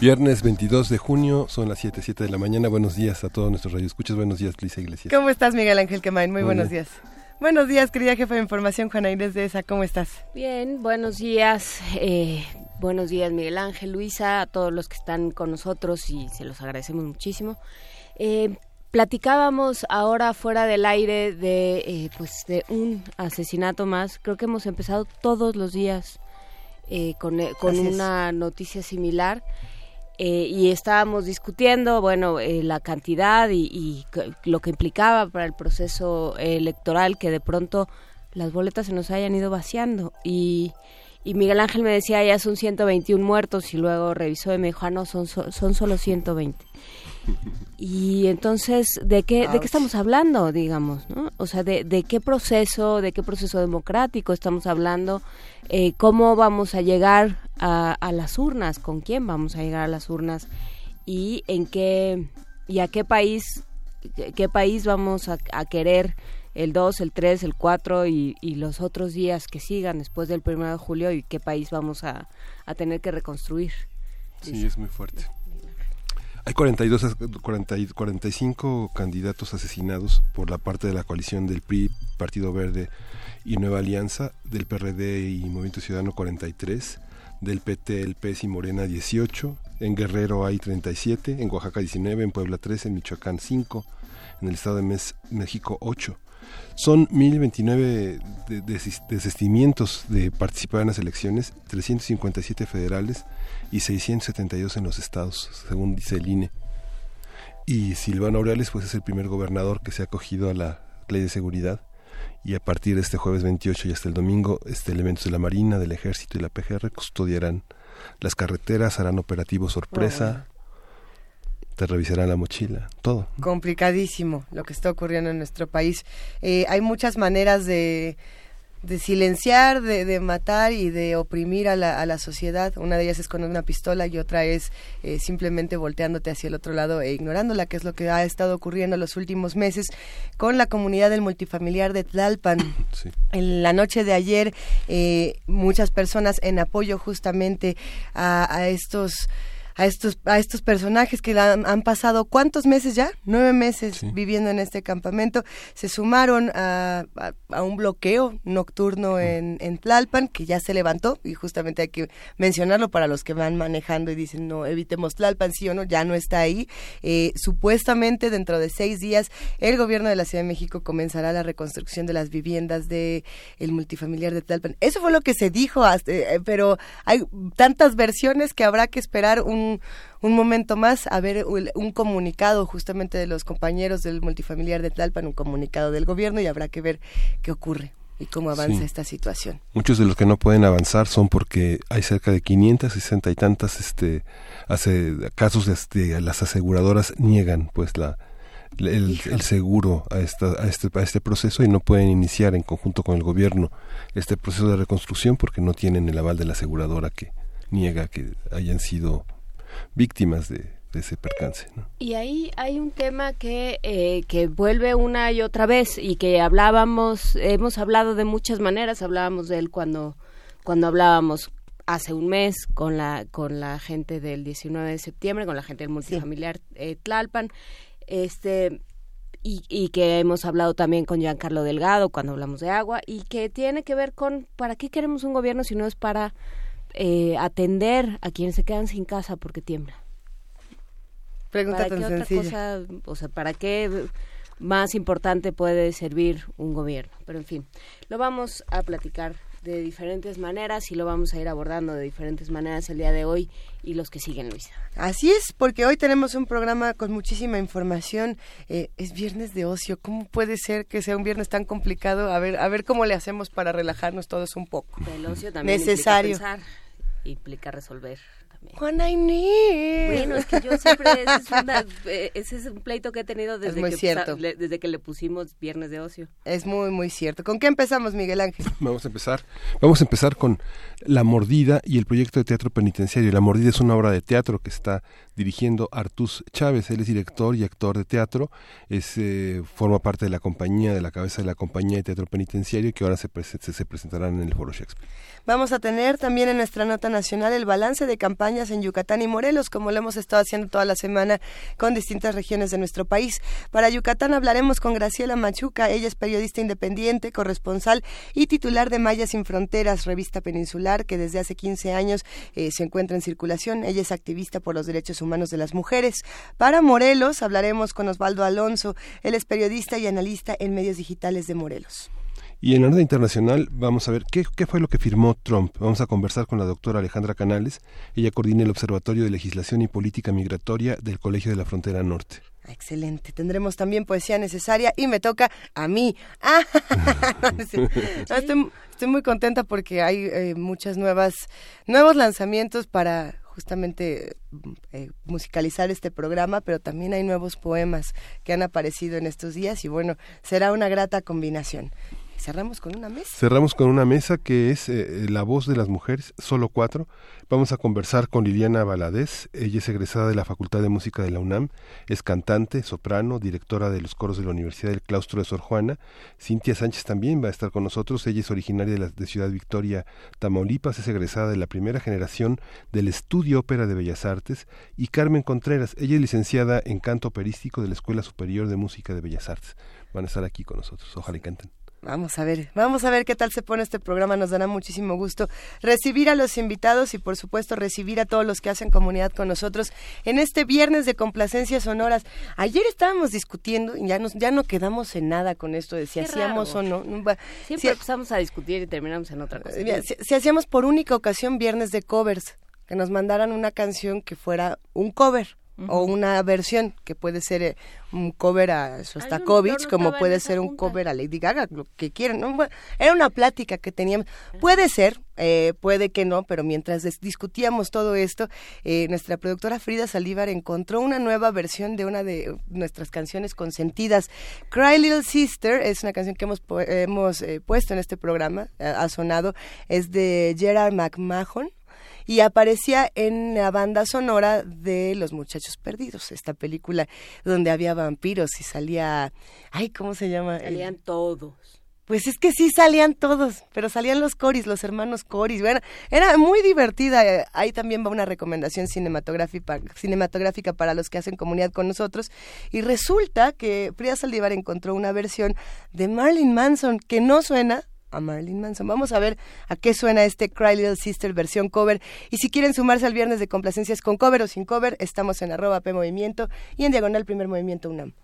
Viernes 22 de junio, son las 7, 7 de la mañana. Buenos días a todos nuestros radioescuchas. Buenos días, Lisa Iglesias. ¿Cómo estás, Miguel Ángel Quemain? Muy, buenos días. Buenos días, querida jefa de información, Juana Inés de ESA. ¿Cómo estás? Bien, buenos días. Eh, buenos días, Miguel Ángel, Luisa, a todos los que están con nosotros y se los agradecemos muchísimo. Eh, platicábamos ahora fuera del aire de, eh, pues, de un asesinato más. Creo que hemos empezado todos los días con, con una noticia similar. Eh, y estábamos discutiendo, bueno, eh, la cantidad y, lo que implicaba para el proceso electoral que de pronto las boletas se nos hayan ido vaciando. Y, y Miguel Ángel me decía ya son 121 muertos y luego revisó y me dijo, ah, no, son, son solo 120. Y entonces, ¿de qué, ¿de qué estamos hablando, digamos? ¿no? O sea, de, de, qué proceso, de qué proceso democrático estamos hablando? Eh, ¿Cómo vamos a llegar a, a, las urnas? ¿Con quién vamos a llegar a las urnas? ¿Y en qué, y a qué país, qué país vamos a, a querer el 2, el 3, el 4 y, y, los otros días que sigan después del 1 de julio y qué país vamos a, a tener que reconstruir? Sí, es muy fuerte. Hay 42, 40, 45 candidatos asesinados por la parte de la coalición del PRI, Partido Verde y Nueva Alianza, del PRD y Movimiento Ciudadano 43, del PT, el PES y Morena 18, en Guerrero hay 37, en Oaxaca 19, en Puebla 13, en Michoacán 5, en el Estado de México 8. Son 1029 desistimientos de participar en las elecciones, 357 federales, y 672 en los estados, según dice el INE. Y Silvano Aureales pues es el primer gobernador que se ha acogido a la ley de seguridad y a partir de este jueves 28 y hasta el domingo este elementos de la Marina, del Ejército y la PGR custodiarán las carreteras, harán operativos sorpresa, te revisarán la mochila, todo. Complicadísimo lo que está ocurriendo en nuestro país. Eh, hay muchas maneras de de silenciar, de, de, matar y de oprimir a la, a la, sociedad. Una de ellas es con una pistola y otra es eh, simplemente volteándote hacia el otro lado e ignorándola, que es lo que ha estado ocurriendo los últimos meses con la comunidad del multifamiliar de Tlalpan. Sí. En la noche de ayer, eh, muchas personas en apoyo justamente a, a estos a estos, a estos personajes que han, han pasado cuántos meses ya, nueve meses sí. viviendo en este campamento, se sumaron a, a, a un bloqueo nocturno en, en, Tlalpan, que ya se levantó, y justamente hay que mencionarlo para los que van manejando y dicen, no, evitemos Tlalpan, sí o no, ya no está ahí. Eh, supuestamente dentro de seis días, el gobierno de la Ciudad de México comenzará la reconstrucción de las viviendas de el multifamiliar de Tlalpan. Eso fue lo que se dijo, hasta, eh, pero hay tantas versiones que habrá que esperar un un, momento más a ver un comunicado justamente de los compañeros del multifamiliar de Tlalpan, un comunicado del gobierno y habrá que ver qué ocurre y cómo avanza sí. esta situación. Muchos de los que no pueden avanzar son porque hay cerca de 560 y tantas este hace casos de este, las aseguradoras niegan pues la el, el, seguro a, esta, a, este, a este proceso y no pueden iniciar en conjunto con el gobierno este proceso de reconstrucción porque no tienen el aval de la aseguradora que niega que hayan sido víctimas de, de ese percance. ¿no? Y ahí hay un tema que, eh, que vuelve una y otra vez y que hablábamos, hemos hablado de muchas maneras, hablábamos de él cuando, cuando hablábamos hace un mes con la, con la gente del 19 de septiembre, con la gente del multifamiliar sí. eh, Tlalpan, este, y, y, que hemos hablado también con Giancarlo Delgado cuando hablamos de agua, y que tiene que ver con para qué queremos un gobierno si no es para eh, atender a quienes se quedan sin casa porque tiembla. Pregunta ¿Para tan qué sencilla. otra cosa, o sea, para qué más importante puede servir un gobierno? Pero en fin, lo vamos a platicar de diferentes maneras y lo vamos a ir abordando de diferentes maneras el día de hoy y los que siguen, Luisa. Así es, porque hoy tenemos un programa con muchísima información. Eh, es viernes de ocio. ¿Cómo puede ser que sea un viernes tan complicado? A ver, a ver cómo le hacemos para relajarnos todos un poco. El ocio también Necesario. implica pensar, implica resolver. Juan I Bueno, es que yo siempre, ese es, una, eh, ese es un pleito que he tenido desde, muy que, cierto. le- desde que le pusimos Viernes de Ocio. Es muy, muy cierto. ¿Con qué empezamos, Miguel Ángel? Vamos a empezar. Vamos a empezar con La Mordida y el proyecto de teatro penitenciario. La Mordida es una obra de teatro que está dirigiendo Artús Chávez. Él es director y actor de teatro. Es, eh, forma parte de la compañía, de la cabeza de la compañía de teatro penitenciario que ahora se, se presentarán en el Foro Shakespeare. Vamos a tener también en nuestra nota nacional el balance de campañas en Yucatán y Morelos, como lo hemos estado haciendo toda la semana con distintas regiones de nuestro país. Para Yucatán hablaremos con Graciela Machuca. Ella es periodista independiente, corresponsal y titular de Maya Sin Fronteras, revista peninsular, que desde hace 15 años eh, se encuentra en circulación. Ella es activista por los derechos humanos de las mujeres. Para Morelos hablaremos con Osvaldo Alonso. Él es periodista y analista en medios digitales de Morelos. Y en la orden internacional vamos a ver qué, qué fue lo que firmó Trump. Vamos a conversar con la doctora Alejandra Canales. Ella coordina el Observatorio de Legislación y Política Migratoria del Colegio de la Frontera Norte. Excelente. Tendremos también poesía necesaria y me toca a mí. Ah. No, estoy muy contenta porque hay eh, muchas nuevas, nuevos lanzamientos para justamente eh, musicalizar este programa, pero también hay nuevos poemas que han aparecido en estos días y bueno, será una grata combinación. Cerramos con una mesa. Cerramos con una mesa que es eh, La voz de las mujeres, solo cuatro. Vamos a conversar con Liliana Valadez. Ella es egresada de la Facultad de Música de la UNAM. Es cantante, soprano, directora de los coros de la Universidad del Claustro de Sor Juana. Cintia Sánchez también va a estar con nosotros. Ella es originaria de, la, de Ciudad Victoria, Tamaulipas. Es egresada de la primera generación del Estudio Ópera de Bellas Artes. Y Carmen Contreras. Ella es licenciada en canto operístico de la Escuela Superior de Música de Bellas Artes. Van a estar aquí con nosotros. Ojalá y canten. Vamos a ver, vamos a ver qué tal se pone este programa. Nos dará muchísimo gusto recibir a los invitados y por supuesto recibir a todos los que hacen comunidad con nosotros en este viernes de complacencias sonoras. Ayer estábamos discutiendo y ya nos ya no quedamos en nada con esto de si Qué hacíamos raro. o no. Siempre si- empezamos a discutir y terminamos en otra cosa. Si hacíamos por única ocasión viernes de covers, que nos mandaran una canción que fuera un cover o una versión que puede ser eh, un cover a yo Shostakovich no como puede ser un cover a Lady Gaga, lo que quieran. ¿no? Bueno, Era una plática que teníamos. Puede ser, eh, puede que no, pero mientras discutíamos todo esto, eh, nuestra productora Frida Saldívar encontró una nueva versión de una de nuestras canciones consentidas. Cry Little Sister es una canción que hemos, hemos eh, puesto en este programa, eh, ha sonado, es de Gerard McMahon y aparecía en la banda sonora de Los Muchachos Perdidos, esta película donde había vampiros y salía, ay, ¿cómo se llama? Salían todos. Pues es que sí salían todos, pero salían los Coris, los hermanos Coris. Bueno, era muy divertida. Ahí también va una recomendación cinematográfica, cinematográfica para los que hacen comunidad con nosotros. Y resulta que Frida Saldívar encontró una versión de Marilyn Manson que no suena a Marilyn Manson. Vamos a ver a qué suena este Cry Little Sister versión cover. Y si quieren sumarse al viernes de complacencias con cover o sin cover, estamos en arroba P Movimiento y en diagonal Primer Movimiento UNAM.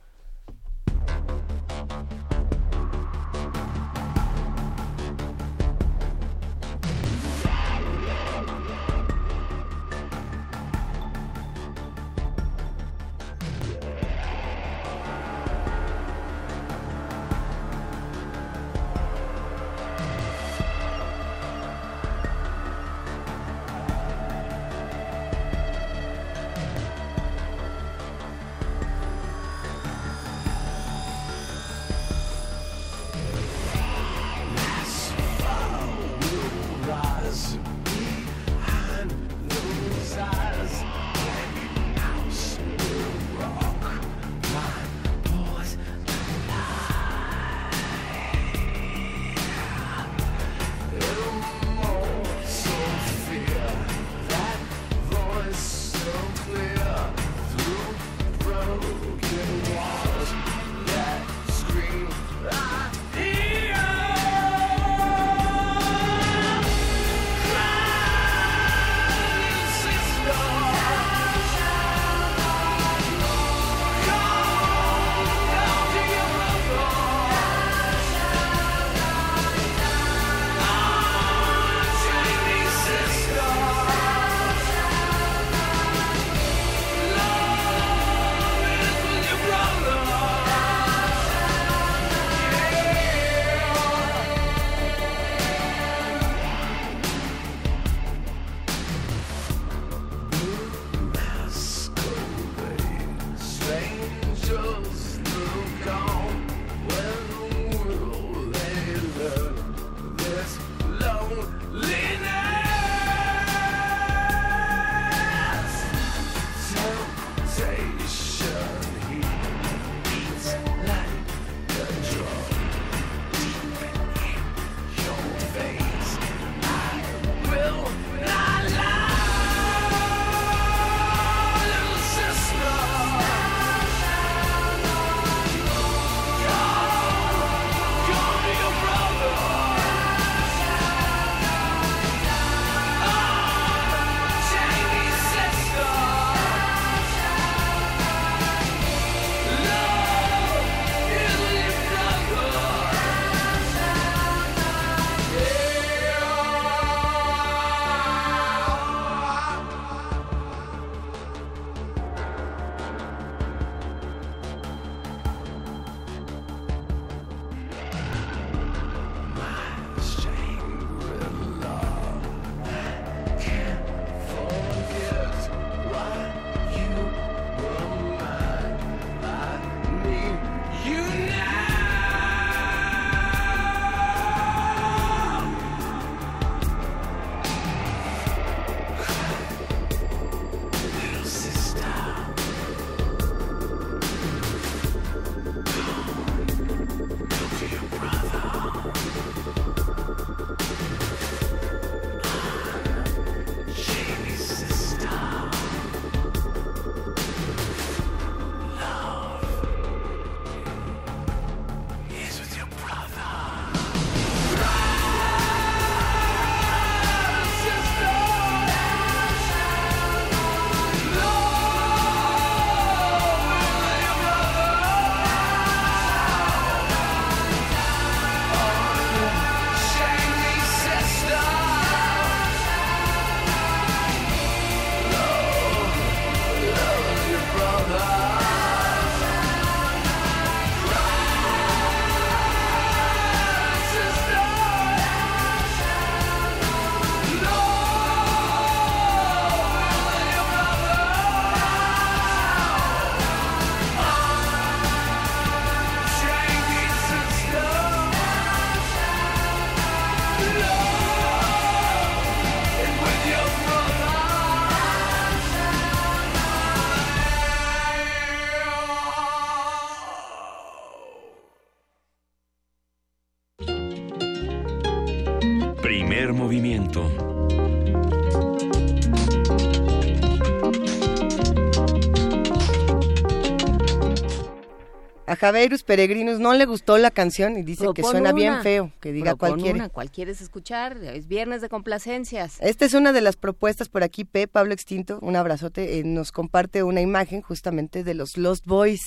Javerus Peregrinus no le gustó la canción y dice que suena bien feo, que diga cualquiera. ¿Cuál quieres escuchar? Es viernes de complacencias. Esta es una de las propuestas por aquí. P. Pablo Extinto, un abrazote, eh, nos comparte una imagen justamente de los Lost Boys.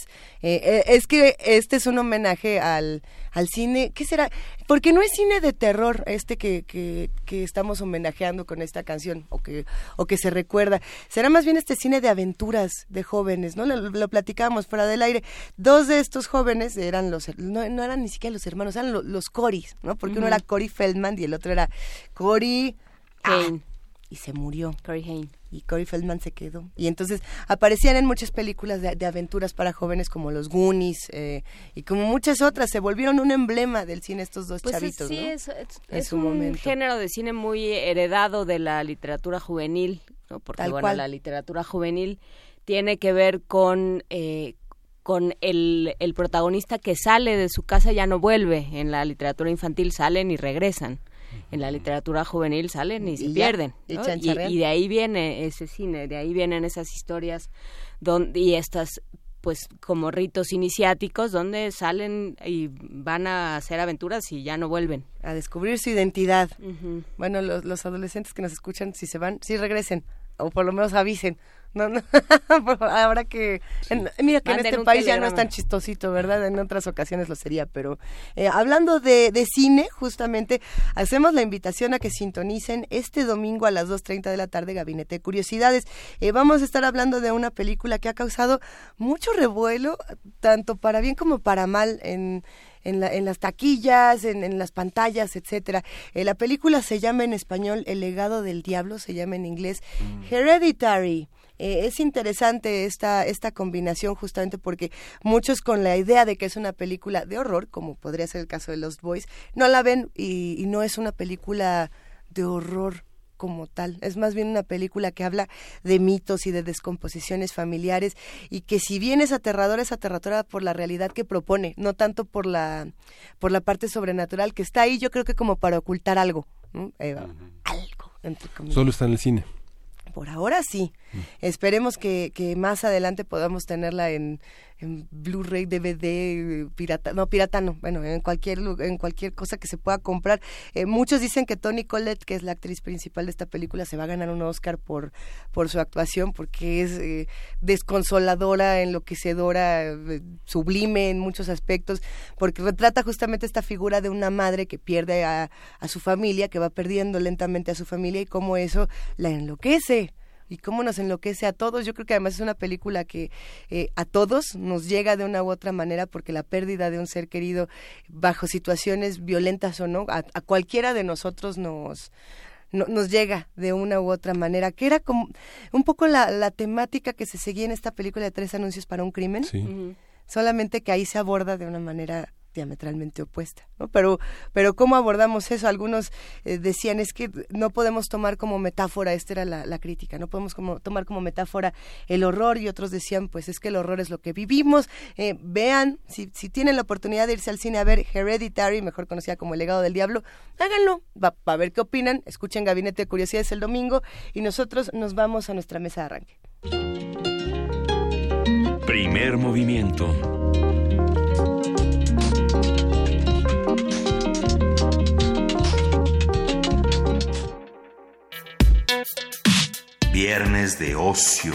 Eh, eh, es que este es un homenaje al, al cine. ¿Qué será? Porque no es cine de terror este que, que, que, estamos homenajeando con esta canción o que, o que se recuerda. Será más bien este cine de aventuras de jóvenes, ¿no? Lo, lo platicábamos fuera del aire. Dos de estos jóvenes eran los, no, eran ni siquiera los hermanos, eran los, los Corys, ¿no? Porque uno era Cory Feldman y el otro era Cory... Hain. y se murió. Cory Hain y Corey Feldman se quedó. Y entonces aparecían en muchas películas de, aventuras para jóvenes como Los Goonies eh, y como muchas otras. Se volvieron un emblema del cine estos dos pues chavitos. Sí, es, un género de cine muy heredado de la literatura juvenil, ¿no? porque bueno, la literatura juvenil tiene que ver con... Eh, con el, el protagonista que sale de su casa ya no vuelve. En la literatura infantil salen y regresan en la literatura juvenil salen y se pierden. Y, de ahí viene ese cine, de ahí vienen esas historias donde, y estas pues como ritos iniciáticos donde salen y van a hacer aventuras y ya no vuelven. A descubrir su identidad. Bueno, los, los adolescentes que nos escuchan, si se van, si regresen, o por lo menos avisen no, no. Ahora que. mira que en este país ya no es tan chistosito, ¿verdad? En otras ocasiones lo sería, pero eh, hablando de, de, cine, justamente hacemos la invitación a que sintonicen este domingo a las 2.30 de la tarde Gabinete de Curiosidades. Eh, vamos a estar hablando de una película que ha causado mucho revuelo, tanto para bien como para mal en en, la, en las taquillas, en, en las pantallas, etcétera. Eh, la película se llama en español El legado del diablo, se llama en inglés mm. Hereditary. Eh, es interesante esta, esta combinación justamente porque muchos con la idea de que es una película de horror, como podría ser el caso de Lost Boys, no la ven y, y no es una película de horror como tal. Es más bien una película que habla de mitos y de descomposiciones familiares y que si bien es aterradora, es aterradora por la realidad que propone, no tanto por la, por la parte sobrenatural que está ahí, yo creo que como para ocultar algo. Eh, algo, entre Solo está en el cine. Por ahora sí. Mm. Esperemos que, que más adelante podamos tenerla en, Blu-ray, DVD, pirata, no pirata no, bueno, en cualquier en cualquier cosa que se pueda comprar. Eh, muchos dicen que Toni Collette, que es la actriz principal de esta película, se va a ganar un Oscar por por su actuación porque es eh, desconsoladora, enloquecedora, eh, sublime en muchos aspectos, porque retrata justamente esta figura de una madre que pierde a, a su familia, que va perdiendo lentamente a su familia y cómo eso la enloquece y cómo nos enloquece a todos. Yo creo que además es una película que eh, a todos nos llega de una u otra manera porque la pérdida de un ser querido bajo situaciones violentas o no, a, cualquiera de nosotros nos, nos llega de una u otra manera, que era como un poco la, la, temática que se seguía en esta película de Tres Anuncios para un Crimen. Solamente que ahí se aborda de una manera diametralmente opuesta, ¿no? Pero, pero ¿cómo abordamos eso? Algunos eh, decían, es que no podemos tomar como metáfora, esta era la, crítica, no podemos como, tomar como metáfora el horror y otros decían, pues es que el horror es lo que vivimos. Eh, vean, si, tienen la oportunidad de irse al cine a ver Hereditary, mejor conocida como El legado del diablo, háganlo, va, a ver qué opinan, escuchen Gabinete de Curiosidades el domingo y nosotros nos vamos a nuestra mesa de arranque. Primer movimiento Viernes de ocio.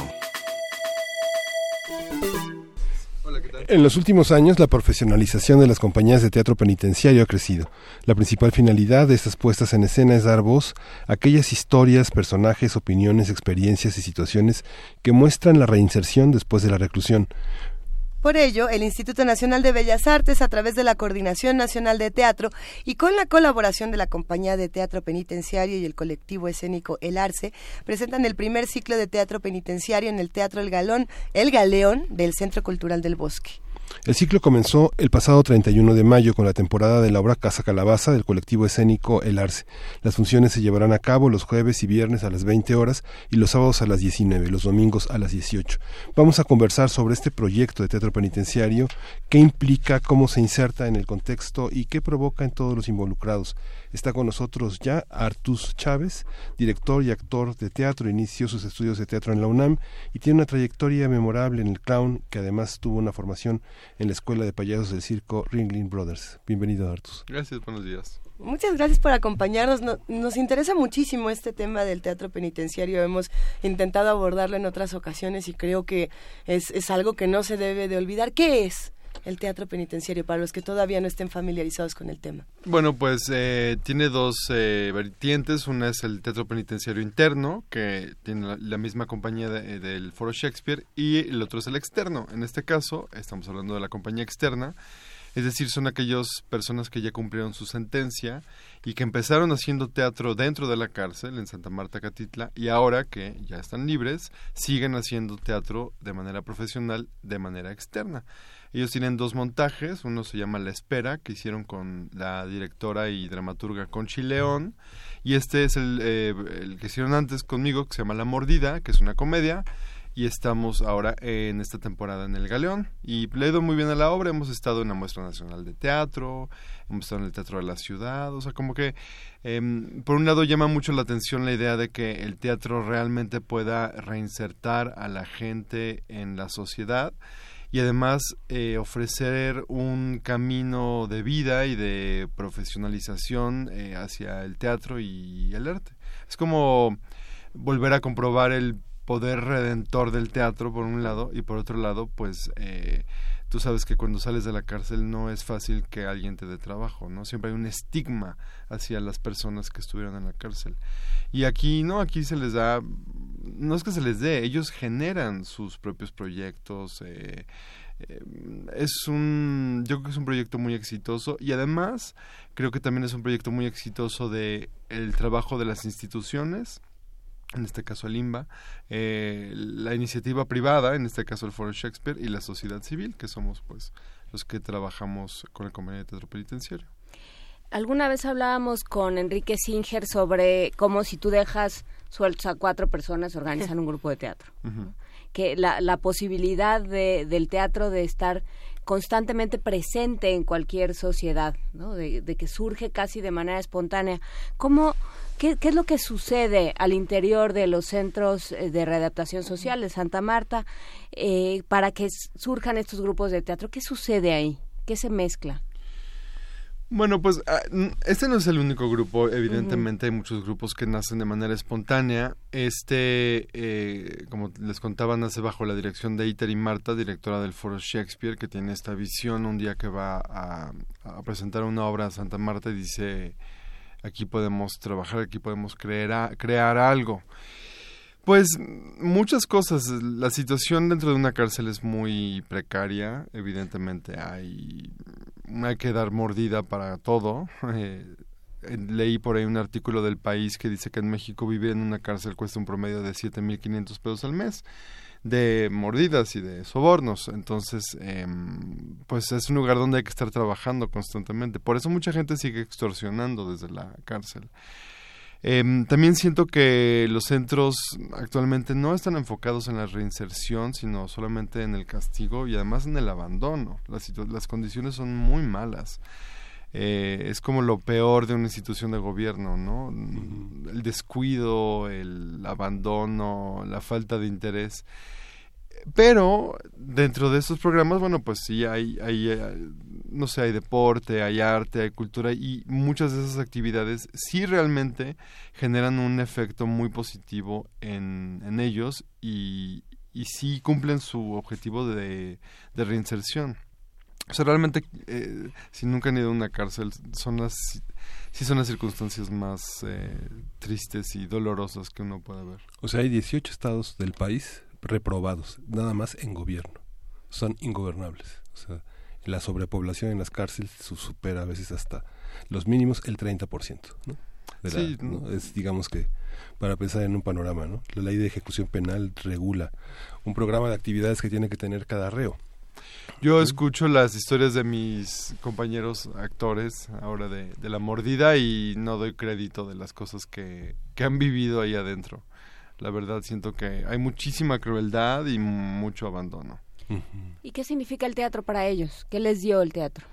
En los últimos años, la profesionalización de las compañías de teatro penitenciario ha crecido. La principal finalidad de estas puestas en escena es dar voz a aquellas historias, personajes, opiniones, experiencias y situaciones que muestran la reinserción después de la reclusión. Por ello, el Instituto Nacional de Bellas Artes, a través de la Coordinación Nacional de Teatro y con la colaboración de la Compañía de Teatro Penitenciario y el colectivo escénico El Arce, presentan el primer ciclo de teatro penitenciario en el Teatro El Galón, El Galeón del Centro Cultural del Bosque. El ciclo comenzó el pasado 31 de mayo con la temporada de la obra Casa Calabaza del colectivo escénico El Arce. Las funciones se llevarán a cabo los jueves y viernes a las 20 horas y los sábados a las 19, los domingos a las 18. Vamos a conversar sobre este proyecto de teatro penitenciario, qué implica, cómo se inserta en el contexto y qué provoca en todos los involucrados. Está con nosotros ya Artus Chávez, director y actor de teatro. Inició sus estudios de teatro en la UNAM y tiene una trayectoria memorable en el clown, que además tuvo una formación en la Escuela de Payasos del Circo Ringling Brothers. Bienvenido, Artus. Gracias, buenos días. Muchas gracias por acompañarnos. nos interesa muchísimo este tema del teatro penitenciario. Hemos intentado abordarlo en otras ocasiones y creo que es, es algo que no se debe de olvidar. ¿Qué es? El teatro penitenciario para los que todavía no estén familiarizados con el tema? Bueno, pues eh, tiene dos eh, vertientes. Una es el teatro penitenciario interno, que tiene la, misma compañía eh, del Foro Shakespeare, y el otro es el externo. En este caso, estamos hablando de la compañía externa. Es decir, son aquellas personas que ya cumplieron su sentencia y que empezaron haciendo teatro dentro de la cárcel en Santa Marta Catitla y ahora que ya están libres, siguen haciendo teatro de manera profesional, de manera externa. Ellos tienen dos montajes, uno se llama La Espera, que hicieron con la directora y dramaturga Conchi León, y este es el, eh, el que hicieron antes conmigo, que se llama La Mordida, que es una comedia, y estamos ahora en esta temporada en el Galeón. Y le he ido muy bien a la obra, hemos estado en la Muestra Nacional de Teatro, hemos estado en el Teatro de la Ciudad, o sea, como que em, por un lado llama mucho la atención la idea de que el teatro realmente pueda reinsertar a la gente en la sociedad y además eh, ofrecer un camino de vida y de profesionalización eh, hacia el teatro y el arte. Es como volver a comprobar el poder redentor del teatro por un lado y por otro lado pues eh, tú sabes que cuando sales de la cárcel no es fácil que alguien te dé trabajo, ¿no? Siempre hay un estigma hacia las personas que estuvieron en la cárcel. Y aquí no, aquí se les da, no es que se les dé, ellos generan sus propios proyectos. Eh, eh, es un, yo creo que es un proyecto muy exitoso y además creo que también es un proyecto muy exitoso de el trabajo de las instituciones en este caso el IMBA, eh, la iniciativa privada, en este caso el Foro Shakespeare, y la sociedad civil, que somos pues los que trabajamos con el Convenio de Teatro Penitenciario. Alguna vez hablábamos con Enrique Singer sobre cómo si tú dejas sueltos a cuatro personas organizan un grupo de teatro. Que la, la posibilidad de, del teatro de estar constantemente presente en cualquier sociedad, ¿no? de, de, que surge casi de manera espontánea. ¿Cómo, qué, ¿Qué es lo que sucede al interior de los centros eh, de readaptación social de Santa Marta eh, para que surjan estos grupos de teatro? ¿Qué sucede ahí? ¿Qué se mezcla? Bueno, pues ah, este no es el único grupo, evidentemente hay muchos grupos que nacen de manera espontánea. Este, eh, como les contaba, nace bajo la dirección de Iter y Marta, directora del Foro Shakespeare, que tiene esta visión un día que va a, presentar una obra a Santa Marta y dice, aquí podemos trabajar, aquí podemos crear, crear algo. Pues muchas cosas. La situación dentro de una cárcel es muy precaria. Evidentemente hay hay que dar mordida para todo. Eh, leí por ahí un artículo del país que dice que en México vivir en una cárcel cuesta un promedio de 7.500 pesos al mes de mordidas y de sobornos. Entonces, em, pues es un lugar donde hay que estar trabajando constantemente. Por eso mucha gente sigue extorsionando desde la cárcel. Em, también siento que los centros actualmente no están enfocados en la reinserción, sino solamente en el castigo y además en el abandono. Las, las condiciones son muy malas. Eh, es como lo peor de una institución de gobierno, ¿no? El descuido, el abandono, la falta de interés. Pero dentro de estos programas, bueno, pues sí hay, hay, eh, no sé, hay deporte, hay arte, hay cultura y muchas de esas actividades sí realmente generan un efecto muy positivo en, en ellos y, y sí cumplen su objetivo de, de reinserción. O sea, realmente, eh, si nunca han ido a una cárcel, son las, sí son las circunstancias más eh, tristes y dolorosas que uno puede ver. O sea, hay 18 estados del país reprobados, nada más en gobierno. Son ingobernables. O sea, la sobrepoblación en las cárceles supera a veces hasta los mínimos el 30%. ¿no? sí, Es, digamos que, para pensar en un panorama, ¿no? La ley de ejecución penal regula un programa de actividades que tiene que tener cada reo. Yo escucho las historias de mis compañeros actores ahora de, de la mordida y no doy crédito de las cosas que, que han vivido ahí adentro. La verdad siento que hay muchísima crueldad y mucho abandono. ¿Y qué significa el teatro para ellos? ¿Qué les dio el teatro?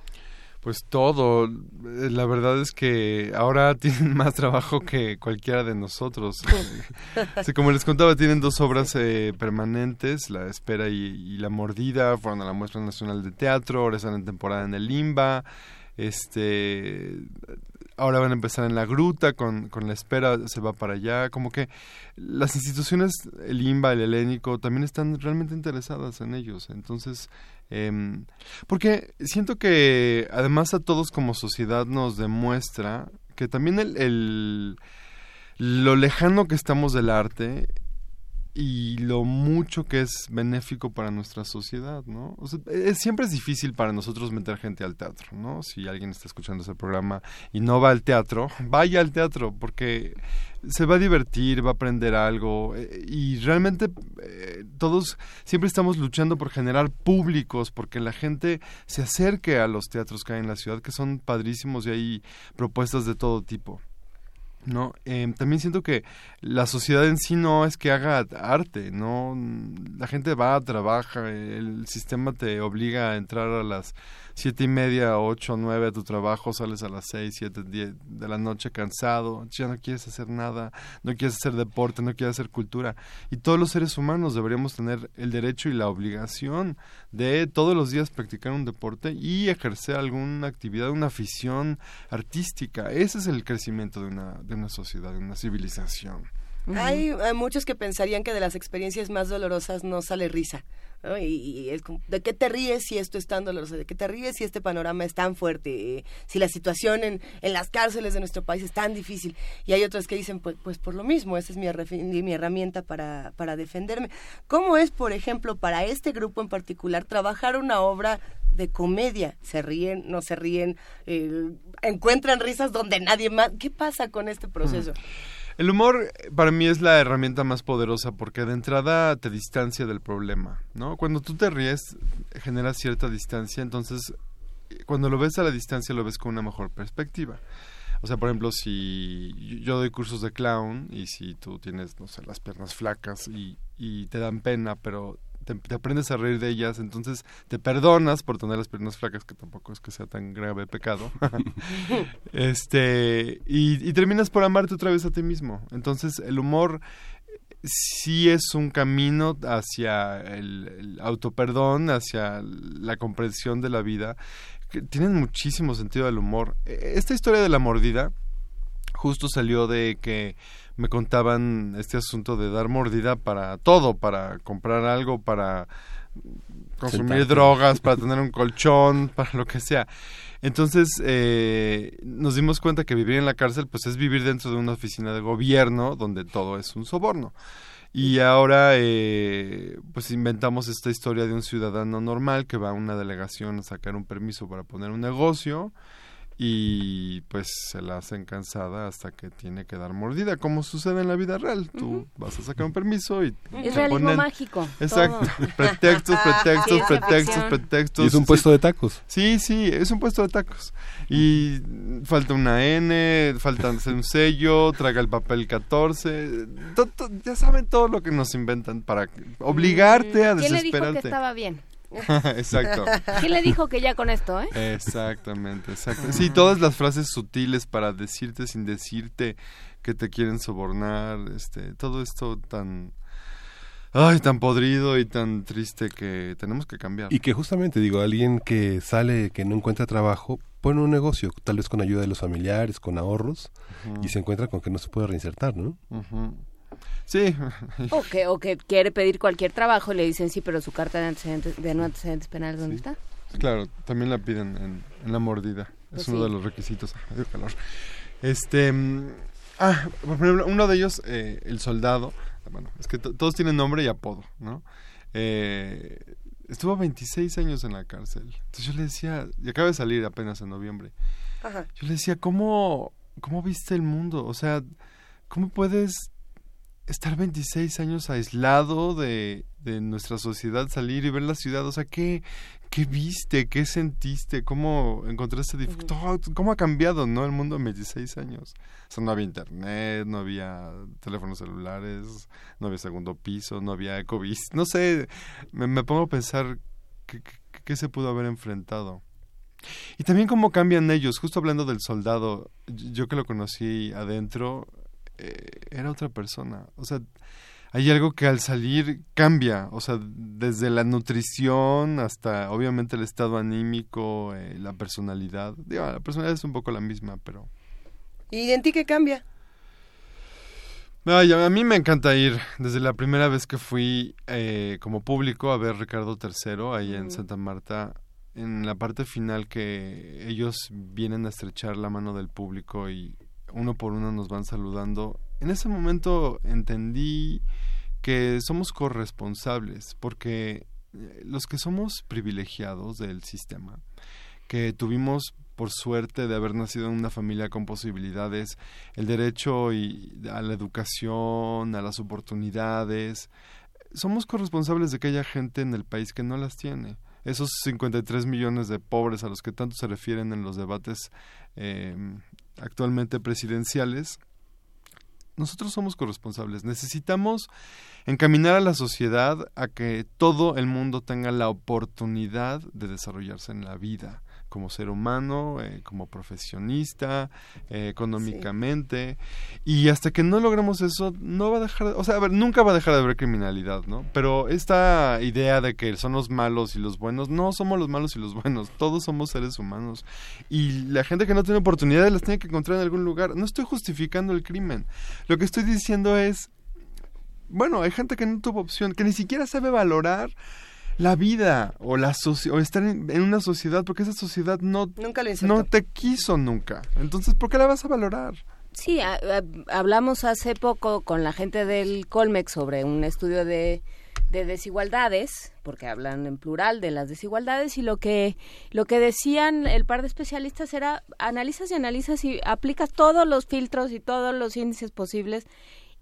Pues todo. La verdad es que ahora tienen más trabajo que cualquiera de nosotros. Sí, como les contaba, tienen dos obras eh, permanentes, La Espera y, y La Mordida, fueron a la Muestra Nacional de Teatro, ahora están en temporada en el Limba. Este, ahora van a empezar en La Gruta, con, con La Espera se va para allá. Como que las instituciones, el Limba, el Helénico, también están realmente interesadas en ellos. Entonces, Em, porque siento que además a todos como sociedad nos demuestra que también el, el- lo lejano que estamos del arte y lo mucho que es benéfico para nuestra sociedad, ¿no? Es- siempre es difícil para nosotros meter gente al teatro, ¿no? Si alguien está escuchando ese programa y no va al teatro, vaya al teatro porque se va a divertir, va a aprender algo eh, y realmente eh, todos siempre estamos luchando por generar públicos, porque la gente se acerque a los teatros que hay en la ciudad, que son padrísimos y hay propuestas de todo tipo. No, Em, también siento que la sociedad en sí no es que haga arte, no, la gente va, trabaja, el sistema te obliga a entrar a las siete y media, ocho, nueve a tu trabajo, sales a las seis, siete, diez de la noche cansado, ya no quieres hacer nada, no quieres hacer deporte, no quieres hacer cultura. Y todos los seres humanos deberíamos tener el derecho y la obligación de todos los días practicar un deporte y ejercer alguna actividad, una afición artística. Ese es el crecimiento de una, de una sociedad, de una civilización. Hay, hay muchos que pensarían que de las experiencias más dolorosas no sale risa. ¿no? Y, y es como, ¿de qué te ríes si esto es tan doloroso? ¿De qué te ríes si este panorama es tan fuerte? Si la situación en, en las cárceles de nuestro país es tan difícil. Y hay otros que dicen, pues, pues por lo mismo, esa es mi, mi herramienta para, para defenderme. ¿Cómo es, por ejemplo, para este grupo en particular, trabajar una obra de comedia? ¿Se ríen, no se ríen? Eh, ¿Encuentran risas donde nadie más? ¿Qué pasa con este proceso? El humor eh, para mí es la herramienta más poderosa porque de entrada te distancia del problema, ¿no? Cuando tú te ríes generas cierta distancia, entonces eh, cuando lo ves a la distancia lo ves con una mejor perspectiva. O sea, por ejemplo, si yo- doy cursos de clown y si tú tienes, no sé, las piernas flacas y, y te dan pena, pero te, te aprendes a reír de ellas, entonces te perdonas por tener las piernas flacas, que tampoco es que sea tan grave pecado. este y, y terminas por amarte otra vez a ti mismo. Entonces, el humor sí es un camino hacia el, el autoperdón, hacia la comprensión de la vida. que Tienen muchísimo sentido del humor. E- Esta historia de la mordida justo salió de que me contaban este asunto de dar mordida para todo, para comprar algo, para consumir Sentarte. drogas, para tener un colchón, para lo que sea. Entonces eh, nos dimos cuenta que vivir en la cárcel pues es vivir dentro de una oficina de gobierno donde todo es un soborno. Y ahora eh, pues inventamos esta historia de un ciudadano normal que va a una delegación a sacar un permiso para poner un negocio y pues se la hacen cansada hasta que tiene que dar mordida, como sucede en la vida real. Tú vas a sacar un permiso y Es realismo ponen- mágico. Exacto, todo. pretextos, pretextos, pretextos, pretextos. Y es un Sí, puesto de tacos. Sí, sí, es un puesto de tacos. Y falta una N, falta un sello, traga el papel 14. to- to- ya saben todo lo que nos inventan para obligarte a Mm, ¿Quién le dijo que desesperarte. estaba bien? Exacto. ¿Quién le dijo que ya con esto, eh? Exactamente, exacto. Sí, todas las frases sutiles para decirte sin decirte que te quieren sobornar, este, todo esto tan ay, tan podrido y tan triste que tenemos que cambiar. Y que justamente, digo, alguien que sale, que no encuentra trabajo, pone un negocio, tal vez con ayuda de los familiares, con ahorros, y se encuentra con que no se puede reinsertar, ¿no? Sí, O que, o que quiere pedir cualquier trabajo y le dicen sí, pero su carta de antecedentes, de no antecedentes penales, ¿dónde está? Claro, también la piden en, en la mordida. Pues es uno sí. de los requisitos. Ay, calor. Este. mm, Ah, por ejemplo, uno de ellos, eh, el soldado. Bueno, es que to- todos tienen nombre y apodo, ¿no? Eh, estuvo 26 años en la cárcel. Entonces yo le decía, y acaba de salir apenas en noviembre. Ajá. Yo le decía, ¿cómo, cómo viste el mundo? O sea, ¿cómo puedes estar 26 años aislado de, de nuestra sociedad, salir y ver la ciudad, o sea, ¿qué, qué viste? ¿Qué sentiste? ¿Cómo encontraste? ¿Cómo ha cambiado, no, el mundo en 26 años? O sea, no había internet, no había teléfonos celulares, no había segundo piso, no había ecovis, no sé, me, me pongo a pensar qué, qué, qué se pudo haber enfrentado. Y también cómo cambian ellos, justo hablando del soldado, yo que lo conocí adentro, eh, era otra persona. O sea, hay algo que al salir cambia, o sea, desde la nutrición hasta obviamente el estado anímico, eh, la personalidad. Digo, la personalidad es un poco la misma, pero... ¿Y en ti qué cambia? Ay, a mí me encanta ir. Desde la primera vez que fui eh, como público a ver Ricardo III ahí en Santa Marta, en la parte final que ellos vienen a estrechar la mano del público y uno por uno nos van saludando. En ese momento entendí que somos corresponsables, porque eh, los que somos privilegiados del sistema, que tuvimos por suerte de haber nacido en una familia con posibilidades, el derecho y a la educación, a las oportunidades, somos corresponsables de que haya gente en el país que no las tiene. Esos 53 millones de pobres a los que tanto se refieren en los debates eh, actualmente presidenciales, nosotros somos corresponsables. Necesitamos encaminar a la sociedad a que todo el mundo tenga la oportunidad de desarrollarse en la vida como ser humano, eh, como profesionista, eh, económicamente. Y hasta que no logremos eso, no va a dejar, o sea, a ver, nunca va a dejar de haber criminalidad, ¿no? Pero esta idea de que son los malos y los buenos, no somos los malos y los buenos, todos somos seres humanos. Y la gente que no tiene oportunidades las tiene que encontrar en algún lugar. No estoy justificando el crimen. Lo que estoy diciendo es, bueno, hay gente que no tuvo opción, que ni siquiera sabe valorar la vida o la o estar en, una sociedad porque esa sociedad no no te quiso nunca. Entonces por qué la vas a valorar sí hablamos hace poco con la gente del Colmex sobre un estudio de de desigualdades, porque hablan en plural de las desigualdades y lo que lo que decían el par de especialistas era analizas y analizas y aplicas todos los filtros y todos los índices posibles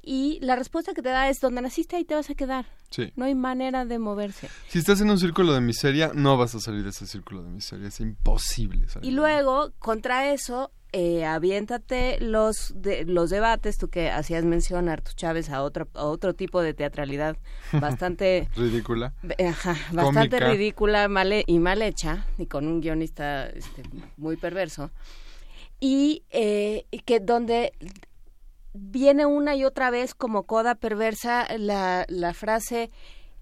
y la respuesta que te da es donde naciste ahí te vas a quedar. Sí. No hay manera de moverse. Si estás en un círculo de miseria, no vas a salir de ese círculo de miseria, es imposible. Y luego, contra eso, eh, aviéntate los de, los debates, tú que hacías mención, Artur Chávez, a otro, a otro tipo de teatralidad bastante... ridícula. Ajá, bastante ridícula mal, y mal hecha, y con un guionista este, muy perverso. Y eh, que donde viene una y otra vez como coda perversa la, la frase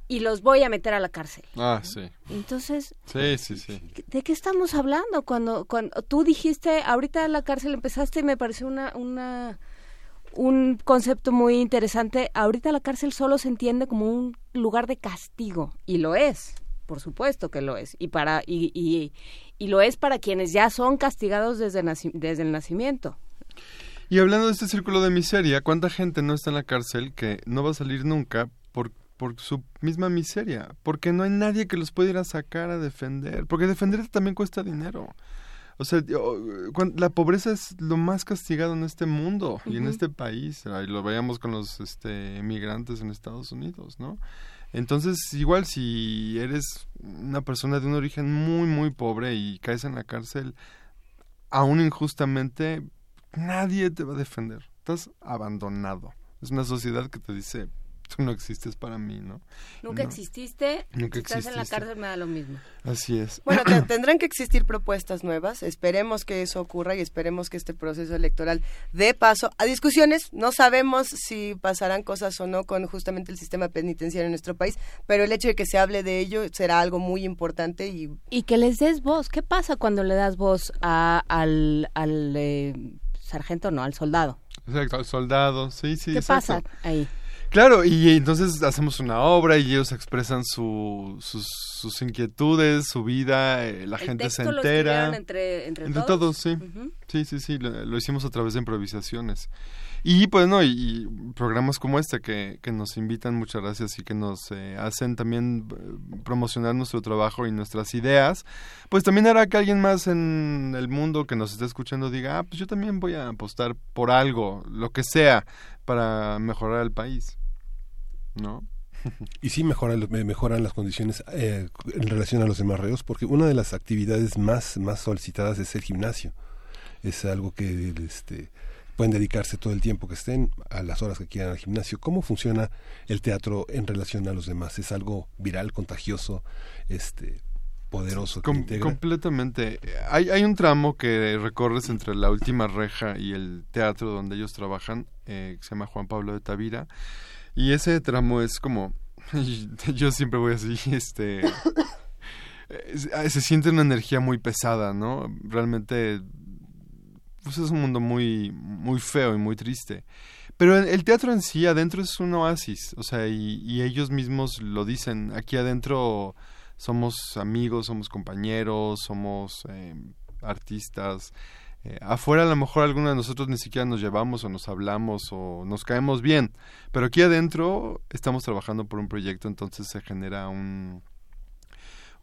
y los voy a meter a la cárcel. Ah, sí. Entonces, sí, sí, sí. ¿de qué estamos hablando? Cuando, cuando tú dijiste, ahorita la cárcel empezaste, me pareció una, una, un concepto muy interesante. Ahorita la cárcel solo se entiende como un lugar de castigo, y lo es, por supuesto que lo es, y, para, y, y, y lo es para quienes ya son castigados desde, desde el nacimiento. Y hablando de este círculo de miseria, ¿cuánta gente no está en la cárcel que no va a salir nunca por, por su misma miseria? Porque no hay nadie que los pueda ir a sacar a defender. Porque defenderte también cuesta dinero. O sea, la pobreza es lo más castigado en este mundo y en este país. Y lo veíamos con los este, migrantes en Estados Unidos, ¿no? Entonces, igual si eres una persona de un origen muy, muy pobre y caes en la cárcel, aún injustamente, nadie te va a defender. Estás abandonado. Es una sociedad que te dice, tú no existes para mí, ¿no? Nunca exististe, nunca estás en la cárcel, me da lo mismo. Así es. Bueno, tendrán que existir propuestas nuevas, esperemos que eso ocurra y esperemos que este proceso electoral dé paso a discusiones. No sabemos si pasarán cosas o no con justamente el sistema penitenciario en nuestro país, pero el hecho de que se hable de ello será algo muy importante y... Y que les des voz. ¿Qué pasa cuando le das voz a, al... al eh, sargento no, al soldado. Exacto, al soldado, sí, sí. ¿Qué pasa ahí? Claro, y entonces hacemos una obra y ellos expresan su, sus, sus inquietudes, su vida, eh, la gente se entera. Lo entre, entre, entre todos? sí. Sí, sí, sí, lo, hicimos a través de improvisaciones. Y pues no, y, programas como este que, que, nos invitan, muchas gracias, y que nos eh, hacen también promocionar nuestro trabajo y nuestras ideas, pues también hará que alguien más en el mundo que nos esté escuchando diga, ah, pues yo también voy a apostar por algo, lo que sea, para mejorar el país, ¿no? Y sí mejoran, mejoran las condiciones eh, en relación a los demás reos, porque una de las actividades más, más solicitadas es el gimnasio. Es algo que este, pueden dedicarse todo el tiempo que estén a las horas que quieran al gimnasio. ¿Cómo funciona el teatro en relación a los demás? ¿Es algo viral, contagioso, este poderoso? completamente. Hay, hay un tramo que recorres entre la última reja y el teatro donde ellos trabajan, eh, que se llama Juan Pablo de Tavira y ese tramo es como, yo siempre voy así, este, ah, se siente una energía muy pesada, ¿no? Realmente, pues es un mundo muy, muy feo y muy triste. Pero el teatro en sí, adentro es un oasis, o sea, y, ellos mismos lo dicen, aquí adentro somos amigos, somos compañeros, somos eh, artistas, eh, afuera a lo mejor algunos de nosotros ni siquiera nos llevamos o nos hablamos o nos caemos bien, pero aquí adentro estamos trabajando por un proyecto, entonces se genera un,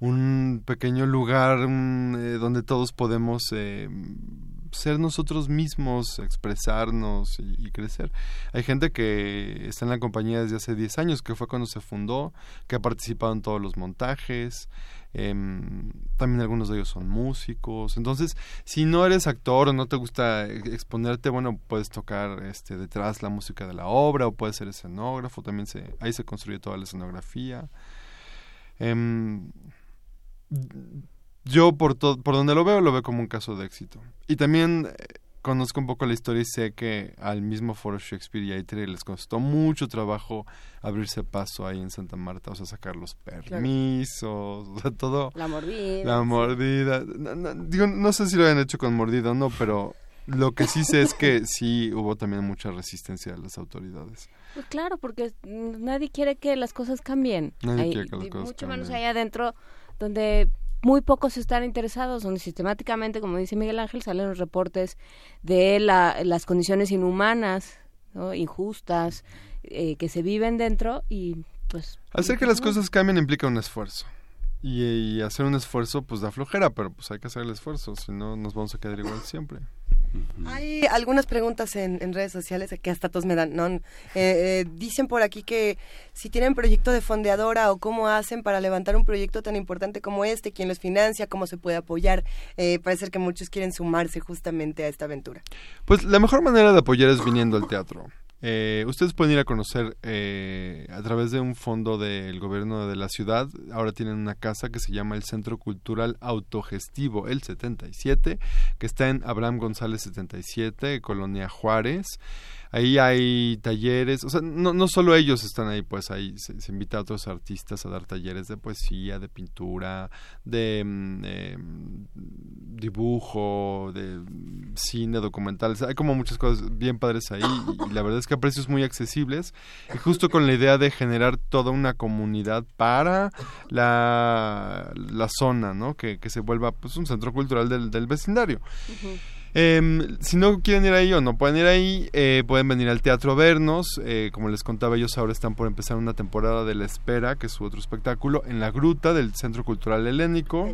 un pequeño lugar eh, donde todos podemos eh, ser nosotros mismos, expresarnos y, crecer. Hay gente que está en la compañía desde hace 10 años, que fue cuando se fundó, que ha participado en todos los montajes, Em, también algunos de ellos son músicos. Entonces, si no eres actor o no te gusta exponerte, bueno, puedes tocar este detrás la música de la obra o puedes ser escenógrafo. También se, ahí se construye toda la escenografía. Em, yo por, por donde lo veo, lo veo como un caso de éxito. Y también eh, conozco un poco la historia y sé que al mismo Foro Shakespeare y a les costó mucho trabajo abrirse paso ahí en Santa Marta, o sea, sacar los permisos, o sea, todo. La mordida. La mordida. No, digo, no sé si lo habían hecho con mordida o no, pero lo que sí sé es que sí hubo también mucha resistencia de las autoridades. Pues claro, porque nadie quiere que las cosas cambien. Nadie quiere que las cosas mucho cambien. menos allá adentro, donde muy pocos están interesados, donde sistemáticamente, como dice Miguel Ángel, salen los reportes de las condiciones inhumanas, injustas, eh, que se viven dentro y pues... Hacer que las cosas cambien implica un esfuerzo. Y, hacer un esfuerzo pues da flojera, pero pues hay que hacer el esfuerzo, si no nos vamos a quedar igual siempre. Hay algunas preguntas en, redes sociales que hasta todos me dan. ¿no? Eh, eh, dicen por aquí que si tienen proyecto de fondeadora o cómo hacen para levantar un proyecto tan importante como este, quién los financia, cómo se puede apoyar. Eh, parece que muchos quieren sumarse justamente a esta aventura. Pues la mejor manera de apoyar es viniendo al teatro. Eh, ustedes pueden ir a conocer eh, a través de un fondo del gobierno de la ciudad. Ahora tienen una casa que se llama el Centro Cultural Autogestivo, el 77, que está en Abraham González 77, Colonia Juárez. Ahí hay talleres, o sea, no, no solo ellos están ahí, pues ahí se, invita a otros artistas a dar talleres de poesía, de pintura, de mm, em, dibujo, de cine, documentales. Hay como muchas cosas bien padres ahí y, la verdad es que a precios muy accesibles y justo con la idea de generar toda una comunidad para la, la zona, ¿no? Que, que se vuelva pues un centro cultural del, del vecindario. Eh, si no quieren ir ahí o no pueden ir ahí, eh, pueden venir al teatro a vernos. Eh, como les contaba, ellos ahora están por empezar una temporada de La Espera, que es su otro espectáculo, en la gruta del Centro Cultural Helénico.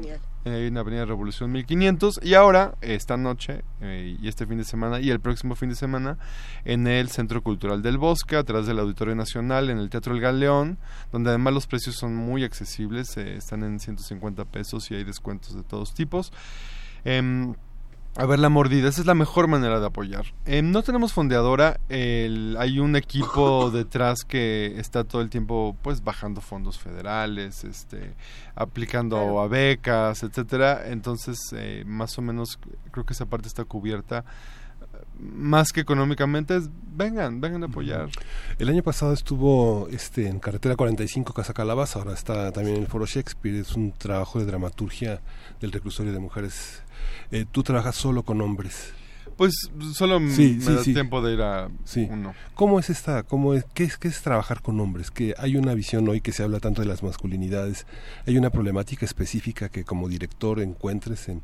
en Avenida Revolución 1500 y ahora esta noche eh, y este fin de semana y el próximo fin de semana en el Centro Cultural del Bosque atrás del Auditorio Nacional en el Teatro El Galeón donde además los precios son muy accesibles están en 150 pesos y hay descuentos de todos tipos em, a ver la mordida, esa es la mejor manera de apoyar. Eh, no tenemos fondeadora, hay un equipo detrás que está todo el tiempo pues bajando fondos federales, este, aplicando a becas, etcétera. Entonces, eh, más o menos creo que esa parte está cubierta más que económicamente vengan, vengan a apoyar. El año pasado estuvo este en Carretera 45 Casa Calabaza, ahora está también en el Foro Shakespeare, es un trabajo de dramaturgia del reclusorio de mujeres eh, tú trabajas solo con hombres. Pues solo me da tiempo de ir a uno. ¿Cómo es esta, cómo es, qué es, qué es trabajar con hombres? Que hay una visión hoy que se habla tanto de las masculinidades, hay una problemática específica que como director encuentres en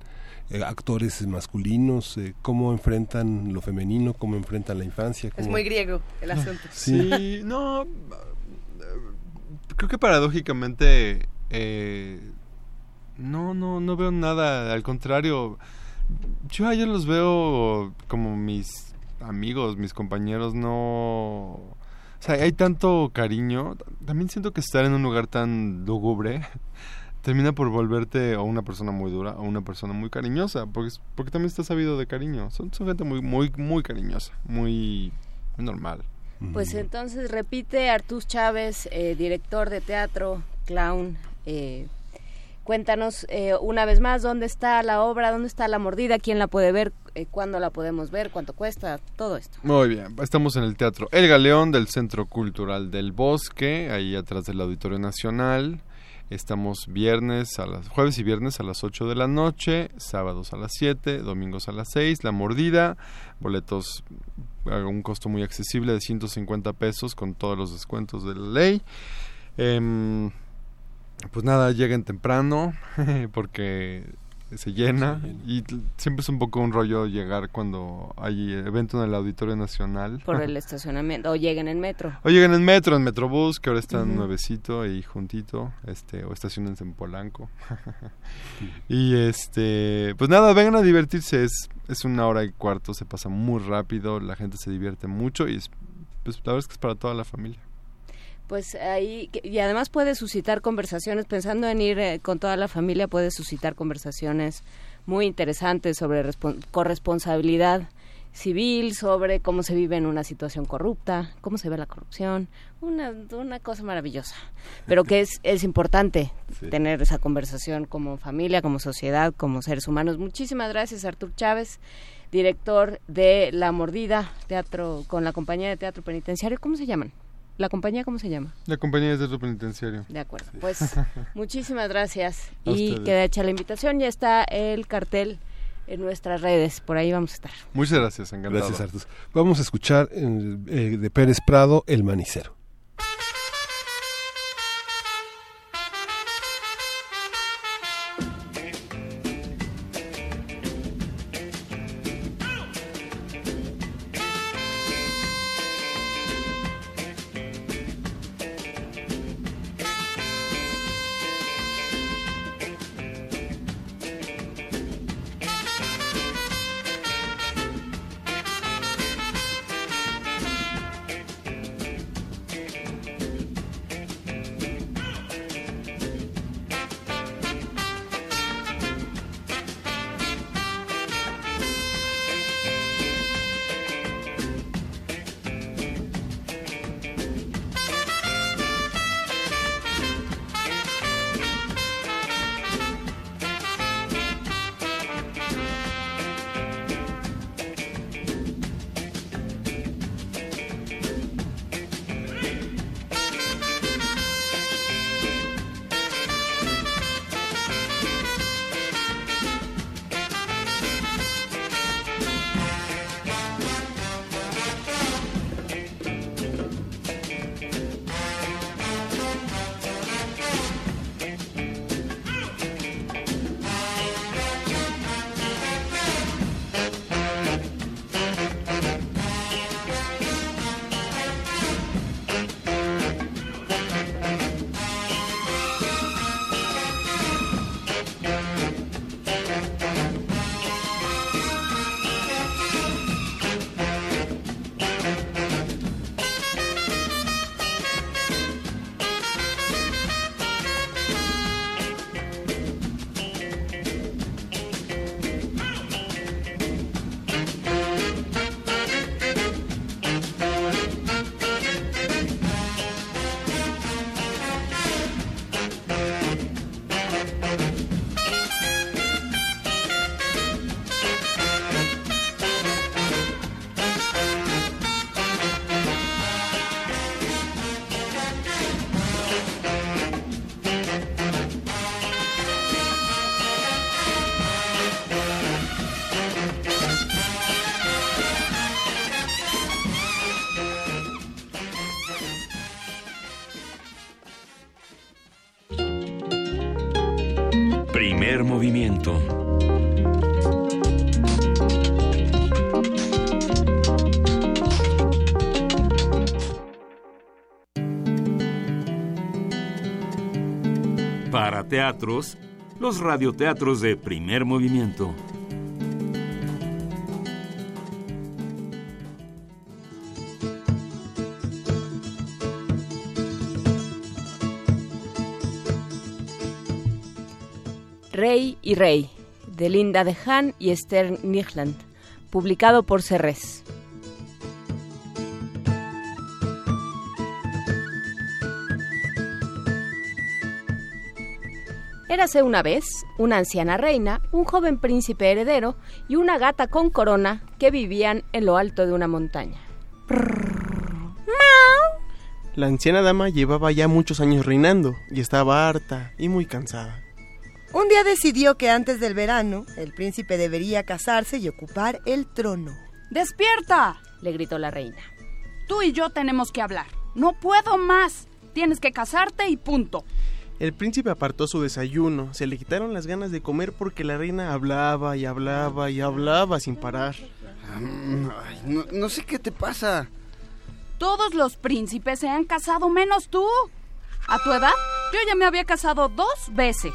eh, actores masculinos, eh, cómo enfrentan lo femenino, cómo enfrentan la infancia. Es muy griego el asunto. sí, no, creo que paradójicamente no, no, no veo nada, al contrario, yo a ellos los veo como mis amigos, mis compañeros no... O sea, hay tanto cariño. También siento que estar en un lugar tan lúgubre termina por volverte o una persona muy dura o una persona muy cariñosa, porque, porque también está sabido de cariño. Son, son gente muy, muy, muy cariñosa, muy, muy normal. Pues entonces repite Artús Chávez, eh, director de teatro, clown. Eh, cuéntanos eh, una vez más dónde está la obra, dónde está la mordida, quién la puede ver, eh, cuándo la podemos ver, cuánto cuesta, todo esto. Muy bien, estamos en el Teatro El Galeón del Centro Cultural del Bosque, ahí atrás del Auditorio Nacional. Estamos viernes a las jueves y viernes a las 8 de la noche, sábados a las 7, domingos a las 6, La Mordida, boletos a un costo muy accesible de 150 pesos con todos los descuentos de la ley. Em, pues nada, lleguen temprano porque se llena, y siempre es un poco un rollo llegar cuando hay evento en el Auditorio Nacional. Por el estacionamiento, o lleguen en metro. O lleguen en metro, en Metrobús, que ahora está Ujú. nuevecito ahí juntito, este, o estacionense en Polanco. y este, pues nada, vengan a divertirse, es, es una hora y cuarto, se pasa muy rápido, la gente se divierte mucho y es, pues la verdad es que es para toda la familia. Pues ahí, y además puede suscitar conversaciones, pensando en ir eh, con toda la familia, puede suscitar conversaciones muy interesantes sobre respon- corresponsabilidad civil, sobre cómo se vive en una situación corrupta, cómo se ve la corrupción, una, una cosa maravillosa, pero que es, es importante Sí. tener esa conversación como familia, como sociedad, como seres humanos. Muchísimas gracias, Artur Chávez, director de La Mordida, teatro con la compañía de teatro penitenciario. ¿Cómo se llaman? ¿La compañía cómo se llama? La compañía de teatro penitenciario. De acuerdo. Pues muchísimas gracias. A Y ustedes. queda hecha la invitación. Ya está el cartel en nuestras redes. Por ahí vamos a estar. Muchas gracias, encantado. Gracias, Artus. Vamos a escuchar eh, eh, de Pérez Prado, El Manicero. teatros, los radioteatros de primer movimiento. Rey y Rey, de Linda de Hahn y Stern Nichland, publicado por Cerrés. Érase una vez una anciana reina, un joven príncipe heredero y una gata con corona que vivían en lo alto de una montaña. La anciana dama llevaba ya muchos años reinando y estaba harta y muy cansada. Un día decidió que antes del verano el príncipe debería casarse y ocupar el trono. ¡Despierta! le gritó la reina. Tú y yo tenemos que hablar. No puedo más. Tienes que casarte y punto. El príncipe apartó su desayuno, se le quitaron las ganas de comer porque la reina hablaba y hablaba y hablaba sin parar. Ay, no, no sé qué te pasa. Todos los príncipes se han casado menos tú. A tu edad, yo ya me había casado dos veces.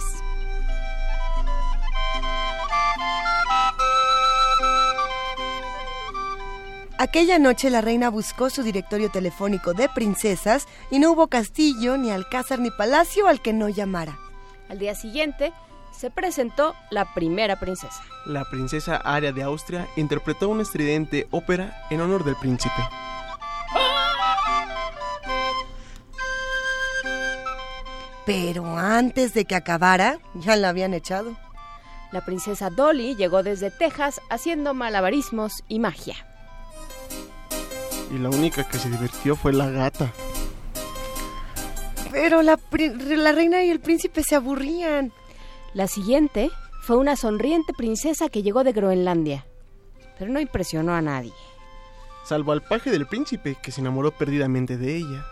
Aquella noche la reina buscó su directorio telefónico de princesas y no hubo castillo, ni alcázar, ni palacio al que no llamara. Al día siguiente se presentó la primera princesa. La princesa Aria de Austria interpretó una estridente ópera en honor del príncipe. Pero antes de que acabara, ya la habían echado. La princesa Dolly llegó desde Texas haciendo malabarismos y magia. Y la única que se divirtió fue la gata. Pero la, la reina y el príncipe se aburrían. La siguiente fue una sonriente princesa que llegó de Groenlandia, pero no impresionó a nadie. Salvo al paje del príncipe, que se enamoró perdidamente de ella.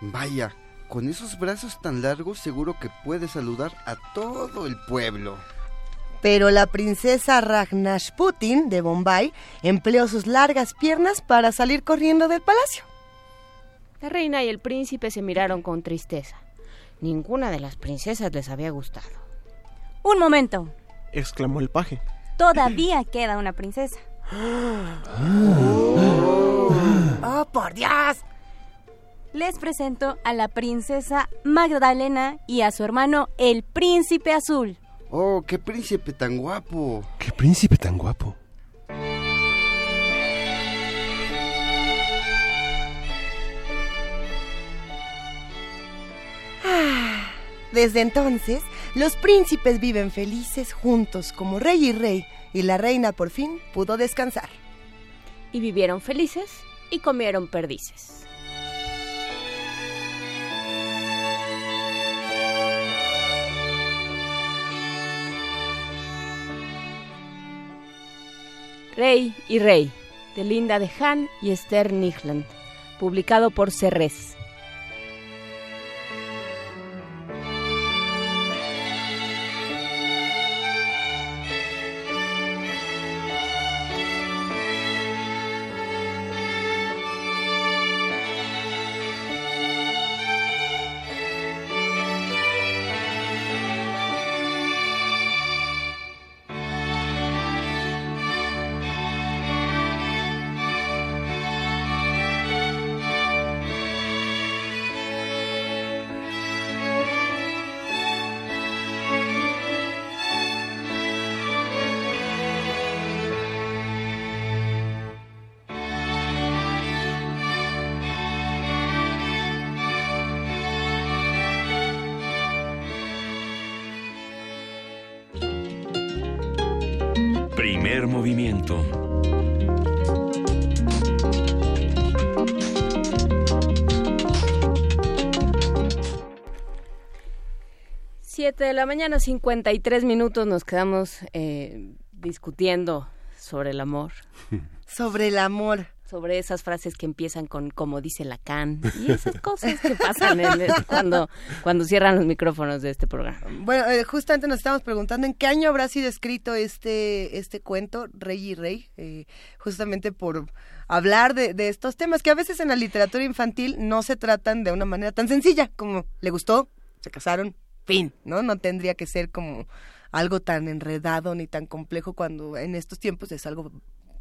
Vaya, con esos brazos tan largos seguro que puede saludar a todo el pueblo. Pero la princesa Ragnashputin de Bombay empleó sus largas piernas para salir corriendo del palacio. La reina y el príncipe se miraron con tristeza. Ninguna de las princesas les había gustado. Un momento, exclamó el paje. Todavía queda una princesa. ¡Oh, por Dios! Les presento a la princesa Magdalena y a su hermano el príncipe azul. ¡Oh, qué príncipe tan guapo! ¡Qué príncipe tan guapo! Desde entonces, los príncipes viven felices juntos como rey y rey, y la reina por fin pudo descansar. Y vivieron felices y comieron perdices. Rey y Rey, de Linda de Han y Esther Nigland, publicado por Cerrés. La mañana, 53 minutos, nos quedamos eh, discutiendo sobre el amor. Sobre el amor. Sobre esas frases que empiezan con como dice Lacan y esas cosas que pasan en el- cuando, cuando cierran los micrófonos de este programa. Bueno, eh, justamente nos estábamos preguntando en qué año habrá sido escrito este, este cuento, Rey y Rey, eh, justamente por hablar de, de estos temas que a veces en la literatura infantil no se tratan de una manera tan sencilla como le gustó, se casaron, fin, ¿no? No tendría que ser como algo tan enredado ni tan complejo cuando en estos tiempos es algo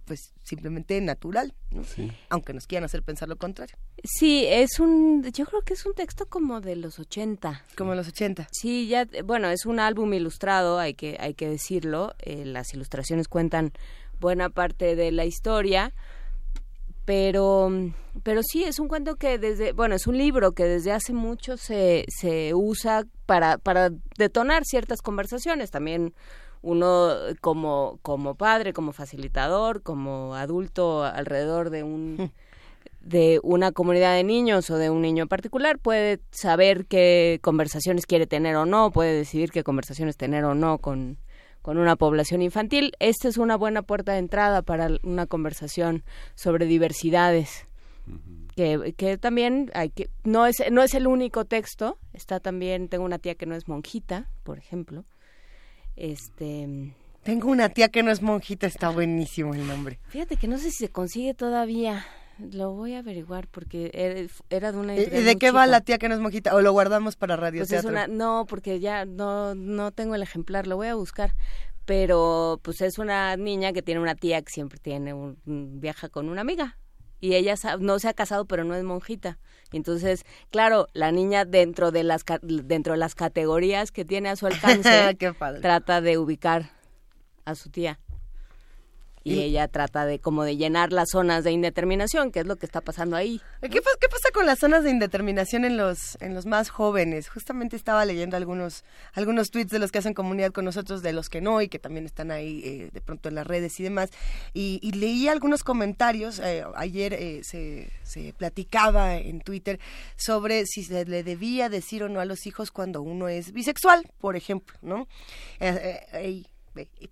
pues simplemente natural, ¿no? aunque nos quieran hacer pensar lo contrario. Sí, es un, yo creo que es un texto como de los 80. Como de los 80. Sí, ya, bueno, es un álbum ilustrado, hay que, hay que decirlo. Eh, las ilustraciones cuentan buena parte de la historia, pero, pero sí, es un cuento que desde, bueno, es un libro que desde hace mucho se, se usa para, para detonar ciertas conversaciones. También uno como, como padre, como facilitador, como adulto alrededor de un de una comunidad de niños o de un niño en particular puede saber qué conversaciones quiere tener o no, puede decidir qué conversaciones tener o no con, con una población infantil. Esta es una buena puerta de entrada para una conversación sobre diversidades. Que, que, también hay que no es no es el único texto está también tengo una tía que no es monjita por ejemplo este. Tengo una tía que no es monjita, está buenísimo el nombre. Fíjate que no sé si se consigue todavía. Lo voy a averiguar porque era de una ¿Y de qué va la tía que no es monjita? ¿O lo guardamos para radio pues no, porque ya no, no tengo el ejemplar, lo voy a buscar. Pero pues es una niña que tiene una tía que siempre tiene un, viaja con una amiga. Y ella no se ha casado pero no es monjita. Entonces claro la niña dentro de las dentro de las categorías que tiene a su alcance trata de ubicar a su tía y, ella trata de como de llenar las zonas de indeterminación, que es lo que está pasando ahí. ¿Qué, ¿Qué, pasa con las zonas de indeterminación en los en los más jóvenes? Justamente estaba leyendo algunos algunos tweets de los que hacen comunidad con nosotros, de los que no y que también están ahí eh, de pronto en las redes y demás. Y, leí algunos comentarios. Eh, ayer eh, se, se platicaba en Twitter sobre si se le debía decir o no a los hijos cuando uno es bisexual, por ejemplo, ¿no?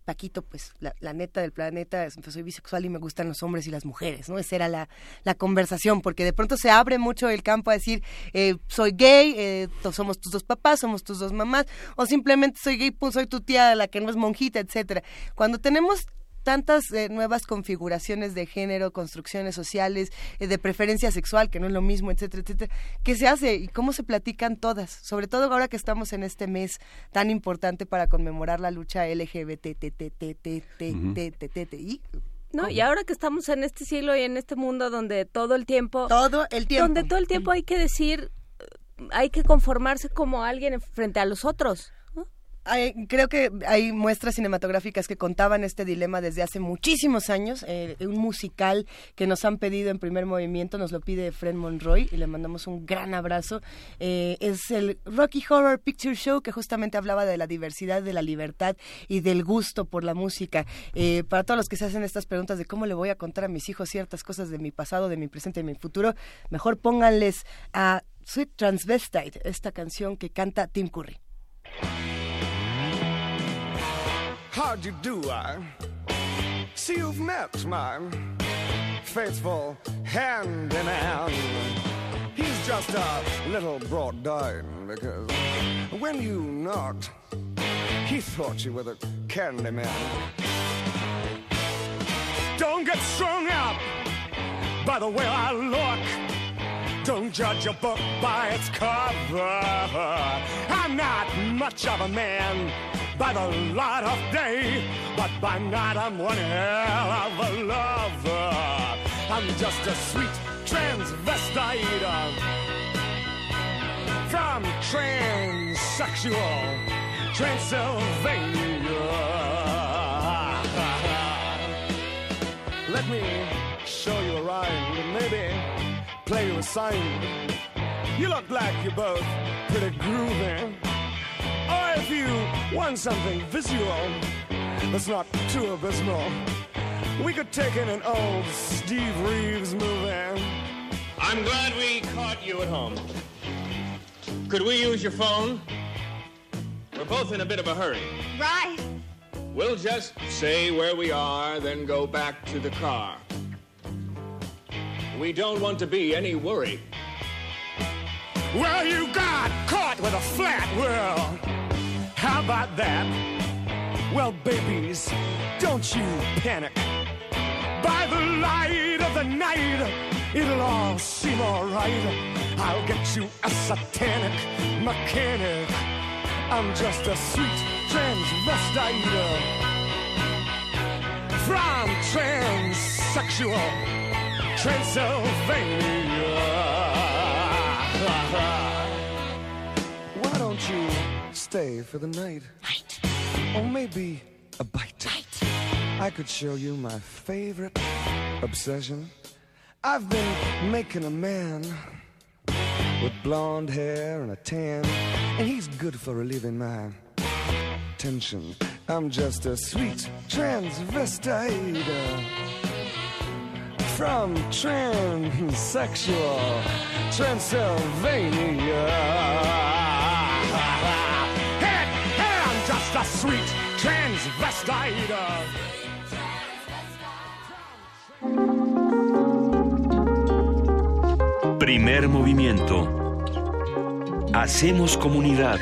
Paquito, pues la, neta del planeta, pues, soy bisexual y me gustan los hombres y las mujeres, ¿no? Esa era la, la conversación, porque de pronto se abre mucho el campo a decir, eh, soy gay, eh, somos tus dos papás, somos tus dos mamás, o simplemente soy gay, pues soy tu tía, la que no es monjita, etcétera. Cuando tenemos tantas eh, nuevas configuraciones de género, construcciones sociales, eh, de preferencia sexual, que no es lo mismo, etcétera, etcétera. ¿Qué se hace y cómo se platican todas? Sobre todo ahora que estamos en este mes tan importante para conmemorar la lucha LGBTTTTTTTTI. No, y ahora que estamos en este siglo y en este mundo donde todo el tiempo... Todo el tiempo. Donde todo el tiempo hay que decir, hay que conformarse como alguien frente a los otros creo que hay muestras cinematográficas que contaban este dilema desde hace muchísimos años. Eh, un musical que nos han pedido en primer movimiento, nos lo pide Fred Monroy y le mandamos un gran abrazo. Eh, es el Rocky Horror Picture Show que justamente hablaba de la diversidad, de la libertad y del gusto por la música. Eh, para todos los que se hacen estas preguntas de cómo le voy a contar a mis hijos ciertas cosas de mi pasado, de mi presente de mi futuro, mejor pónganles a Sweet Transvestite, esta canción que canta Tim Curry. How'd you do? I see you've met my faithful handyman. He's just a little brought down because when you knocked, he thought you were the candy man. Don't get strung up by the way I look. Don't judge a book by its cover. I'm not much of a man by the light of day, but by night I'm one hell of a lover. I'm just a sweet transvestite from transsexual Transylvania. Let me show you a rhyme and maybe play you a sign. You look like you're both pretty groovy. Or if you want something visual that's not too abysmal, we could take in an old Steve Reeves movie. I'm glad we caught you at home. Could we use your phone? We're both in a bit of a hurry. Right. We'll just say where we are, then go back to the car. We don't want to be any worry. Well, you got caught with a flat world. How about that? Well, babies, don't you panic. By the light of the night, it'll all seem alright. I'll get you a satanic mechanic. I'm just a sweet transvestite from transsexual Transylvania. Why don't you stay for the night? Or maybe a bite. I could show you my favorite obsession. I've been making a man with blonde hair and a tan, and he's good for relieving my tension. I'm just a sweet transvestite from transsexual Transylvania. Hey, hey, I'm just a sweet transvestite. Primer movimiento. Hacemos comunidad.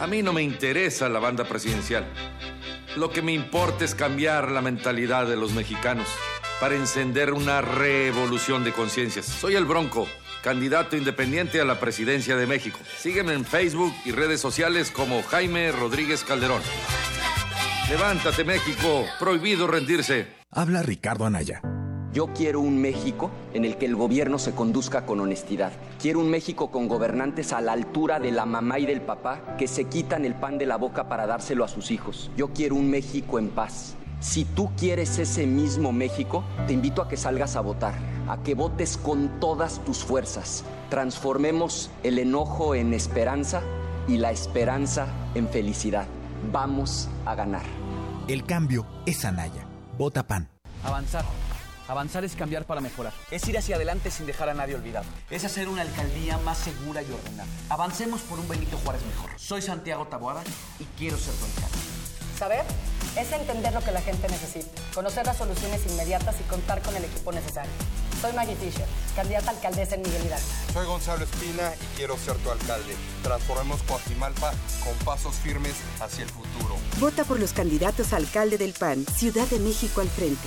A mí no me interesa la banda presidencial. Lo que me importa es cambiar la mentalidad de los mexicanos para encender una revolución de conciencias. Soy el Bronco, candidato independiente a la presidencia de México. Sígueme en Facebook y redes sociales como Jaime Rodríguez Calderón. Levántate México, prohibido rendirse. Habla Ricardo Anaya. Yo quiero un México en el que el gobierno se conduzca con honestidad. Quiero un México con gobernantes a la altura de la mamá y del papá que se quitan el pan de la boca para dárselo a sus hijos. Yo quiero un México en paz. Si tú quieres ese mismo México, te invito a que salgas a votar, a que votes con todas tus fuerzas. Transformemos el enojo en esperanza y la esperanza en felicidad. Vamos a ganar. El cambio es Anaya. Vota PAN. Avanzar. Avanzar es cambiar para mejorar. Es ir hacia adelante sin dejar a nadie olvidado. Es hacer una alcaldía más segura y ordenada. Avancemos por un Benito Juárez mejor. Soy Santiago Taboada y quiero ser tu alcalde. Saber es entender lo que la gente necesita, conocer las soluciones inmediatas y contar con el equipo necesario. Soy Maggie Fisher, candidata a alcaldesa en Miguel Hidalgo. Soy Gonzalo Espina y quiero ser tu alcalde. Transformemos Coajimalpa con pasos firmes hacia el futuro. Vota por los candidatos a alcalde del PAN, Ciudad de México al frente.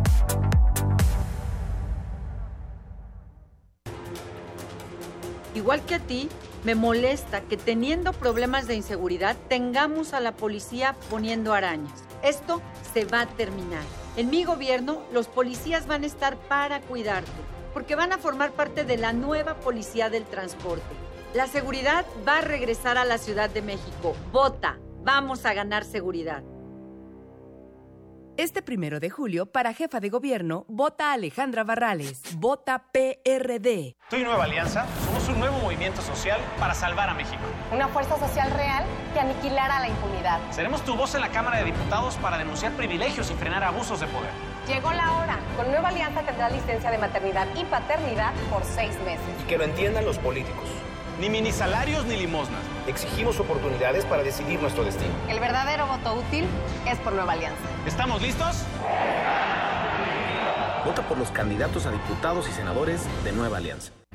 Igual que a ti, me molesta que teniendo problemas de inseguridad tengamos a la policía poniendo arañas. Esto se va a terminar. En mi gobierno, los policías van a estar para cuidarte, porque van a formar parte de la nueva policía del transporte. La seguridad va a regresar a la Ciudad de México. Vota. Vamos a ganar seguridad. Este primero de julio, para jefa de gobierno, vota Alejandra Barrales. Vota PRD. Tú y Nueva Alianza somos un nuevo movimiento social para salvar a México. Una fuerza social real que aniquilara la impunidad. Seremos tu voz en la Cámara de Diputados para denunciar privilegios y frenar abusos de poder. Llegó la hora. Con Nueva Alianza tendrá licencia de maternidad y paternidad por seis meses. Y que lo entiendan los políticos. Ni mini salarios ni limosnas. Exigimos oportunidades para decidir nuestro destino. El verdadero voto útil es por Nueva Alianza. ¿Estamos listos? Vota por los candidatos a diputados y senadores de Nueva Alianza.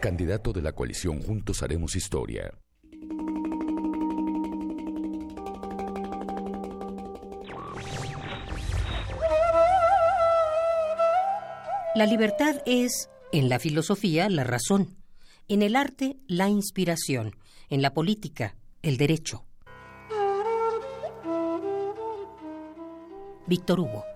Candidato de la coalición Juntos Haremos Historia. La libertad es, en la filosofía, la razón, en el arte, la inspiración, en la política, el derecho. Víctor Hugo.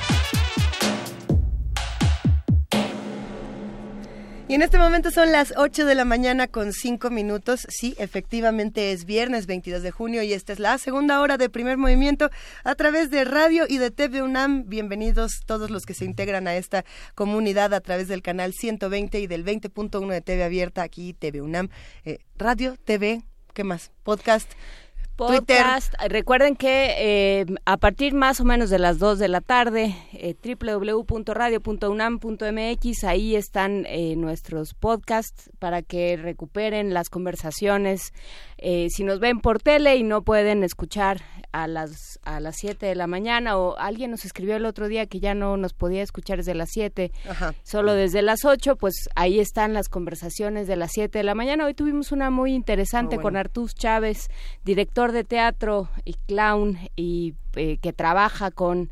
Y en este momento son las 8 de la mañana con 5 minutos. Sí, efectivamente es viernes 22 de junio y esta es la segunda hora de primer movimiento a través de radio y de TV UNAM. Bienvenidos todos los que se integran a esta comunidad a través del canal 120 y del 20.1 de TV Abierta, aquí TV UNAM. Eh, radio, TV, ¿qué más? Podcast. Podcast. Recuerden que eh, a partir más o menos de las 2 de la tarde, eh, www.radio.unam.mx, ahí están eh, nuestros podcasts para que recuperen las conversaciones. Eh, si nos ven por tele y no pueden escuchar a las a las 7 de la mañana o alguien nos escribió el otro día que ya no nos podía escuchar desde las 7, solo desde las 8, pues ahí están las conversaciones de las 7 de la mañana. Hoy tuvimos una muy interesante Ah, con. Artús Chávez, director de teatro y clown y eh, que trabaja con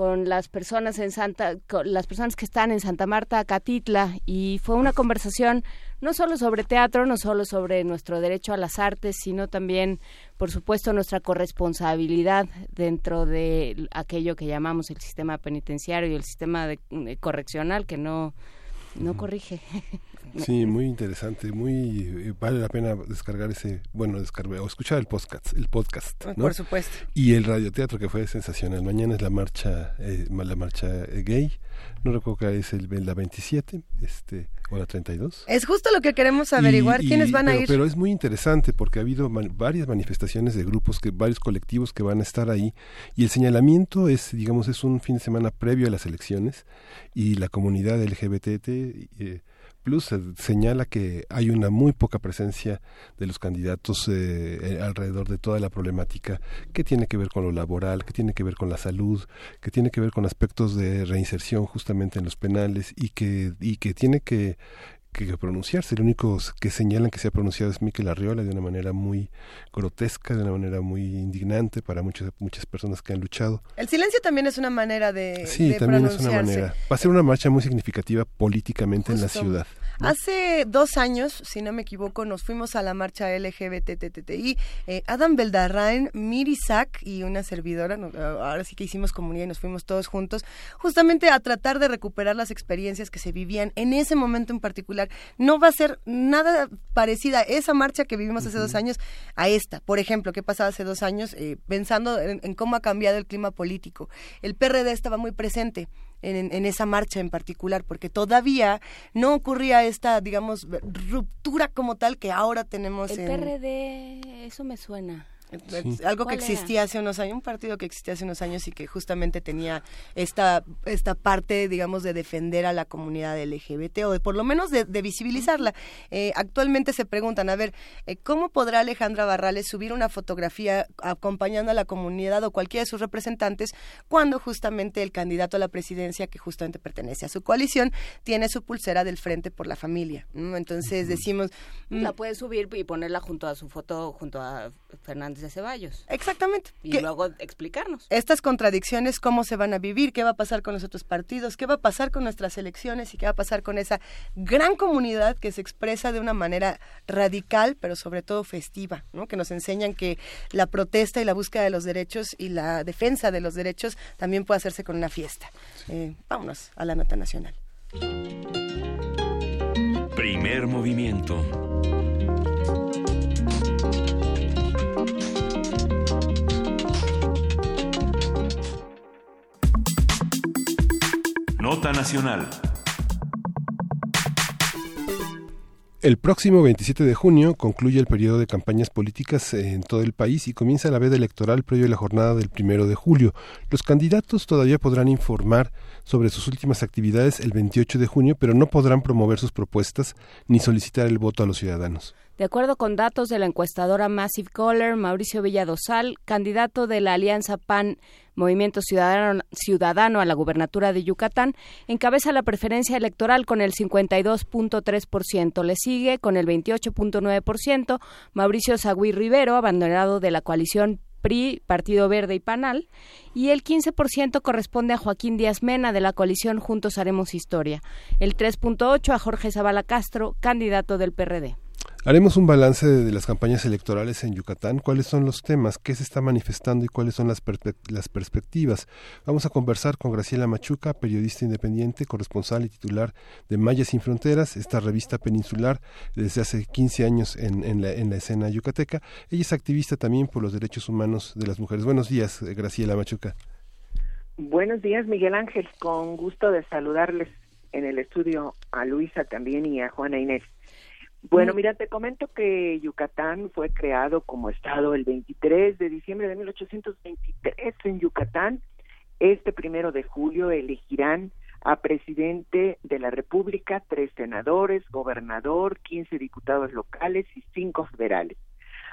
con las personas en Santa con las personas que están en Santa Marta, Catitla y fue una conversación no solo sobre teatro, no solo sobre nuestro derecho a las artes, sino también, por supuesto, nuestra corresponsabilidad dentro de aquello que llamamos el sistema penitenciario y el sistema de- eh, correccional que no no corrige. Sí, muy interesante, muy eh, vale la pena descargar ese, bueno, descargar o escuchar el podcast, el podcast, ¿no? Por supuesto. Y el radioteatro que fue sensacional. Mañana es la marcha, eh, la marcha eh, gay. No recuerdo que es el, la 27, este, o la 32. Es justo lo que queremos averiguar. Y- ¿Quiénes y- van a pero, ir? Pero es muy interesante porque ha habido man- varias manifestaciones de grupos, que varios colectivos que van a estar ahí y el señalamiento es, digamos, es un fin de semana previo a las elecciones y la comunidad LGBT eh, Plus eh, señala que hay una muy poca presencia de los candidatos eh, eh, alrededor de toda la problemática que tiene que ver con lo laboral, que tiene que ver con la salud, que tiene que ver con aspectos de reinserción justamente en los penales y que, y que tiene que que, pronunciarse. El único que señalan que se ha pronunciado es Miquel Arriola de una manera muy grotesca, de una manera muy indignante para muchas muchas personas que han luchado. El silencio también es una manera de, Sí, de también es una manera. Va a ser una marcha muy significativa políticamente en la ciudad. Hace dos años, si no me equivoco, nos fuimos a la marcha LGBTTTI. Eh, Adam Beldarrain, Miri Sack y una servidora, no, ahora sí que hicimos comunidad y nos fuimos todos juntos, justamente a tratar de recuperar las experiencias que se vivían en ese momento en particular. No va a ser nada parecida esa marcha que vivimos hace dos años a esta. Por ejemplo, ¿qué pasaba hace dos años? Eh, pensando en, en cómo ha cambiado el clima político. El PRD estaba muy presente en, en esa marcha en particular, porque todavía no ocurría esta, digamos, ruptura como tal que ahora tenemos El en... PRD, eso me suena. Algo que existía hace unos años, un partido que existía hace unos años y que justamente tenía esta, esta parte, digamos, de defender a la comunidad LGBT o de por lo menos de, de visibilizarla. Eh, actualmente se preguntan, a ver, eh, ¿cómo podrá Alejandra Barrales subir una fotografía acompañando a la comunidad o cualquiera de sus representantes cuando justamente el candidato a la presidencia, que justamente pertenece a su coalición, tiene su pulsera del Frente por la Familia? ¿no? Entonces decimos... mm, La puede subir y ponerla junto a su foto, junto a Fernández de Ceballos. Exactamente. Y luego explicarnos. estas contradicciones, cómo se van a vivir, qué va a pasar con los otros partidos, qué va a pasar con nuestras elecciones y qué va a pasar con esa gran comunidad que se expresa de una manera radical, pero sobre todo festiva, ¿no? que nos enseñan que la protesta y la búsqueda de los derechos y la defensa de los derechos también puede hacerse con una fiesta. Eh, vámonos a la nota nacional. Primer movimiento. Nacional. El próximo 27 de junio concluye el periodo de campañas políticas en todo el país y comienza la veda electoral previo a la jornada del primero de julio. Los candidatos todavía podrán informar sobre sus últimas actividades el 28 de junio, pero no podrán promover sus propuestas ni solicitar el voto a los ciudadanos. De acuerdo con datos de la encuestadora Massive Caller, Mauricio Villadosal, candidato de la Alianza PAN Movimiento Ciudadano, Ciudadano a la gubernatura de Yucatán, encabeza la preferencia electoral con el 52.3%. Le sigue con el 28.9% Mauricio Sagüí Rivero, abanderado de la coalición PRI, Partido Verde y Panal, y el 15% corresponde a Joaquín Díaz Mena de la coalición Juntos Haremos Historia, el 3.8% a Jorge Zavala Castro, candidato del PRD. Haremos un balance de, las campañas electorales en Yucatán, cuáles son los temas, qué se está manifestando y cuáles son las, las perspectivas. Vamos a conversar con Graciela Machuca, periodista independiente, corresponsal y titular de Maya Sin Fronteras, esta revista peninsular desde hace 15 años en, en la, en la escena yucateca. Ella es activista también por los derechos humanos de las mujeres. Buenos días, eh, Graciela Machuca. Buenos días, Miguel Ángel. Con gusto de saludarles en el estudio a Luisa también y a Juana Inés. Bueno, mira, te comento que Yucatán fue creado como estado el 23 de diciembre de 1823 en Yucatán. Este primero de julio elegirán a presidente de la República, tres senadores, gobernador, 15 diputados locales y cinco federales,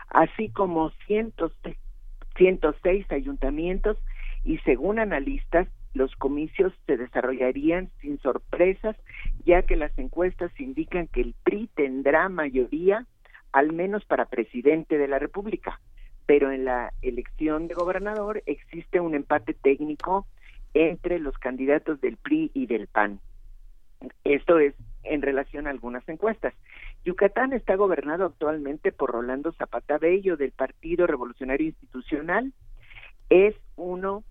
así como cientos de- 106 ayuntamientos y según analistas, los comicios se desarrollarían sin sorpresas, ya que las encuestas indican que el PRI tendrá mayoría, al menos para presidente de la República. Pero en la elección de gobernador existe un empate técnico entre los candidatos del PRI y del PAN. Esto es en relación a algunas encuestas. Yucatán está gobernado actualmente por Rolando Zapata Bello del Partido Revolucionario Institucional. Es uno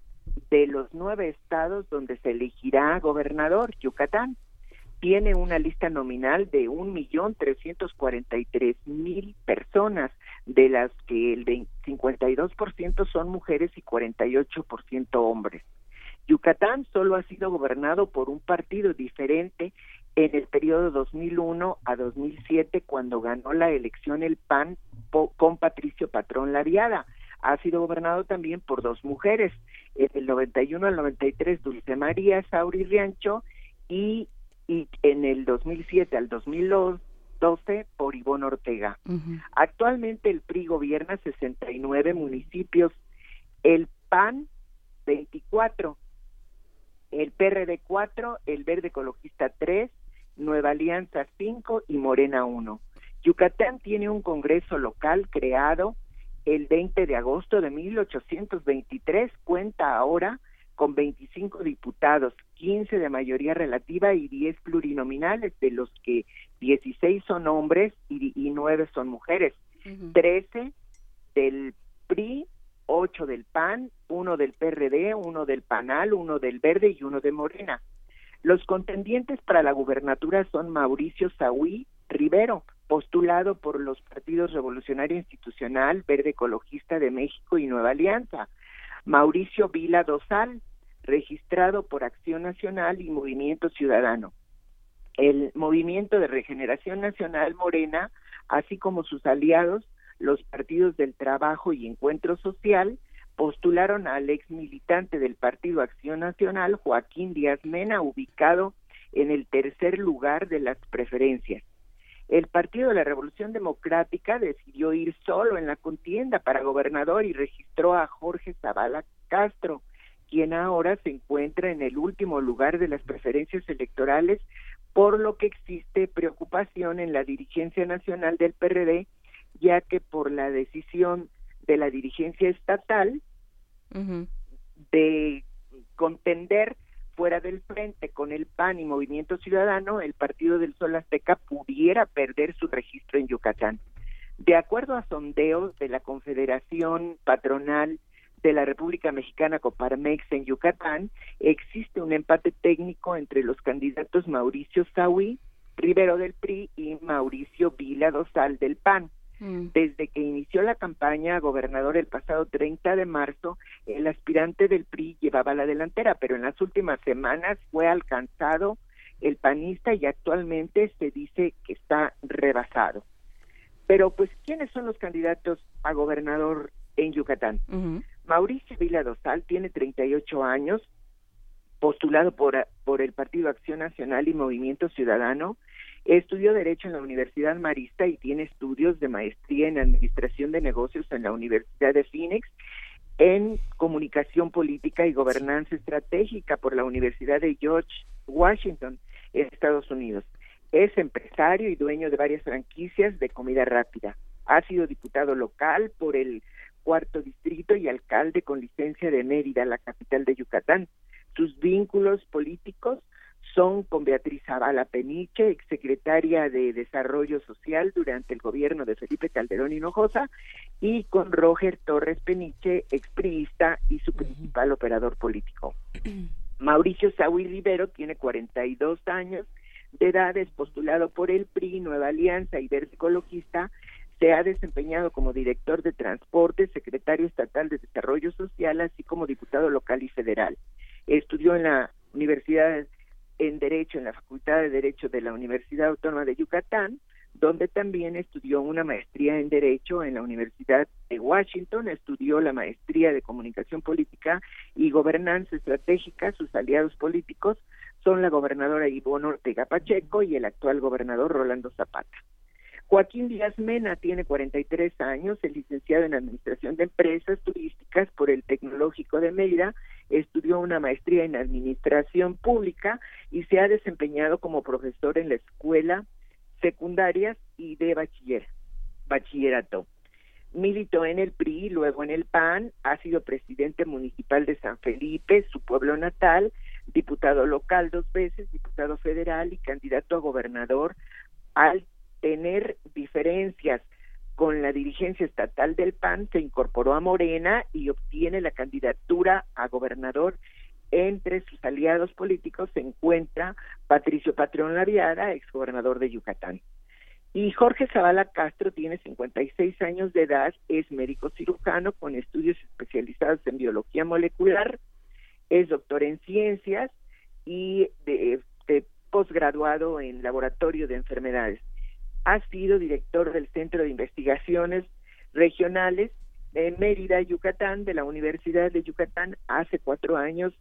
de los nueve estados donde se elegirá gobernador, Yucatán. Tiene una lista nominal de un millón trescientos cuarenta y tres mil personas, de las que el 20 52% son mujeres y 48% hombres. Yucatán solo ha sido gobernado por un partido diferente en el periodo 2001 a 2007 cuando ganó la elección el PAN con Patricio Patrón Laviada. Ha sido gobernado también por dos mujeres, en el 91 al 93 Dulce María Sauri Riancho y, y en el 2007 al 2012 por Ivonne Ortega. Actualmente el PRI gobierna 69 municipios, el PAN 24, el PRD 4, el Verde Ecologista 3, Nueva Alianza 5 y Morena 1. Yucatán tiene un congreso local creado el 20 de agosto de 1823, cuenta ahora con 25 diputados, 15 de mayoría relativa y 10 plurinominales, de los que 16 son hombres y, y 9 son mujeres, 13 del PRI, 8 del PAN, 1 del PRD, 1 del PANAL, 1 del Verde y 1 de Morena. Los contendientes para la gubernatura son Mauricio Saúl Rivero, postulado por los partidos Revolucionario Institucional, Verde Ecologista de México y Nueva Alianza. Mauricio Vila Dosal, registrado por Acción Nacional y Movimiento Ciudadano. El Movimiento de Regeneración Nacional Morena, así como sus aliados, los partidos del Trabajo y Encuentro Social, postularon al ex militante del Partido Acción Nacional, Joaquín Díaz Mena, ubicado en el tercer lugar de las preferencias. El Partido de la Revolución Democrática decidió ir solo en la contienda para gobernador y registró a Jorge Zavala Castro, quien ahora se encuentra en el último lugar de las preferencias electorales, por lo que existe preocupación en la dirigencia nacional del PRD, ya que por la decisión de la dirigencia estatal de contender fuera del frente con el PAN y Movimiento Ciudadano, el Partido del Sol Azteca pudiera perder su registro en Yucatán. De acuerdo a sondeos de la Confederación Patronal de la República Mexicana Coparmex en Yucatán, existe un empate técnico entre los candidatos Mauricio Saui, Rivero del PRI y Mauricio Vila Dosal del PAN. Mm. Desde que inició la campaña a gobernador el pasado 30 de marzo, el aspirante del PRI llevaba la delantera, pero en las últimas semanas fue alcanzado el panista y actualmente se dice que está rebasado. Pero pues, ¿quiénes son los candidatos a gobernador en Yucatán? Mauricio Vila Dosal tiene 38 años, postulado por, por el Partido Acción Nacional y Movimiento Ciudadano. Estudió Derecho en la Universidad Marista y tiene estudios de maestría en Administración de Negocios en la Universidad de Phoenix, en Comunicación Política y Gobernanza Estratégica por la Universidad de George Washington, Estados Unidos. Es empresario y dueño de varias franquicias de comida rápida. Ha sido diputado local por el cuarto distrito y alcalde con licencia de Mérida, la capital de Yucatán. Sus vínculos políticos son con Beatriz Zavala Peniche, exsecretaria de Desarrollo Social durante el gobierno de Felipe Calderón Hinojosa, y con Roger Torres Peniche, expriista y su principal operador político. Mauricio Saúl Rivero tiene 42 años de edad, es postulado por el PRI, Nueva Alianza y Verde Ecologista, se ha desempeñado como director de transporte, secretario estatal de Desarrollo Social, así como diputado local y federal. Estudió en la Universidad en Derecho, en la Facultad de Derecho de la Universidad Autónoma de Yucatán, donde también estudió una maestría en Derecho en la Universidad de Washington, estudió la maestría de Comunicación Política y Gobernanza Estratégica. Sus aliados políticos son la gobernadora Ivonne Ortega Pacheco y el actual gobernador Rolando Zapata. Joaquín Díaz Mena tiene 43 años, es licenciado en Administración de Empresas Turísticas por el Tecnológico de Mérida, estudió una maestría en Administración Pública y se ha desempeñado como profesor en la escuela secundarias y de bachiller, bachillerato. Militó en el PRI, luego en el PAN, ha sido presidente municipal de San Felipe, su pueblo natal, diputado local dos veces, diputado federal y candidato a gobernador al tener diferencias con la dirigencia estatal del PAN, se incorporó a Morena y obtiene la candidatura a gobernador. Entre sus aliados políticos se encuentra Patricio Patrón Laviada, exgobernador de Yucatán. Y Jorge Zavala Castro tiene 56 años de edad, es médico cirujano con estudios especializados en biología molecular, es doctor en ciencias y de, de posgraduado en laboratorio de enfermedades ha sido director del Centro de Investigaciones Regionales de Mérida, Yucatán, de la Universidad de Yucatán. Hace cuatro años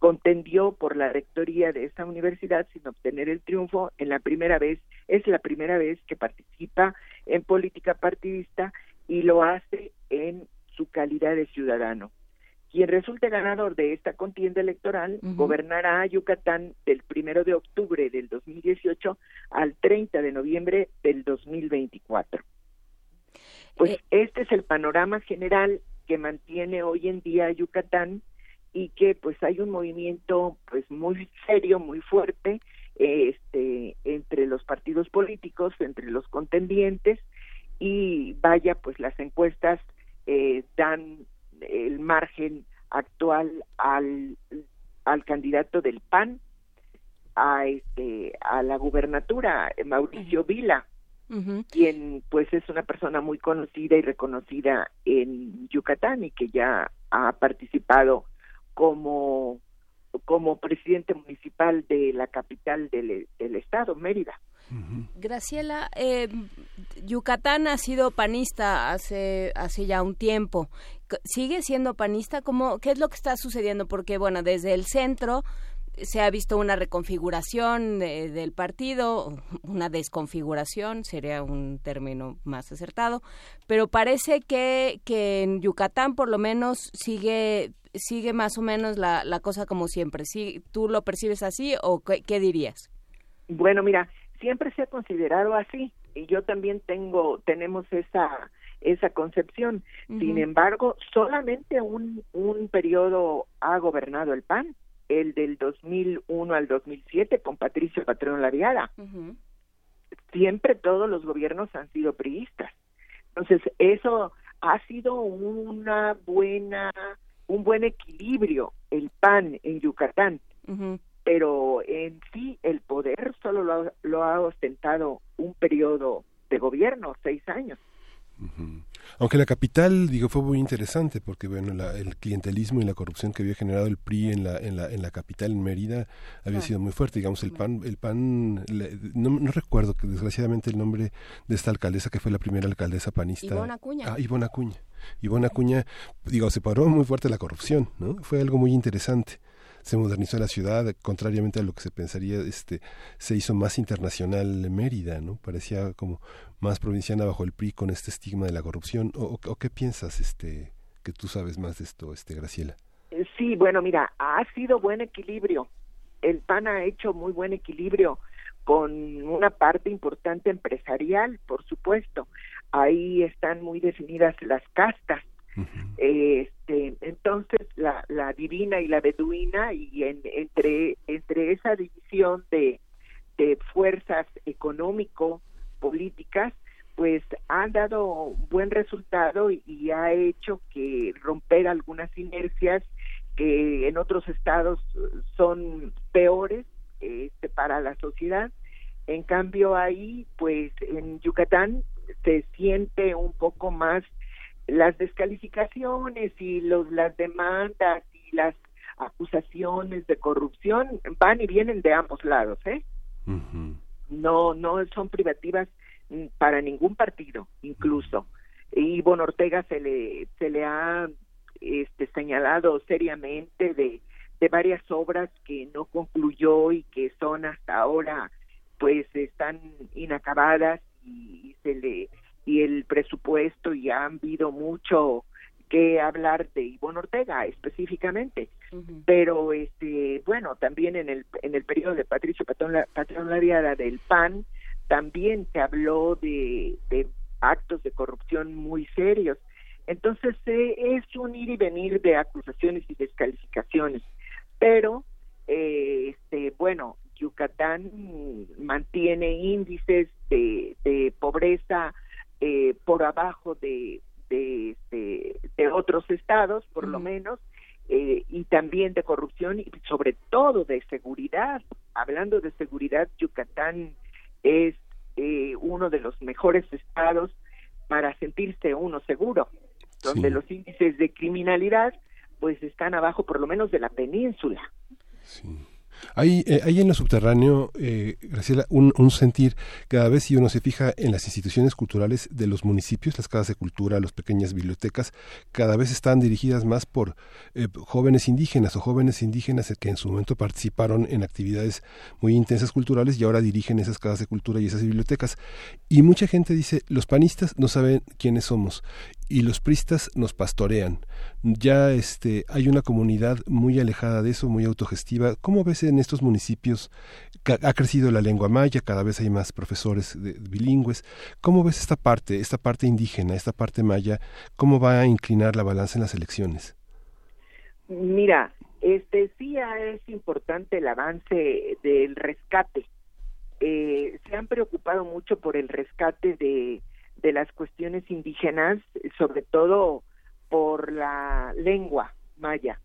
contendió por la rectoría de esa universidad sin obtener el triunfo en la primera vez, es la primera vez que participa en política partidista y lo hace en su calidad de ciudadano. Quien resulte ganador de esta contienda electoral gobernará a Yucatán del primero de octubre del 2018 al 30 de noviembre del 2024. Pues Eh. este es el panorama general que mantiene hoy en día Yucatán y que pues hay un movimiento pues muy serio, muy fuerte este entre los partidos políticos, entre los contendientes y vaya pues las encuestas eh, dan el margen actual al, al candidato del PAN a este a la gubernatura Mauricio Vila quien pues es una persona muy conocida y reconocida en Yucatán y que ya ha participado como como presidente municipal de la capital del, del estado Mérida Graciela, eh, Yucatán ha sido panista hace, hace ya un tiempo. ¿Sigue siendo panista? ¿Cómo, ¿Qué es lo que está sucediendo? Porque, bueno, desde el centro se ha visto una reconfiguración de- del partido, una desconfiguración, sería un término más acertado, pero parece que, que en Yucatán por lo menos sigue sigue más o menos la, la cosa como siempre. ¿Sí, ¿Tú lo percibes así o qué, qué dirías? Bueno, mira, siempre se ha considerado así y yo también tengo tenemos esa esa concepción. Sin embargo, solamente un, un periodo ha gobernado el PAN, el del 2001 al 2007 con Patricio Patrón Laviada. Siempre todos los gobiernos han sido priistas. Entonces, eso ha sido una buena un buen equilibrio el PAN en Yucatán. Pero en sí el poder solo lo, lo ha ostentado un periodo de gobierno, seis años. Aunque la capital, digo, fue muy interesante porque, bueno, el clientelismo y la corrupción que había generado el PRI en la, en la, en la capital, en Mérida, había sido muy fuerte. Digamos, el PAN, el PAN no, no, recuerdo que desgraciadamente el nombre de esta alcaldesa que fue la primera alcaldesa panista. Ivona Acuña. Ah, Ivona Acuña. Ivona Acuña, digo, se paró muy fuerte la corrupción, ¿no? Fue algo muy interesante se modernizó la ciudad, contrariamente a lo que se pensaría, este, se hizo más internacional Mérida, ¿no? Parecía como más provinciana bajo el PRI con este estigma de la corrupción. ¿O, qué piensas, este, que tú sabes más de esto, este, Graciela? Eh, sí, bueno, mira, ha sido buen equilibrio. El PAN ha hecho muy buen equilibrio con una parte importante empresarial, por supuesto. Ahí están muy definidas las castas este, entonces la, la divina y la beduina y entre entre esa división de, fuerzas económico políticas pues han dado buen resultado y, ha hecho que romper algunas inercias que en otros estados son peores este, para la sociedad. En cambio ahí pues en Yucatán se siente un poco más las descalificaciones y los, las demandas y las acusaciones de corrupción van y vienen de ambos lados, ¿eh? No, no son privativas para ningún partido, incluso. Y Bon Ortega se le, se le ha este, señalado seriamente de, de varias obras que no concluyó y que son hasta ahora, pues, están inacabadas y se le y el presupuesto y ha habido mucho que hablar de Ivonne Ortega específicamente. Pero este bueno también en el en el periodo de Patricio Patrón, Patrón del PAN también se habló de, de actos de corrupción muy serios. Entonces eh, es un ir y venir de acusaciones y descalificaciones. Pero eh, este bueno Yucatán mantiene índices de, de pobreza eh, por abajo de, de, de, otros estados, por lo menos, eh, y también de corrupción y sobre todo de seguridad. Hablando de seguridad, Yucatán es eh, uno de los mejores estados para sentirse uno seguro, donde los índices de criminalidad pues están abajo por lo menos de la península. Sí. Hay, eh, hay en lo subterráneo, eh, Graciela, un, sentir, cada vez si uno se fija en las instituciones culturales de los municipios, las casas de cultura, las pequeñas bibliotecas, cada vez están dirigidas más por eh, jóvenes indígenas o jóvenes indígenas que en su momento participaron en actividades muy intensas culturales y ahora dirigen esas casas de cultura y esas bibliotecas. Y mucha gente dice, los panistas no saben quiénes somos y los pristas nos pastorean. Ya este hay una comunidad muy alejada de eso, muy autogestiva. ¿Cómo ves en estos municipios ha crecido la lengua maya, cada vez hay más profesores bilingües. ¿Cómo ves esta parte, esta parte indígena, esta parte maya, cómo va a inclinar la balanza en las elecciones? Mira, este sí es importante el avance del rescate. Eh, se han preocupado mucho por el rescate de de las cuestiones indígenas, sobre todo por la lengua maya.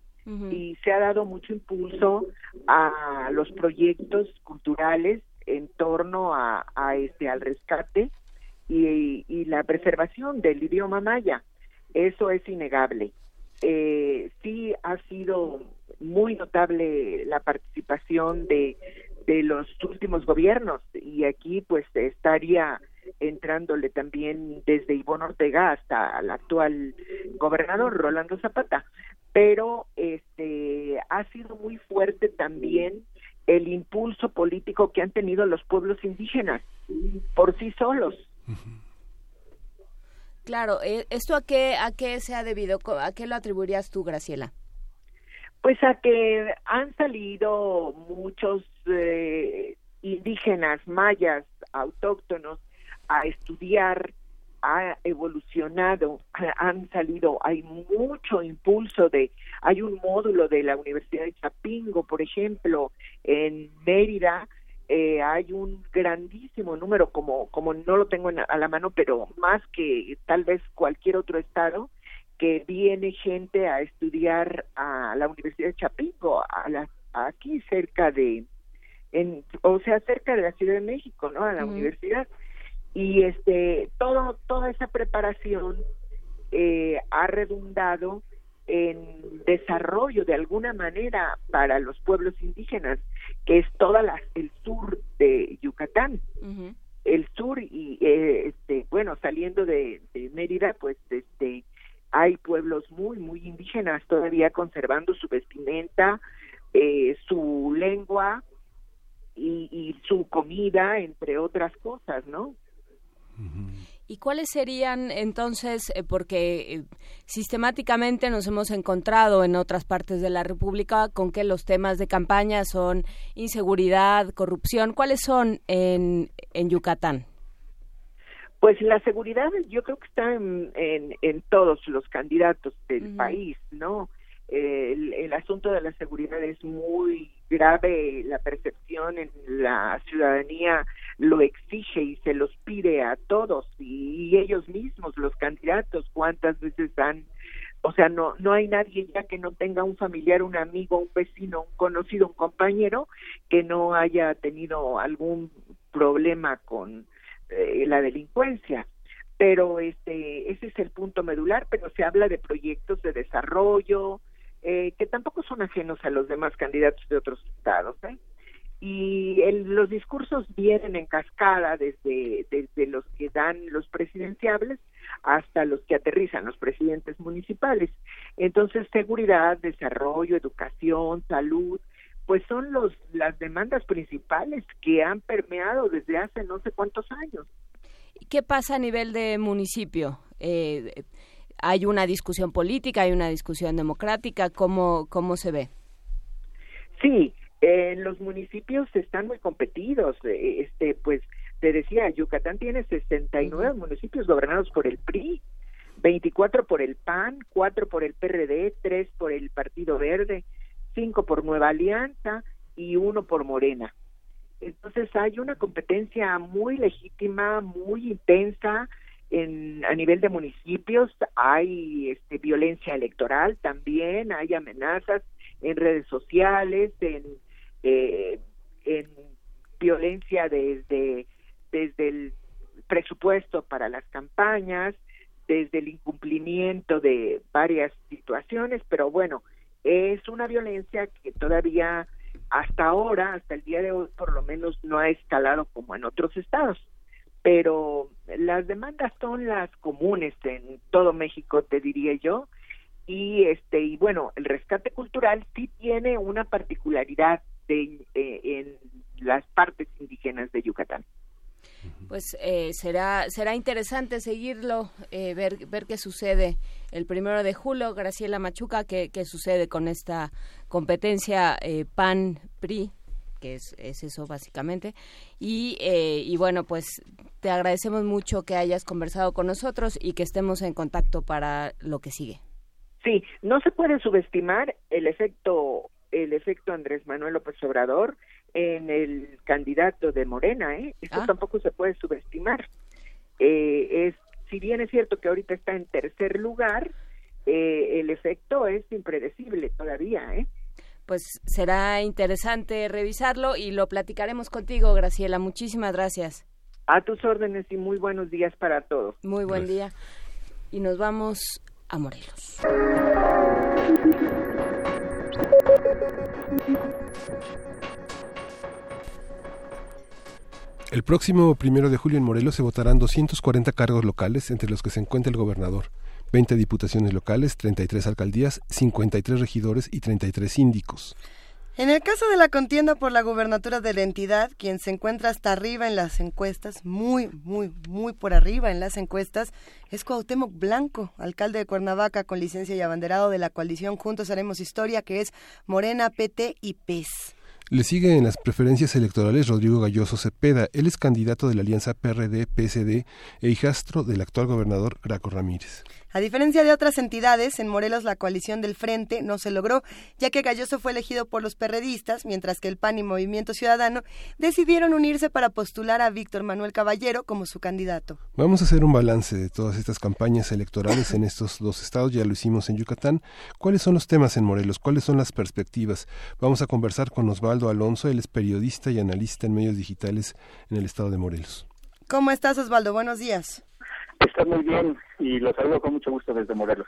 Y se ha dado mucho impulso a los proyectos culturales en torno a, este al rescate y, y, la preservación del idioma maya. Eso es innegable. Eh, sí ha sido muy notable la participación de, de los últimos gobiernos y aquí pues estaría entrándole también desde Ivonne Ortega hasta el actual gobernador Rolando Zapata. Pero este ha sido muy fuerte también el impulso político que han tenido los pueblos indígenas por sí solos. Claro, eh, ¿esto a qué, a qué se ha debido? ¿A qué lo atribuirías tú, Graciela? Pues a que han salido muchos eh, indígenas mayas autóctonos a estudiar ha evolucionado, han salido, hay mucho impulso de, hay un módulo de la Universidad de Chapingo, por ejemplo, en Mérida, eh, hay un grandísimo número, como, como no lo tengo a la mano, pero más que tal vez cualquier otro estado, que viene gente a estudiar a la Universidad de Chapingo, a la, aquí cerca de, en, o sea, cerca de la Ciudad de México, ¿no? A la universidad. Y este, todo, toda esa preparación eh, ha redundado en desarrollo de alguna manera para los pueblos indígenas, que es toda la, el sur de Yucatán. El sur y eh, este bueno, saliendo de, de, Mérida, pues este hay pueblos muy muy indígenas todavía conservando su vestimenta, eh, su lengua y, y su comida, entre otras cosas, ¿no? ¿Y cuáles serían entonces, eh, porque eh, sistemáticamente nos hemos encontrado en otras partes de la República con que los temas de campaña son inseguridad, corrupción, ¿cuáles son en, en Yucatán? Pues la seguridad yo creo que está en, en, todos los candidatos del país, ¿no? El, el asunto de la seguridad es muy grave, la percepción en la ciudadanía lo exige y se los pide a todos y ellos mismos, los candidatos, cuántas veces han o sea, no, no hay nadie ya que no tenga un familiar, un amigo, un vecino, un conocido, un compañero que no haya tenido algún problema con eh, la delincuencia. Pero este, ese es el punto medular, pero se habla de proyectos de desarrollo, eh, que tampoco son ajenos a los demás candidatos de otros estados. ¿eh? Y el, los discursos vienen en cascada desde, desde los que dan los presidenciables hasta los que aterrizan los presidentes municipales. Entonces, seguridad, desarrollo, educación, salud, pues son los las demandas principales que han permeado desde hace no sé cuántos años. ¿Qué pasa a nivel de municipio? Eh, ¿Hay una discusión política, hay una discusión democrática? ¿Cómo, cómo se ve? Sí, en los municipios están muy competidos, eh, este, pues te decía, Yucatán tiene 69 municipios gobernados por el PRI, 24 por el PAN, 4 por el PRD, 3 por el Partido Verde, 5 por Nueva Alianza y 1 por Morena. Entonces hay una competencia muy legítima, muy intensa en, a nivel de municipios, hay este, violencia electoral también, hay amenazas en redes sociales, en eh, en violencia desde, desde el presupuesto para las campañas, desde el incumplimiento de varias situaciones, pero bueno, es una violencia que todavía hasta ahora, hasta el día de hoy, por lo menos no ha escalado como en otros estados. Pero las demandas son las comunes en todo México, te diría yo, y este y bueno, el rescate cultural sí tiene una particularidad de, eh, en las partes indígenas de Yucatán. Pues eh, será será interesante seguirlo, eh, ver ver qué sucede el primero de julio. Graciela Machuca, qué, qué sucede con esta competencia PAN PRI que es, es, eso básicamente. Y, y bueno, pues te agradecemos mucho que hayas conversado con nosotros y que estemos en contacto para lo que sigue. Sí, no se puede subestimar el efecto el efecto Andrés Manuel López Obrador en el candidato de Morena, ¿eh? Eso Ah. tampoco se puede subestimar. Eh, es, si bien es cierto que ahorita está en tercer lugar, eh, el efecto es impredecible todavía, ¿eh? Pues será interesante revisarlo y lo platicaremos contigo, Graciela. Muchísimas gracias. A tus órdenes y muy buenos días para todos. Muy buen día. Y nos vamos a Morelos. El próximo primero de julio en Morelos se votarán 240 cargos locales, entre los que se encuentra el gobernador, 20 diputaciones locales, 33 alcaldías, 53 regidores y 33 síndicos. En el caso de la contienda por la gubernatura de la entidad, quien se encuentra hasta arriba en las encuestas, muy, muy, muy por arriba en las encuestas, es Cuauhtémoc Blanco, alcalde de Cuernavaca con licencia y abanderado de la coalición Juntos Haremos Historia, que es Morena, PT y PES. Le sigue en las preferencias electorales Rodrigo Galloso Cepeda. Él es candidato de la alianza PRD-PSD e hijastro del actual gobernador Graco Ramírez. A diferencia de otras entidades, en Morelos la coalición del Frente no se logró, ya que Galloso fue elegido por los perredistas, mientras que el PAN y Movimiento Ciudadano decidieron unirse para postular a Víctor Manuel Caballero como su candidato. Vamos a hacer un balance de todas estas campañas electorales en estos dos estados, ya lo hicimos en Yucatán. ¿Cuáles son los temas en Morelos? ¿Cuáles son las perspectivas? Vamos a conversar con Osvaldo Alonso, él es periodista y analista en medios digitales en el estado de Morelos. ¿Cómo estás, Osvaldo? Buenos días. Está muy bien y los saludo con mucho gusto desde Morelos.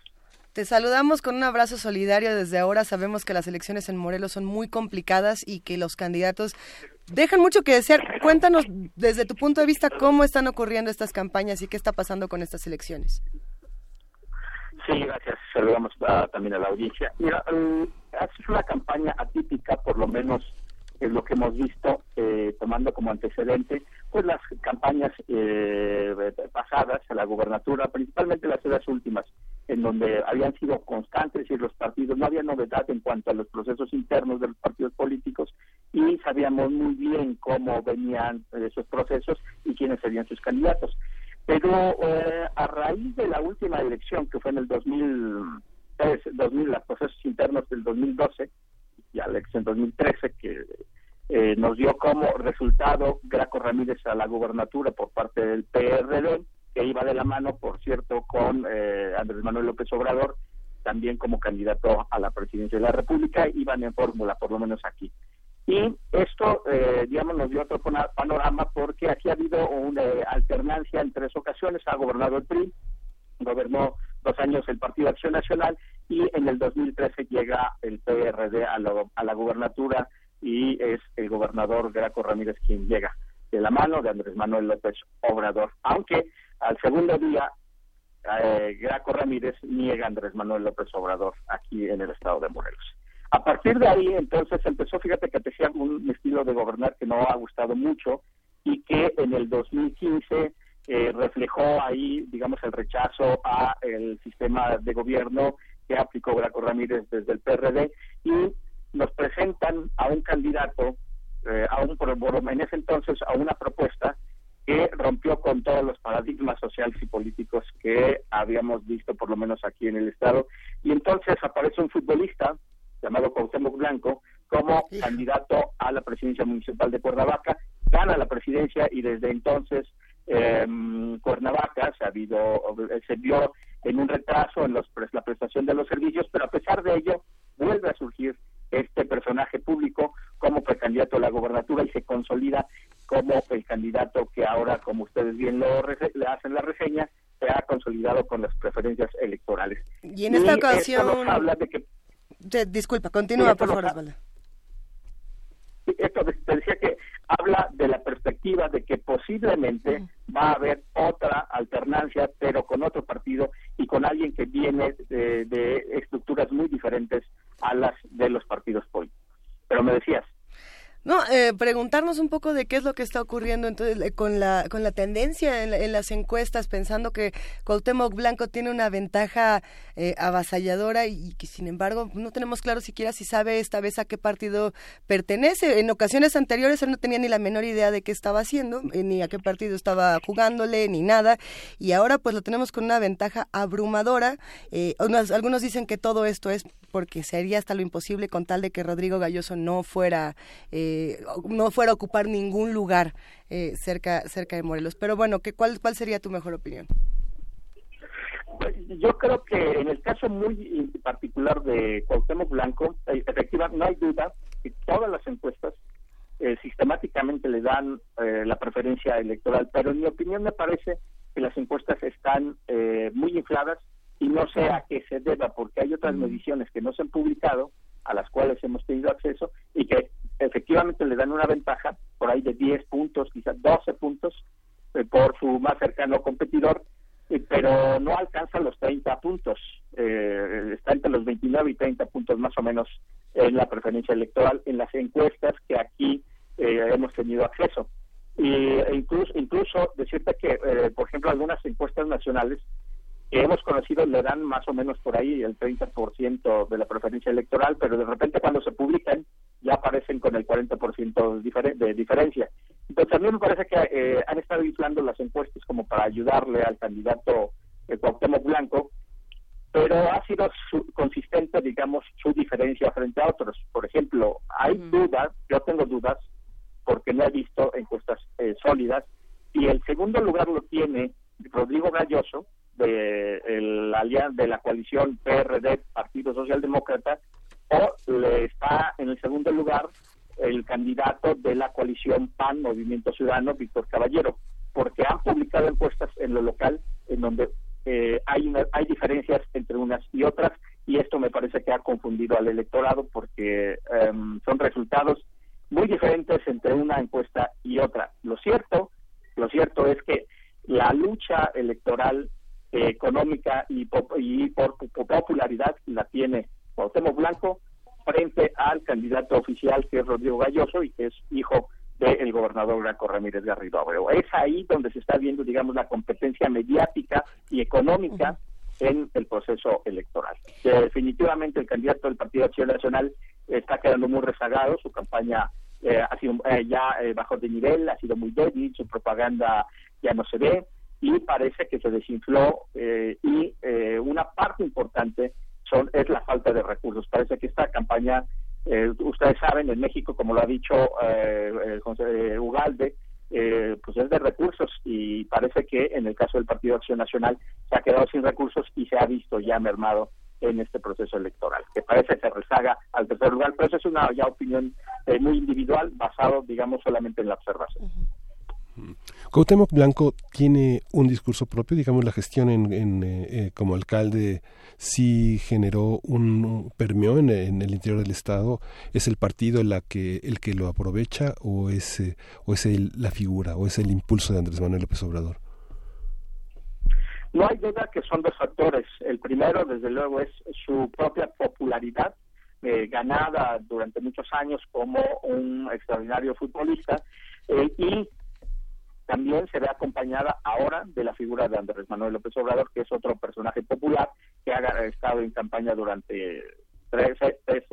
Te saludamos con un abrazo solidario desde ahora. Sabemos que las elecciones en Morelos son muy complicadas y que los candidatos dejan mucho que desear. Cuéntanos desde tu punto de vista cómo están ocurriendo estas campañas y qué está pasando con estas elecciones. Sí, gracias. Saludamos también a la audiencia. Mira, um, es una campaña atípica, por lo menos es lo que hemos visto, eh, tomando como antecedente pues las campañas eh, pasadas a la gubernatura, principalmente las ciudades últimas, en donde habían sido constantes y los partidos, no había novedad en cuanto a los procesos internos de los partidos políticos y sabíamos muy bien cómo venían esos procesos y quiénes serían sus candidatos. Pero eh, a raíz de la última elección, que fue en el 2003, 2000, los procesos internos del 2012, y la elección 2013, que eh, nos dio como resultado Graco Ramírez a la gubernatura por parte del PRD, que iba de la mano, por cierto, con eh, Andrés Manuel López Obrador, también como candidato a la presidencia de la República, iban en fórmula, por lo menos aquí. Y esto, eh, digamos, nos dio otro panorama porque aquí ha habido una alternancia en tres ocasiones. Ha gobernado el PRI, gobernó dos años el Partido Acción Nacional y en el 2013 llega el PRD a, a la gubernatura y es el gobernador Graco Ramírez quien llega de la mano de Andrés Manuel López Obrador, aunque al segundo día eh, Graco Ramírez niega Andrés Manuel López Obrador aquí en el estado de Morelos. A partir de ahí, entonces, empezó, fíjate que decía un estilo de gobernar que no ha gustado mucho y que en el 2015 eh, reflejó ahí, digamos, el rechazo a el sistema de gobierno que aplicó Graco Ramírez desde el PRD y nos presentan a un candidato, eh, a un, en ese entonces, a una propuesta que rompió con todos los paradigmas sociales y políticos que habíamos visto, por lo menos aquí en el Estado. Y entonces aparece un futbolista llamado Cuauhtémoc Blanco como candidato a la presidencia municipal de Cuernavaca, gana la presidencia y desde entonces eh, Cuernavaca se, ha habido, se vio en un retraso en los, la prestación de los servicios, pero a pesar de ello vuelve a surgir este personaje público como precandidato a la gobernatura y se consolida como el candidato que ahora, como ustedes bien lo le hacen la reseña, se ha consolidado con las preferencias electorales. Y en esta ocasión... Esto habla de que... disculpa, continúa, por favor, Osvaldo. Esto te decía que habla de la perspectiva de que posiblemente va a haber otra alternancia, pero con otro partido y con alguien que viene de estructuras muy diferentes a las de los partidos políticos. Pero me decías, no, eh, preguntarnos un poco de qué es lo que está ocurriendo entonces con la con la tendencia en, las encuestas, pensando que Cuauhtémoc Blanco tiene una ventaja eh, avasalladora y, que sin embargo no tenemos claro siquiera si sabe esta vez a qué partido pertenece. En ocasiones anteriores él no tenía ni la menor idea de qué estaba haciendo, eh, ni a qué partido estaba jugándole, ni nada, y ahora pues lo tenemos con una ventaja abrumadora. algunos dicen que todo esto es porque sería hasta lo imposible con tal de que Rodrigo Galloso no fuera eh, no fuera a ocupar ningún lugar eh, cerca cerca de Morelos. Pero bueno, ¿qué, cuál, ¿cuál sería tu mejor opinión? Pues, yo creo que en el caso muy particular de Cuauhtémoc Blanco, eh, efectivamente no hay duda que todas las encuestas sistemáticamente le dan la preferencia electoral, pero en mi opinión me parece que las encuestas están muy infladas y no sé a qué se deba, porque hay otras mediciones que no se han publicado, a las cuales hemos tenido acceso y que efectivamente le dan una ventaja por ahí de 10 puntos, quizás 12 puntos eh, por su más cercano competidor, eh, pero no alcanza los 30 puntos, eh, está entre los 29 y 30 puntos más o menos en la preferencia electoral en las encuestas que aquí hemos tenido acceso. Y, e incluso, incluso decirte que, por ejemplo, algunas encuestas nacionales que hemos conocido le dan más o menos por ahí el 30% de la preferencia electoral, pero de repente cuando se publican ya aparecen con el 40% de, de diferencia. Entonces, a mí me parece que eh, han estado inflando las encuestas como para ayudarle al candidato eh, Cuauhtémoc Blanco, pero ha sido consistente, digamos, su diferencia frente a otros. Por ejemplo, hay dudas, yo tengo dudas, porque no he visto encuestas eh, sólidas, y el segundo lugar lo tiene Rodrigo Galloso, de, la, de la coalición PRD, Partido Socialdemócrata, o le está en el segundo lugar el candidato de la coalición PAN, Movimiento Ciudadano, Víctor Caballero, porque han publicado encuestas en lo local en donde eh, hay, hay diferencias entre unas y otras y esto me parece que ha confundido al electorado porque em, son resultados muy diferentes entre una encuesta y otra. Lo cierto, lo cierto es que la lucha electoral eh, económica y, y por, popularidad la tiene Cuauhtémoc Blanco frente al candidato oficial que es Rodrigo Galloso y que es hijo del gobernador Graco Ramírez Garrido Abreu. Es ahí donde se está viendo, digamos, la competencia mediática y económica en el proceso electoral. definitivamente el candidato del Partido Acción Nacional está quedando muy rezagado, su campaña eh, ha sido eh, ya eh, bajo de nivel, ha sido muy débil, su propaganda ya no se ve y parece que se desinfló y una parte importante son es la falta de recursos. Parece que esta campaña eh, ustedes saben, en México, como lo ha dicho eh, eh Ugalde, eh, pues es de recursos y parece que en el caso del Partido Acción Nacional se ha quedado sin recursos y se ha visto ya mermado en este proceso electoral, que parece que se rezaga al tercer lugar, pero eso es una ya opinión muy individual, basado, digamos, solamente en la observación. Cuauhtémoc Blanco tiene un discurso propio, digamos, la gestión en, eh, eh, como alcalde sí generó un, permeó en, el interior del estado. ¿Es el partido la que, el que lo aprovecha o es, eh, o es la figura o es el impulso de Andrés Manuel López Obrador? No hay duda que son dos factores. El primero, desde luego, es su propia popularidad, ganada durante muchos años como un extraordinario futbolista, y también se ve acompañada ahora de la figura de Andrés Manuel López Obrador, que es otro personaje popular que ha estado en campaña durante tres, tres,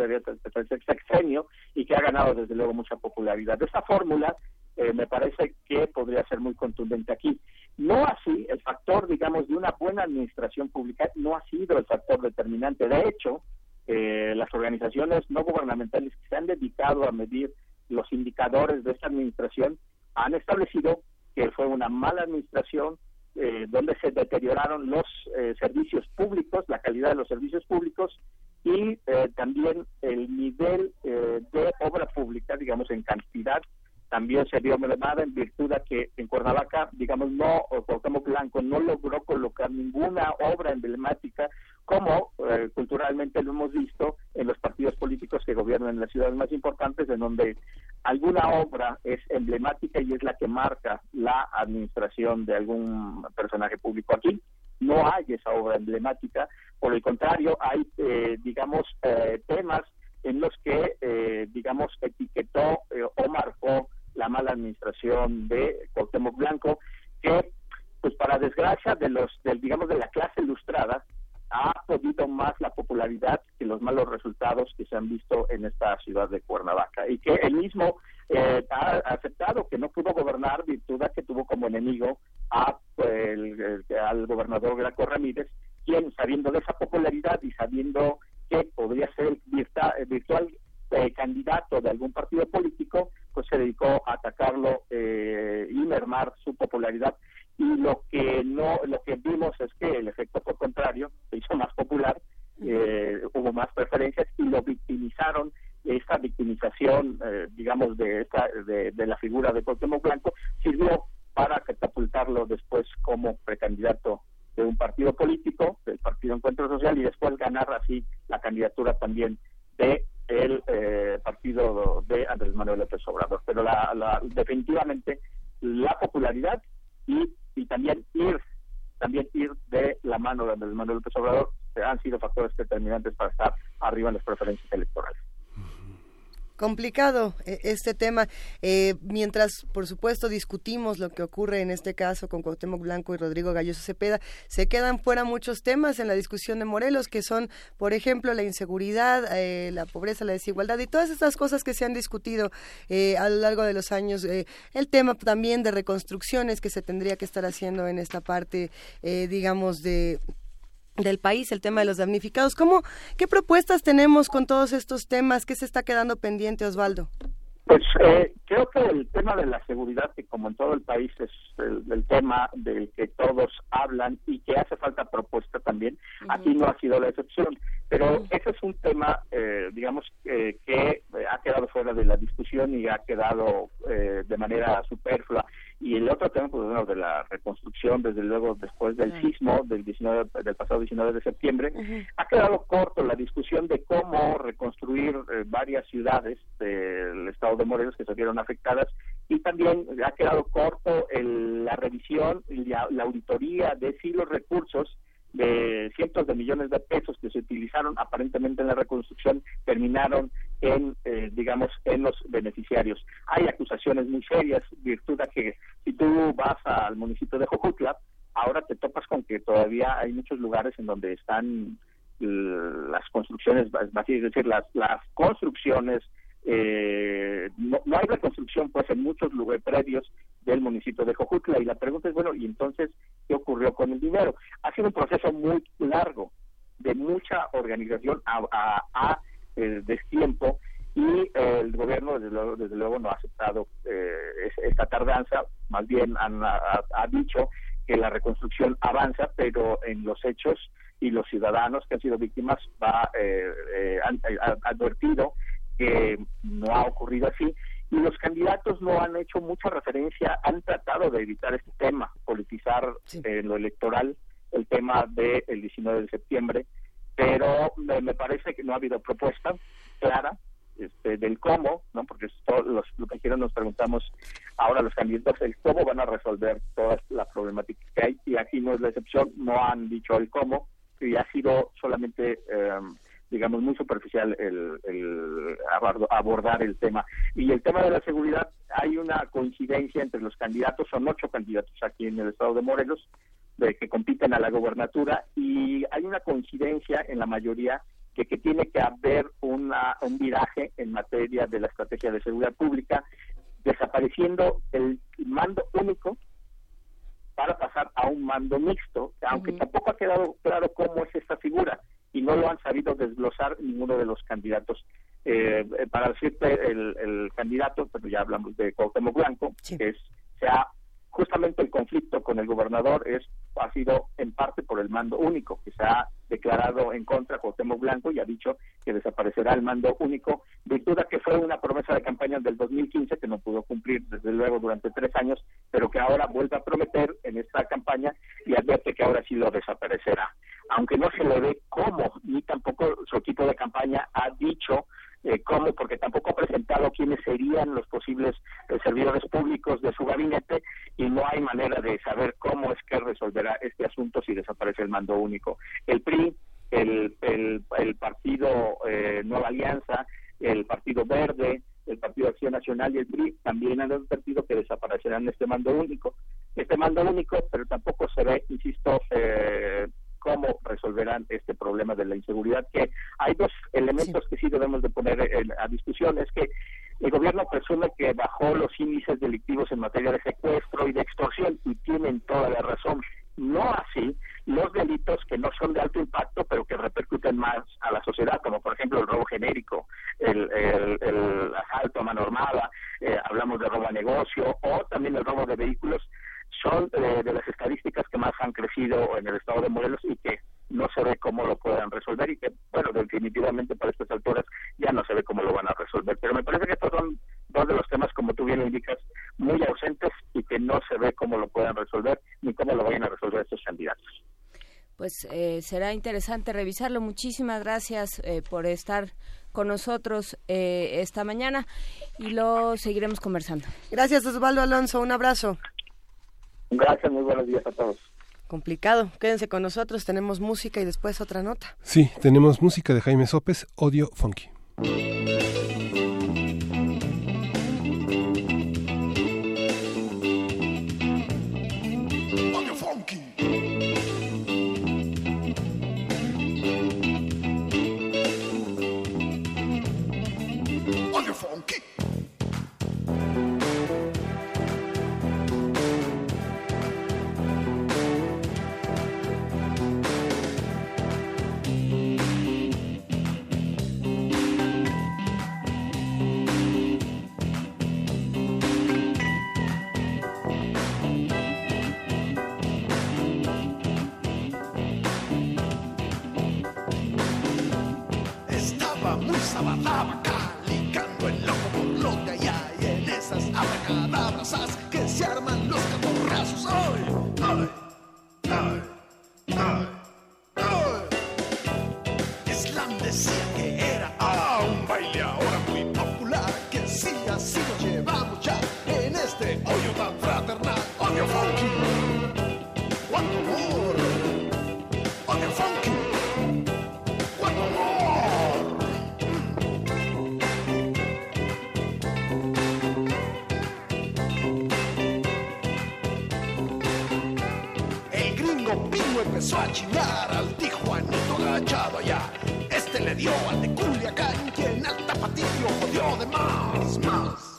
sexenio y que ha ganado desde luego mucha popularidad. Esa fórmula eh, me parece que podría ser muy contundente aquí. No así, el factor, digamos, de una buena administración pública no ha sido el factor determinante. De hecho, eh, las organizaciones no gubernamentales que se han dedicado a medir los indicadores de esta administración han establecido que fue una mala administración, eh, donde se deterioraron los eh, servicios públicos, la calidad de los servicios públicos y eh, también el nivel de obra pública, digamos, en cantidad, también se vio mermada en virtud de que en Cuernavaca, digamos, no, Cuauhtémoc Blanco no logró colocar ninguna obra emblemática como eh, culturalmente lo hemos visto en los partidos políticos que gobiernan en las ciudades más importantes, en donde alguna obra es emblemática y es la que marca la administración de algún personaje público. Aquí no hay esa obra emblemática, por el contrario, hay, eh, digamos, eh, temas en los que, digamos, etiquetó o marcó la mala administración de Cuauhtémoc Blanco, que, pues para desgracia de los, del, digamos, de la clase ilustrada, ha podido más la popularidad que los malos resultados que se han visto en esta ciudad de Cuernavaca. Y que él mismo eh, ha aceptado que no pudo gobernar virtud a que tuvo como enemigo a, el, al gobernador Graco Ramírez, quien sabiendo de esa popularidad y sabiendo que podría ser el virtual eh, candidato de algún partido político, pues se dedicó a atacarlo eh, y mermar su popularidad. Y lo que no lo que vimos es que el efecto por contrario se hizo más popular eh, hubo más preferencias y lo victimizaron. Esta victimización eh, digamos de esta de, la figura de Cuauhtémoc Blanco sirvió para catapultarlo después como precandidato de un partido político del Partido Encuentro Social y después ganar así la candidatura también de el eh, partido de Andrés Manuel López Obrador pero la, definitivamente la popularidad y y también ir también ir de la mano de Andrés Manuel López Obrador han sido factores determinantes para estar arriba en las preferencias electorales. Complicado eh, este tema. Eh, mientras, por supuesto, discutimos lo que ocurre en este caso con Cuauhtémoc Blanco y Rodrigo Galloso Cepeda, se quedan fuera muchos temas en la discusión de Morelos, que son, por ejemplo, la inseguridad, eh, la pobreza, la desigualdad y todas estas cosas que se han discutido a lo largo de los años. el tema también de reconstrucciones que se tendría que estar haciendo en esta parte, digamos, de del país, el tema de los damnificados. ¿Cómo, ¿Qué propuestas tenemos con todos estos temas? ¿Qué se está quedando pendiente, Osvaldo? Pues eh, creo que el tema de la seguridad, que como en todo el país es el, tema del que todos hablan y que hace falta propuesta también, aquí no ha sido la excepción. Pero ese es un tema, eh, digamos, eh, que ha quedado fuera de la discusión y ha quedado de manera superflua. Y el otro tema, pues bueno, de la reconstrucción, desde luego, después del sismo del, 19, del pasado 19 de septiembre, ha quedado corto la discusión de cómo reconstruir varias ciudades del estado de Morelos que se vieron afectadas y también ha quedado corto la revisión y la, auditoría de si los recursos de cientos de millones de pesos que se utilizaron aparentemente en la reconstrucción terminaron en, eh, digamos, en los beneficiarios. Hay acusaciones muy serias, virtud de que si tú vas al municipio de Jojutla, ahora te topas con que todavía hay muchos lugares en donde están las construcciones, es decir, las, las construcciones eh, no, hay reconstrucción pues en muchos lugares predios del municipio de Jojutla. Y la pregunta es bueno y entonces qué ocurrió con el dinero ha sido un proceso muy largo de mucha organización a, a, eh, destiempo y eh, el gobierno desde luego, desde luego no ha aceptado eh, esta tardanza. Más bien han, ha, dicho que la reconstrucción avanza pero en los hechos y los ciudadanos que han sido víctimas va han advertido que no ha ocurrido así y los candidatos no han hecho mucha referencia, han tratado de evitar este tema, politizar en lo electoral el tema del 19 de septiembre, pero me, parece que no ha habido propuesta clara este, del cómo, ¿no? porque todos los, lo que quiero nos preguntamos ahora los candidatos el cómo van a resolver toda la problemática que hay y aquí no es la excepción, no han dicho el cómo y ha sido solamente eh, digamos, muy superficial el, el abordar el tema. Y el tema de la seguridad, hay una coincidencia entre los candidatos, son ocho candidatos aquí en el estado de Morelos, de que compiten a la gobernatura, y hay una coincidencia en la mayoría que, que tiene que haber una, un viraje en materia de la estrategia de seguridad pública, desapareciendo el mando único para pasar a un mando mixto, aunque tampoco ha quedado claro cómo es esta figura y no lo han sabido desglosar ninguno de los candidatos. Eh, para decirte el, el, candidato, pero ya hablamos de Cuauhtémoc Blanco, es se ha justamente el conflicto con el gobernador es ha sido en parte por el mando único, que se ha declarado en contra Cuauhtémoc Blanco y ha dicho que desaparecerá el mando único, virtud a que fue una promesa de campaña del 2015 que no pudo cumplir desde luego durante tres años, pero que ahora vuelve a prometer en esta campaña y advierte que ahora sí lo desaparecerá. Aunque no se le ve cómo, ni tampoco su equipo de campaña ha dicho eh, cómo, porque tampoco ha presentado quiénes serían los posibles eh, servidores públicos de su gabinete y no hay manera de saber cómo es que resolverá este asunto si desaparece el mando único. El PRI, el, el, Partido eh, Nueva Alianza, el Partido Verde, el Partido Acción Nacional y el PRI también han advertido que desaparecerán este mando único. Este mando único, pero tampoco se ve, insisto, eh, cómo resolverán este problema de la inseguridad, que hay dos elementos que sí debemos de poner a discusión, es que el gobierno presume que bajó los índices delictivos en materia de secuestro y de extorsión y tienen toda la razón. No así los delitos que no son de alto impacto pero que repercuten más a la sociedad, como por ejemplo el robo genérico, el, asalto a mano armada, eh, hablamos de robo a negocio o también el robo de vehículos son eh, de las estadísticas que más han crecido en el estado de Morelos y que no se ve cómo lo puedan resolver y que, bueno, definitivamente para estas alturas ya no se ve cómo lo van a resolver. Pero me parece que estos son dos de los temas, como tú bien indicas, muy ausentes y que no se ve cómo lo puedan resolver ni cómo lo vayan a resolver estos candidatos. Pues eh, será interesante revisarlo. Muchísimas gracias eh, por estar con nosotros esta mañana y lo seguiremos conversando. Gracias, Osvaldo Alonso. Un abrazo. Gracias, muy buenos días a todos. Complicado. Quédense con nosotros, tenemos música y después otra nota. Sí, tenemos música de Jaime Sopes, Odio Funky. funky. Muy sabadaba calicando el loco por lo de allá y en esas abracadabras que se arman los catorrazos. ¡Ay! ¡Ay! Este le dio al de Culiacán, quien al tapatillo jodió de más, más,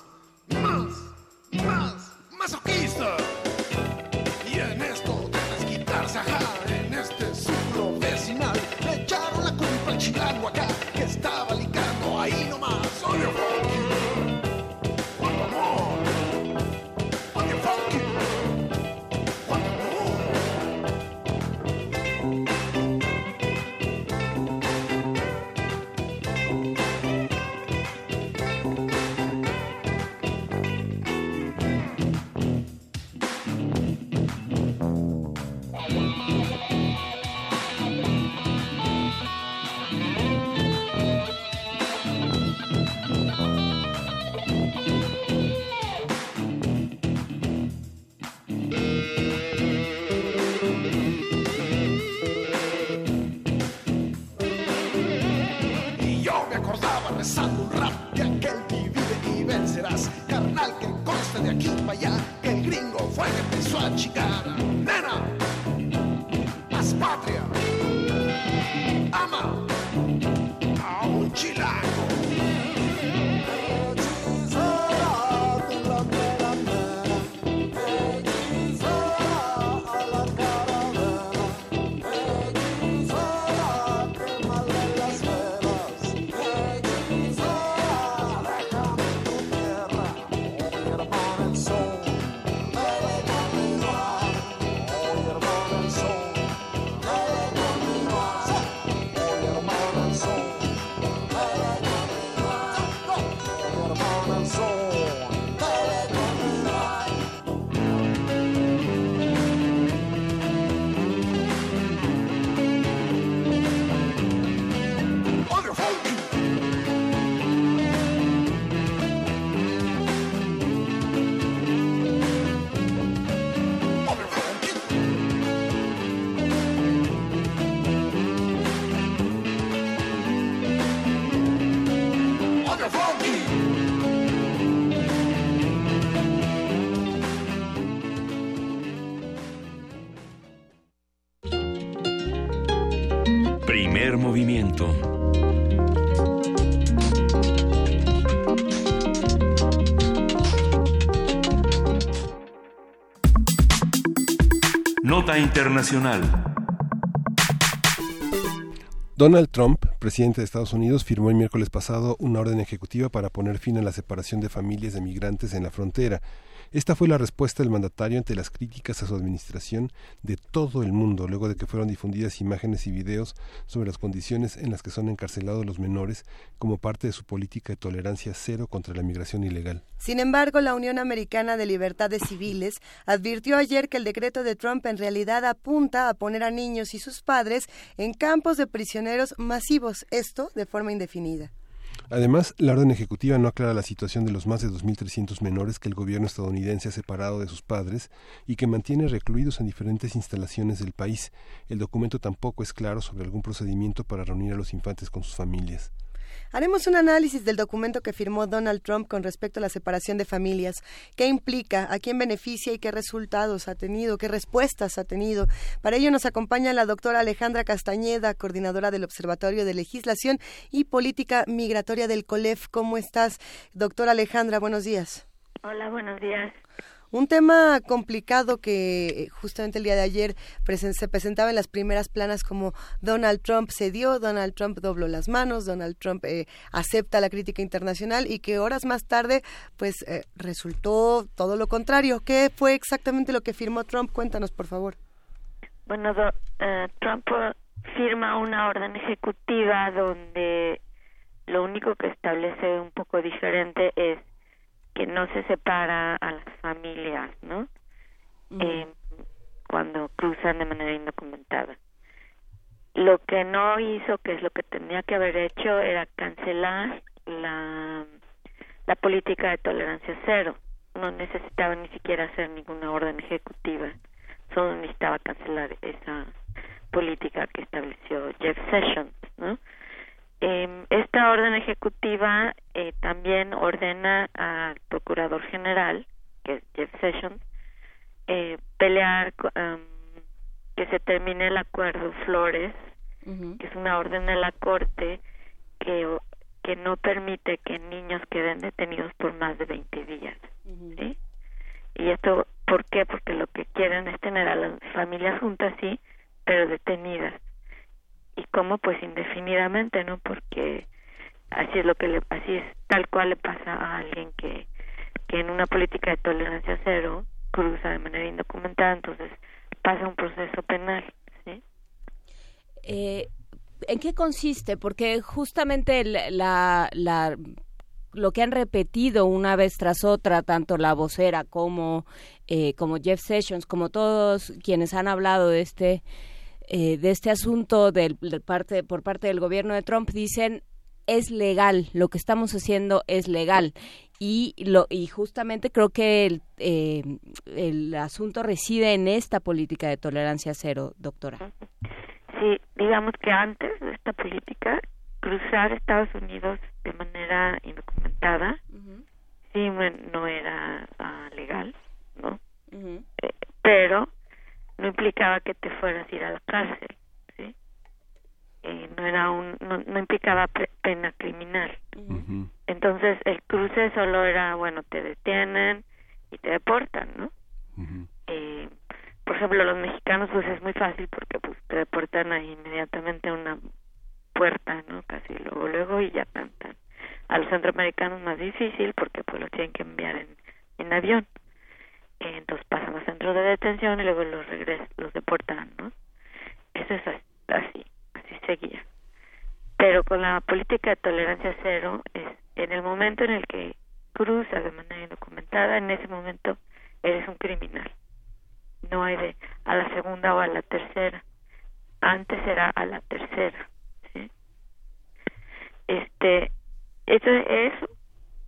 Internacional. Donald Trump, presidente de Estados Unidos, firmó el miércoles pasado una orden ejecutiva para poner fin a la separación de familias de migrantes en la frontera. Esta fue la respuesta del mandatario ante las críticas a su administración de todo el mundo, luego de que fueron difundidas imágenes y videos sobre las condiciones en las que son encarcelados los menores como parte de su política de tolerancia cero contra la migración ilegal. Sin embargo, la Unión Americana de Libertades Civiles advirtió ayer que el decreto de Trump en realidad apunta a poner a niños y sus padres en campos de prisioneros masivos, esto de forma indefinida. Además, la orden ejecutiva no aclara la situación de los más de 2.300 menores que el gobierno estadounidense ha separado de sus padres y que mantiene recluidos en diferentes instalaciones del país. El documento tampoco es claro sobre algún procedimiento para reunir a los infantes con sus familias. Haremos un análisis del documento que firmó Donald Trump con respecto a la separación de familias. ¿Qué implica? ¿A quién beneficia? ¿Y qué resultados ha tenido? ¿Qué respuestas ha tenido? Para ello nos acompaña la doctora Alejandra Castañeda, coordinadora del Observatorio de Legislación y Política Migratoria del COLEF. ¿Cómo estás, doctora Alejandra? Buenos días. Hola, buenos días. Un tema complicado que eh, justamente el día de ayer se presentaba en las primeras planas como Donald Trump cedió, Donald Trump dobló las manos, Donald Trump eh, acepta la crítica internacional y que horas más tarde pues eh, resultó todo lo contrario. ¿Qué fue exactamente lo que firmó Trump? Cuéntanos, por favor. Bueno, Trump firma una orden ejecutiva donde lo único que establece un poco diferente es que no se separa a las familias, ¿no? Eh, cuando cruzan de manera indocumentada. Lo que no hizo, que es lo que tenía que haber hecho, era cancelar la, la política de tolerancia cero. No necesitaba ni siquiera hacer ninguna orden ejecutiva, solo necesitaba cancelar esa política que estableció Jeff Sessions, ¿no? Eh, esta orden ejecutiva eh, también ordena al procurador general, que es Jeff Sessions, eh, pelear que se termine el acuerdo Flores, que es una orden de la Corte que, que no permite que niños queden detenidos por más de 20 días. ¿sí? Y esto, ¿por qué? Porque lo que quieren es tener a las familias juntas, sí, pero detenidas y cómo pues indefinidamente no porque así es lo que le así es tal cual le pasa a alguien que que en una política de tolerancia cero cruza de manera indocumentada entonces pasa un proceso penal ¿sí? eh, ¿En qué consiste? Porque justamente la, la, lo que han repetido una vez tras otra, tanto la vocera como, eh, como Jeff Sessions, como todos quienes han hablado de este eh, de este asunto del, parte, por parte del gobierno de Trump dicen es legal, lo que estamos haciendo es legal. Y, lo, y justamente creo que el, eh, el asunto reside en esta política de tolerancia cero, doctora. Sí, digamos que antes de esta política, cruzar Estados Unidos de manera indocumentada, sí, no era ah, legal, ¿no? Eh, pero no implicaba que te fueras a ir a la cárcel, ¿sí? Eh, no era un, no, implicaba pena criminal. Entonces el cruce solo era, bueno, te detienen y te deportan, ¿no? eh, por ejemplo, los mexicanos pues es muy fácil porque pues te deportan ahí inmediatamente a una puerta, ¿no? Casi luego, luego y ya cantan. A los centroamericanos más difícil porque pues lo tienen que enviar en, en avión entonces pasan a centro de detención y luego los regresan, los deportan, ¿no? Eso es así, así seguía. Pero con la política de tolerancia cero, es en el momento en el que cruzas de manera indocumentada, en ese momento eres un criminal. No hay de a la segunda o a la tercera. Antes era a la tercera. ¿sí? Este, eso, eso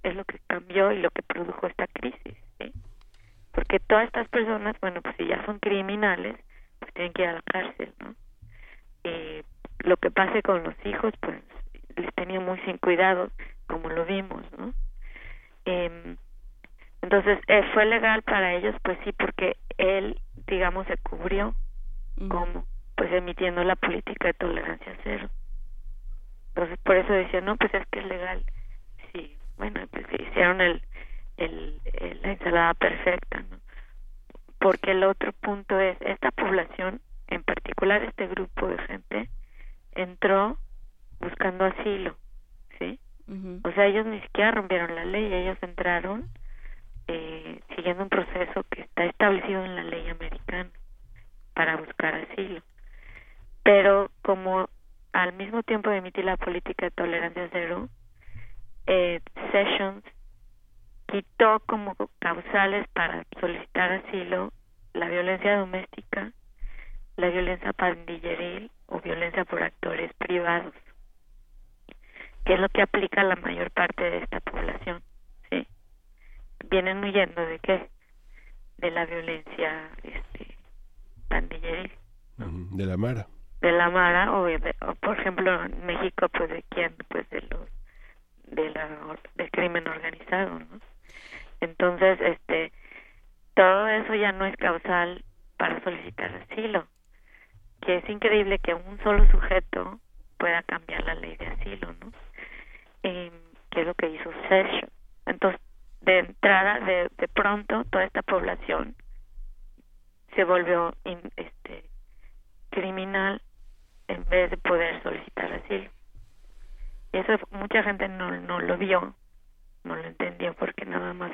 es lo que cambió y lo que produjo esta crisis. Porque todas estas personas, bueno, pues si ya son criminales, pues tienen que ir a la cárcel, ¿no? Y lo que pase con los hijos, pues les tenía muy sin cuidado, como lo vimos, ¿no? Eh, entonces, eh, ¿fue legal para ellos? Pues sí, porque él, digamos, se cubrió como, pues emitiendo la política de tolerancia cero. Entonces, por eso decía, no, pues es que es legal. Sí, bueno, pues hicieron el, el, la ensalada perfecta, ¿no? Porque el otro punto es, esta población, en particular este grupo de gente, entró buscando asilo, ¿sí? O sea, ellos ni siquiera rompieron la ley, ellos entraron eh, siguiendo un proceso que está establecido en la ley americana para buscar asilo. Pero como al mismo tiempo de emitir la política de tolerancia cero, eh, Sessions quitó como causales para solicitar asilo la violencia doméstica, la violencia pandilleril o violencia por actores privados, que es lo que aplica la mayor parte de esta población, ¿sí? Vienen huyendo de qué? De la violencia este, pandilleril. De la Mara. De la Mara, o, por ejemplo en México, pues de quién? Pues de los contra el crimen organizado, ¿no? Entonces, este, todo eso ya no es causal para solicitar asilo. Que es increíble que un solo sujeto pueda cambiar la ley de asilo, ¿no? Eh, que es lo que hizo Session. Entonces, de entrada, de, de pronto, toda esta población se volvió este criminal en vez de poder solicitar asilo. Y eso mucha gente no, no lo vio, no lo entendió porque nada más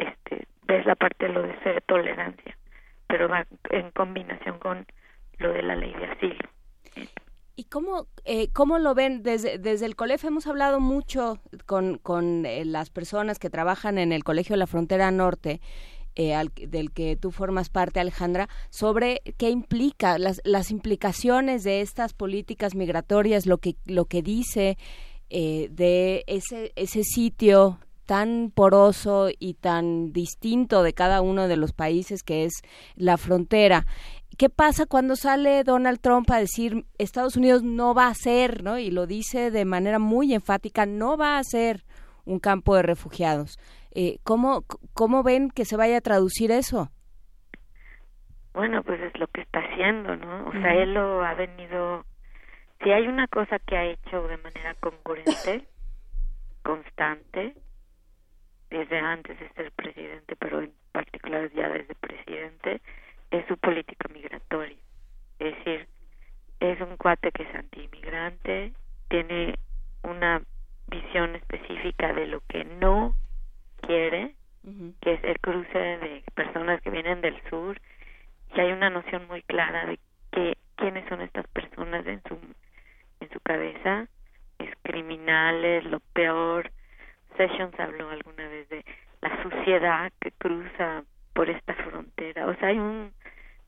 este ves la parte de lo de ser tolerancia, pero va en combinación con lo de la ley de asilo. ¿Y cómo, eh, cómo lo ven? Desde, desde el colegio hemos hablado mucho con, con eh, las personas que trabajan en el Colegio de la Frontera Norte, eh, del que tú formas parte, Alejandra, sobre qué implica, las, las implicaciones de estas políticas migratorias, lo que, lo que dice de ese, ese sitio tan poroso y tan distinto de cada uno de los países que es la frontera. ¿Qué pasa cuando sale Donald Trump a decir Estados Unidos no va a ser, ¿no? Y lo dice de manera muy enfática, no va a ser un campo de refugiados. Eh, ¿cómo, ¿Cómo ven que se vaya a traducir eso? Bueno, pues es lo que está haciendo, ¿no? O sea, él lo ha venido... Si hay una cosa que ha hecho de manera concurrente, constante, desde antes de ser presidente, pero en particular ya desde presidente, es su política migratoria. Es decir, es un cuate que es anti-inmigrante, tiene una visión específica de lo que no quiere, que es el cruce de personas que vienen del sur, y hay una noción muy clara de que quiénes son estas personas en su en su cabeza, es criminales, lo peor. Sessions habló alguna vez de la suciedad que cruza por esta frontera. O sea, hay un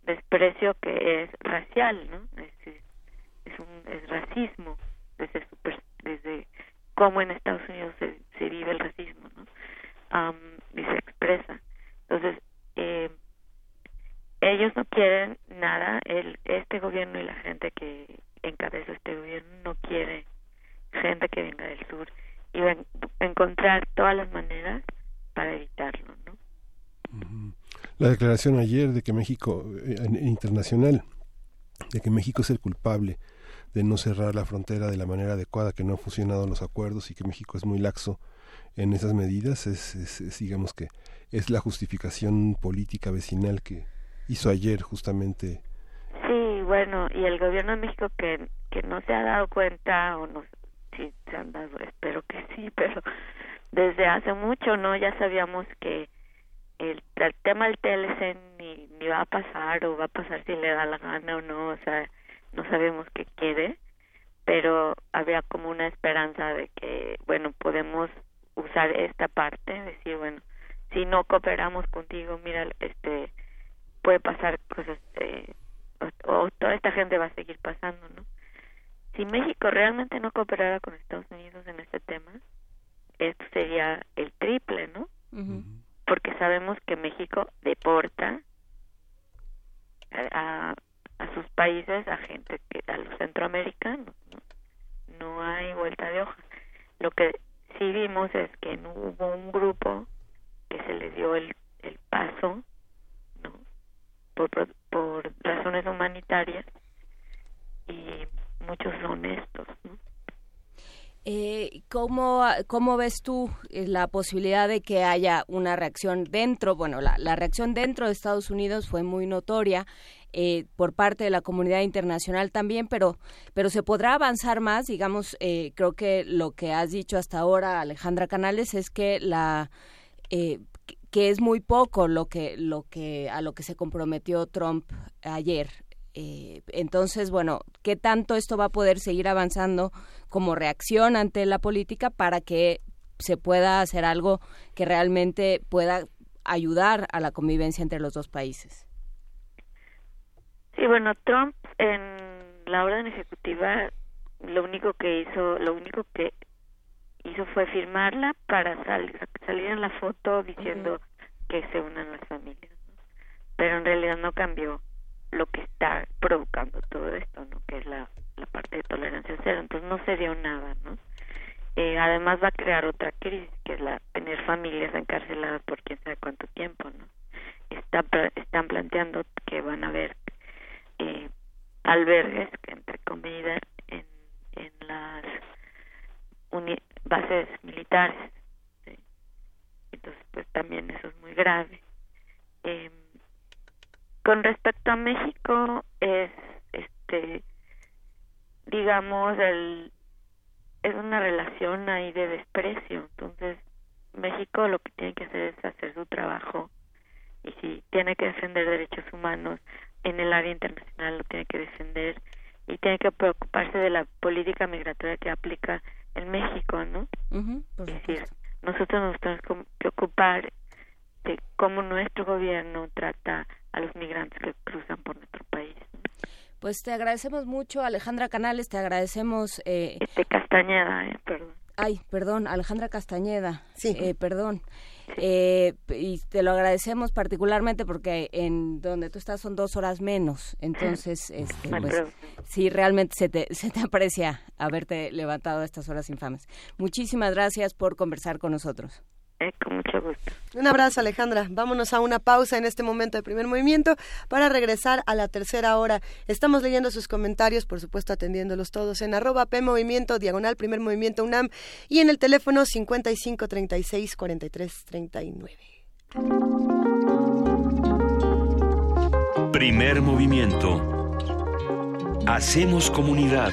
desprecio que es racial, ¿no? Es, es, un es racismo desde desde cómo en Estados Unidos se, vive el racismo, ¿no? y se expresa. Entonces, eh, ellos no quieren nada, el, este gobierno y la gente que encabeza este gobierno no quiere gente que venga del sur y encontrar todas las maneras para evitarlo, ¿no? la declaración ayer de que México, eh, internacional, de que México es el culpable de no cerrar la frontera de la manera adecuada, que no han funcionado los acuerdos y que México es muy laxo en esas medidas, es, digamos que es la justificación política vecinal que hizo ayer justamente. Sí, bueno, y el gobierno de México que, que no se ha dado cuenta, o no, si se han dado, espero que sí, pero desde hace mucho, ¿no? Ya sabíamos que el, tema del TLC ni, ni va a pasar o va a pasar si le da la gana o no, o sea, no sabemos qué quiere, pero había como una esperanza de que, bueno, podemos usar esta parte, decir, bueno, si no cooperamos contigo, mira, este, puede pasar cosas, eh, o, toda esta gente va a seguir pasando, ¿no? Si México realmente no cooperara con Estados Unidos en este tema, esto sería el triple, ¿no? porque sabemos que México deporta a, a sus países a gente que a los centroamericanos ¿no? hay vuelta de hoja lo que sí vimos es que no hubo un grupo que se le dio el, el paso no por, por razones humanitarias y muchos honestos ¿no? Eh, ¿cómo, ¿Cómo ves tú eh, la posibilidad de que haya una reacción dentro? Bueno, la, la reacción dentro de Estados Unidos fue muy notoria. Eh, por parte de la comunidad internacional también, pero, pero se podrá avanzar más, digamos, eh, creo que lo que has dicho hasta ahora, Alejandra Canales, es que la eh, que es muy poco lo que, lo que, a lo que se comprometió Trump ayer. Eh, entonces, bueno, ¿qué tanto esto va a poder seguir avanzando como reacción ante la política para que se pueda hacer algo que realmente pueda ayudar a la convivencia entre los dos países? Sí, bueno, Trump en la orden ejecutiva lo único que hizo, lo único que hizo fue firmarla para salir en la foto diciendo que se unan las familias, pero en realidad no cambió lo que está provocando todo esto, ¿no? Que es la, parte de tolerancia cero. Entonces no se dio nada, ¿no? eh, además va a crear otra crisis, que es la tener familias encarceladas por quién sabe cuánto tiempo, ¿no? Está, están planteando que van a haber eh, albergues, entre comillas, en, las bases militares. Entonces, pues también eso es muy grave. Eh, con respecto a México, es, este, digamos, el es una relación ahí de desprecio. Entonces, México lo que tiene que hacer es hacer su trabajo y si tiene que defender derechos humanos en el área internacional lo tiene que defender y tiene que preocuparse de la política migratoria que aplica en México, ¿no? es decir, nosotros nos tenemos que preocupar de cómo nuestro gobierno trata a los migrantes que cruzan por nuestro país. Pues te agradecemos mucho, Alejandra Canales, te agradecemos... Eh... Este Castañeda, eh, perdón. Ay, perdón, Alejandra Castañeda. Sí. Eh, perdón. Eh, y te lo agradecemos particularmente porque en donde tú estás son dos horas menos. Entonces, este, pues, sí, realmente se te, se te aprecia haberte levantado a estas horas infames. Muchísimas gracias por conversar con nosotros. Eh, con mucho gusto. Un abrazo, Alejandra. Vámonos a una pausa en este momento de primer movimiento para regresar a la tercera hora. Estamos leyendo sus comentarios, por supuesto atendiéndolos todos en arroba P Movimiento, diagonal Primer Movimiento UNAM y en el teléfono 55 36 43 39. Primer movimiento. Hacemos comunidad.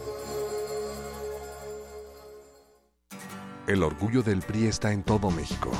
El orgullo del PRI está en todo México.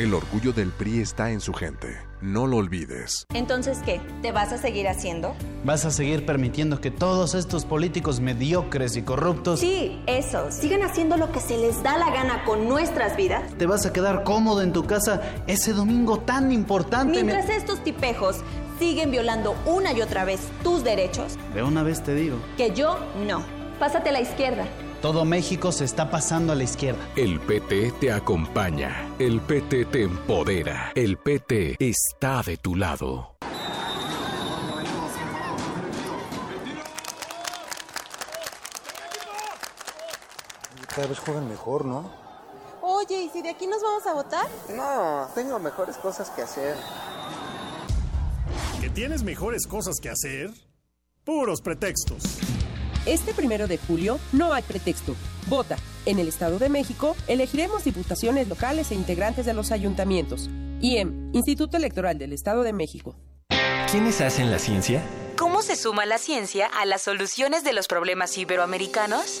El orgullo del PRI está en su gente. No lo olvides. Entonces, ¿qué? ¿Te vas a seguir haciendo? ¿Vas a seguir permitiendo que todos estos políticos mediocres y corruptos... Sí, eso. Sigan haciendo lo que se les da la gana con nuestras vidas. ¿Te vas a quedar cómodo en tu casa ese domingo tan importante? Mientras estos tipejos siguen violando una y otra vez tus derechos. De una vez te digo. Que yo no. Pásate a la izquierda. Todo México se está pasando a la izquierda. El PT te acompaña. El PT te empodera. El PT está de tu lado. Cada vez juegan mejor, ¿no? Oye, ¿y si de aquí nos vamos a votar? No, tengo mejores cosas que hacer. ¿Que tienes mejores cosas que hacer? Puros pretextos. Este primero de julio no hay pretexto. Vota. En el Estado de México elegiremos diputaciones locales e integrantes de los ayuntamientos. IEM, Instituto Electoral del Estado de México. ¿Quiénes hacen la ciencia? ¿Cómo se suma la ciencia a las soluciones de los problemas iberoamericanos?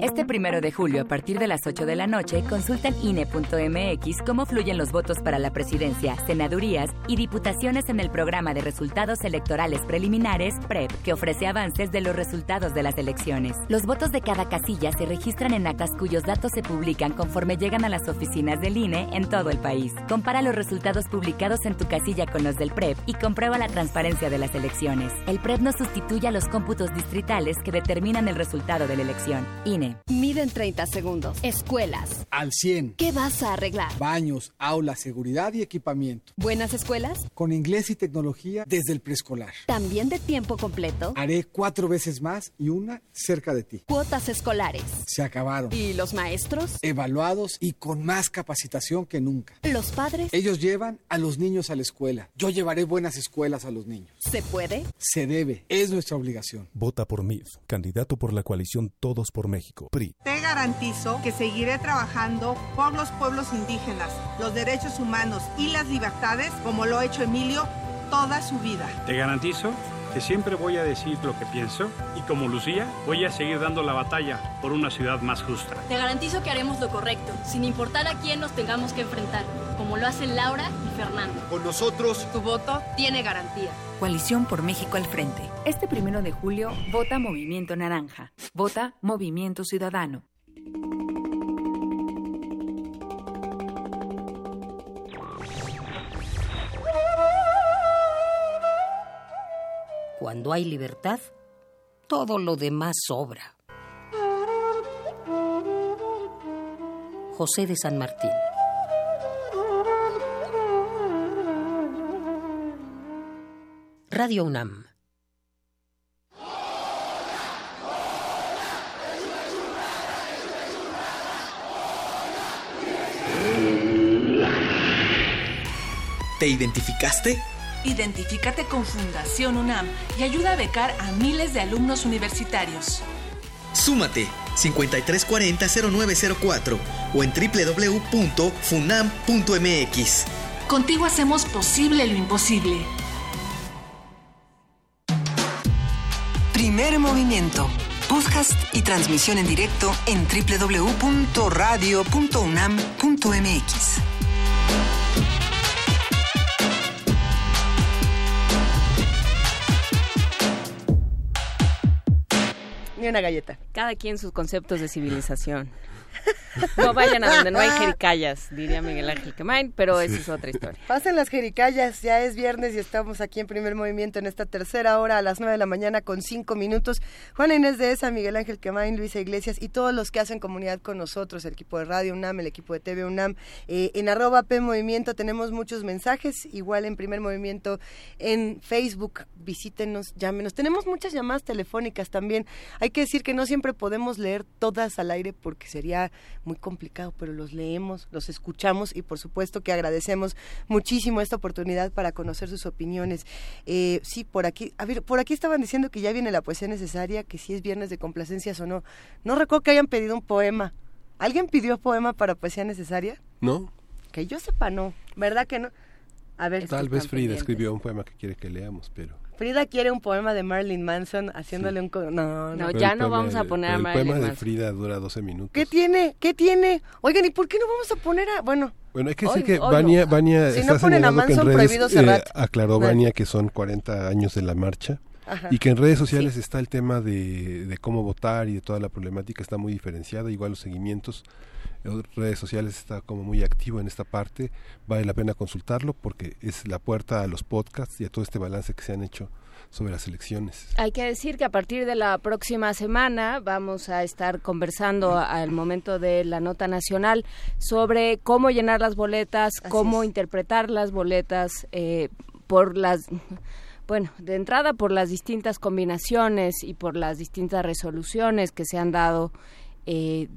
Este primero de julio, a partir de las 8 de la noche, consulta en INE.mx cómo fluyen los votos para la presidencia, senadurías y diputaciones en el programa de resultados electorales preliminares, PREP, que ofrece avances de los resultados de las elecciones. Los votos de cada casilla se registran en actas cuyos datos se publican conforme llegan a las oficinas del INE en todo el país. Compara los resultados publicados en tu casilla con los del PREP y comprueba la transparencia de las elecciones. El PREP no sustituye a los cómputos distritales que determinan el resultado de la elección. INE. Mide en 30 segundos. Escuelas. Al 100. ¿Qué vas a arreglar? Baños, aulas, seguridad y equipamiento. ¿Buenas escuelas? Con inglés y tecnología desde el preescolar. ¿También de tiempo completo? Haré cuatro veces más y una cerca de ti. Cuotas escolares. Se acabaron. ¿Y los maestros? Evaluados y con más capacitación que nunca. ¿Los padres? Ellos llevan a los niños a la escuela. Yo llevaré buenas escuelas a los niños. ¿Se puede? Se debe. Es nuestra obligación. Vota por MIF, candidato por la coalición Todos por México. PRI. Te garantizo que seguiré trabajando por los pueblos indígenas, los derechos humanos y las libertades como lo ha hecho Emilio toda su vida. Te garantizo que siempre voy a decir lo que pienso y como Lucía voy a seguir dando la batalla por una ciudad más justa. Te garantizo que haremos lo correcto, sin importar a quién nos tengamos que enfrentar, como lo hacen Laura y Fernando. Con nosotros, tu voto tiene garantía. Coalición por México al frente. Este primero de julio, vota Movimiento Naranja. Vota Movimiento Ciudadano. Cuando hay libertad, todo lo demás sobra. José de San Martín. Radio UNAM. ¿Te identificaste? Identifícate con Fundación UNAM y ayuda a becar a miles de alumnos universitarios. Súmate 5340-0904 o en www.funam.mx. Contigo hacemos posible lo imposible. Primer movimiento. Podcast y transmisión en directo en www.radio.unam.mx. Ni una galleta. Cada quien sus conceptos de civilización. No vayan a donde no hay jericayas, diría Miguel Ángel Quemain, pero esa es otra historia. Pasen las jericayas, ya es viernes y estamos aquí en primer movimiento en esta tercera hora a las nueve de la mañana con cinco minutos. Juana Inés de esa, Miguel Ángel Quemain, Luisa Iglesias y todos los que hacen comunidad con nosotros, el equipo de Radio UNAM, el equipo de TV UNAM. Eh, en arroba P Movimiento tenemos muchos mensajes, igual en primer movimiento en Facebook, visítenos, llámenos. Tenemos muchas llamadas telefónicas también. Hay que decir que no siempre podemos leer todas al aire porque sería muy complicado, pero los leemos, los escuchamos y por supuesto que agradecemos muchísimo esta oportunidad para conocer sus opiniones. Eh, sí, por aquí, a ver, por aquí estaban diciendo que ya viene la poesía necesaria, que si es viernes de complacencias o no. No recuerdo que hayan pedido un poema. ¿Alguien pidió poema para poesía necesaria? ¿No? Que yo sepa, no. ¿Verdad que no? A ver. Tal vez Frida escribió un poema que quiere que leamos, pero... Frida quiere un poema de Marilyn Manson haciéndole un... No, no, no ya no vamos a poner a Marilyn El poema Manson. de Frida dura 12 minutos. ¿Qué tiene? ¿Qué tiene? Oigan, ¿y por qué no vamos a poner a...? Bueno... Bueno, hay que decir que Vania, no. Vania Si está no ponen a señalando que en Manson, prohibido redes, eh, aclaró Bueno. Vania que son 40 años de la marcha Ajá. y que en redes sociales está el tema de, de cómo votar y de toda la problemática está muy diferenciada, igual los seguimientos en redes sociales está como muy activo en esta parte, vale la pena consultarlo porque es la puerta a los podcasts y a todo este balance que se han hecho sobre las elecciones. Hay que decir que a partir de la próxima semana vamos a estar conversando al momento de la nota nacional sobre cómo llenar las boletas, cómo interpretar las boletas eh, por las bueno, de entrada por las distintas combinaciones y por las distintas resoluciones que se han dado eh,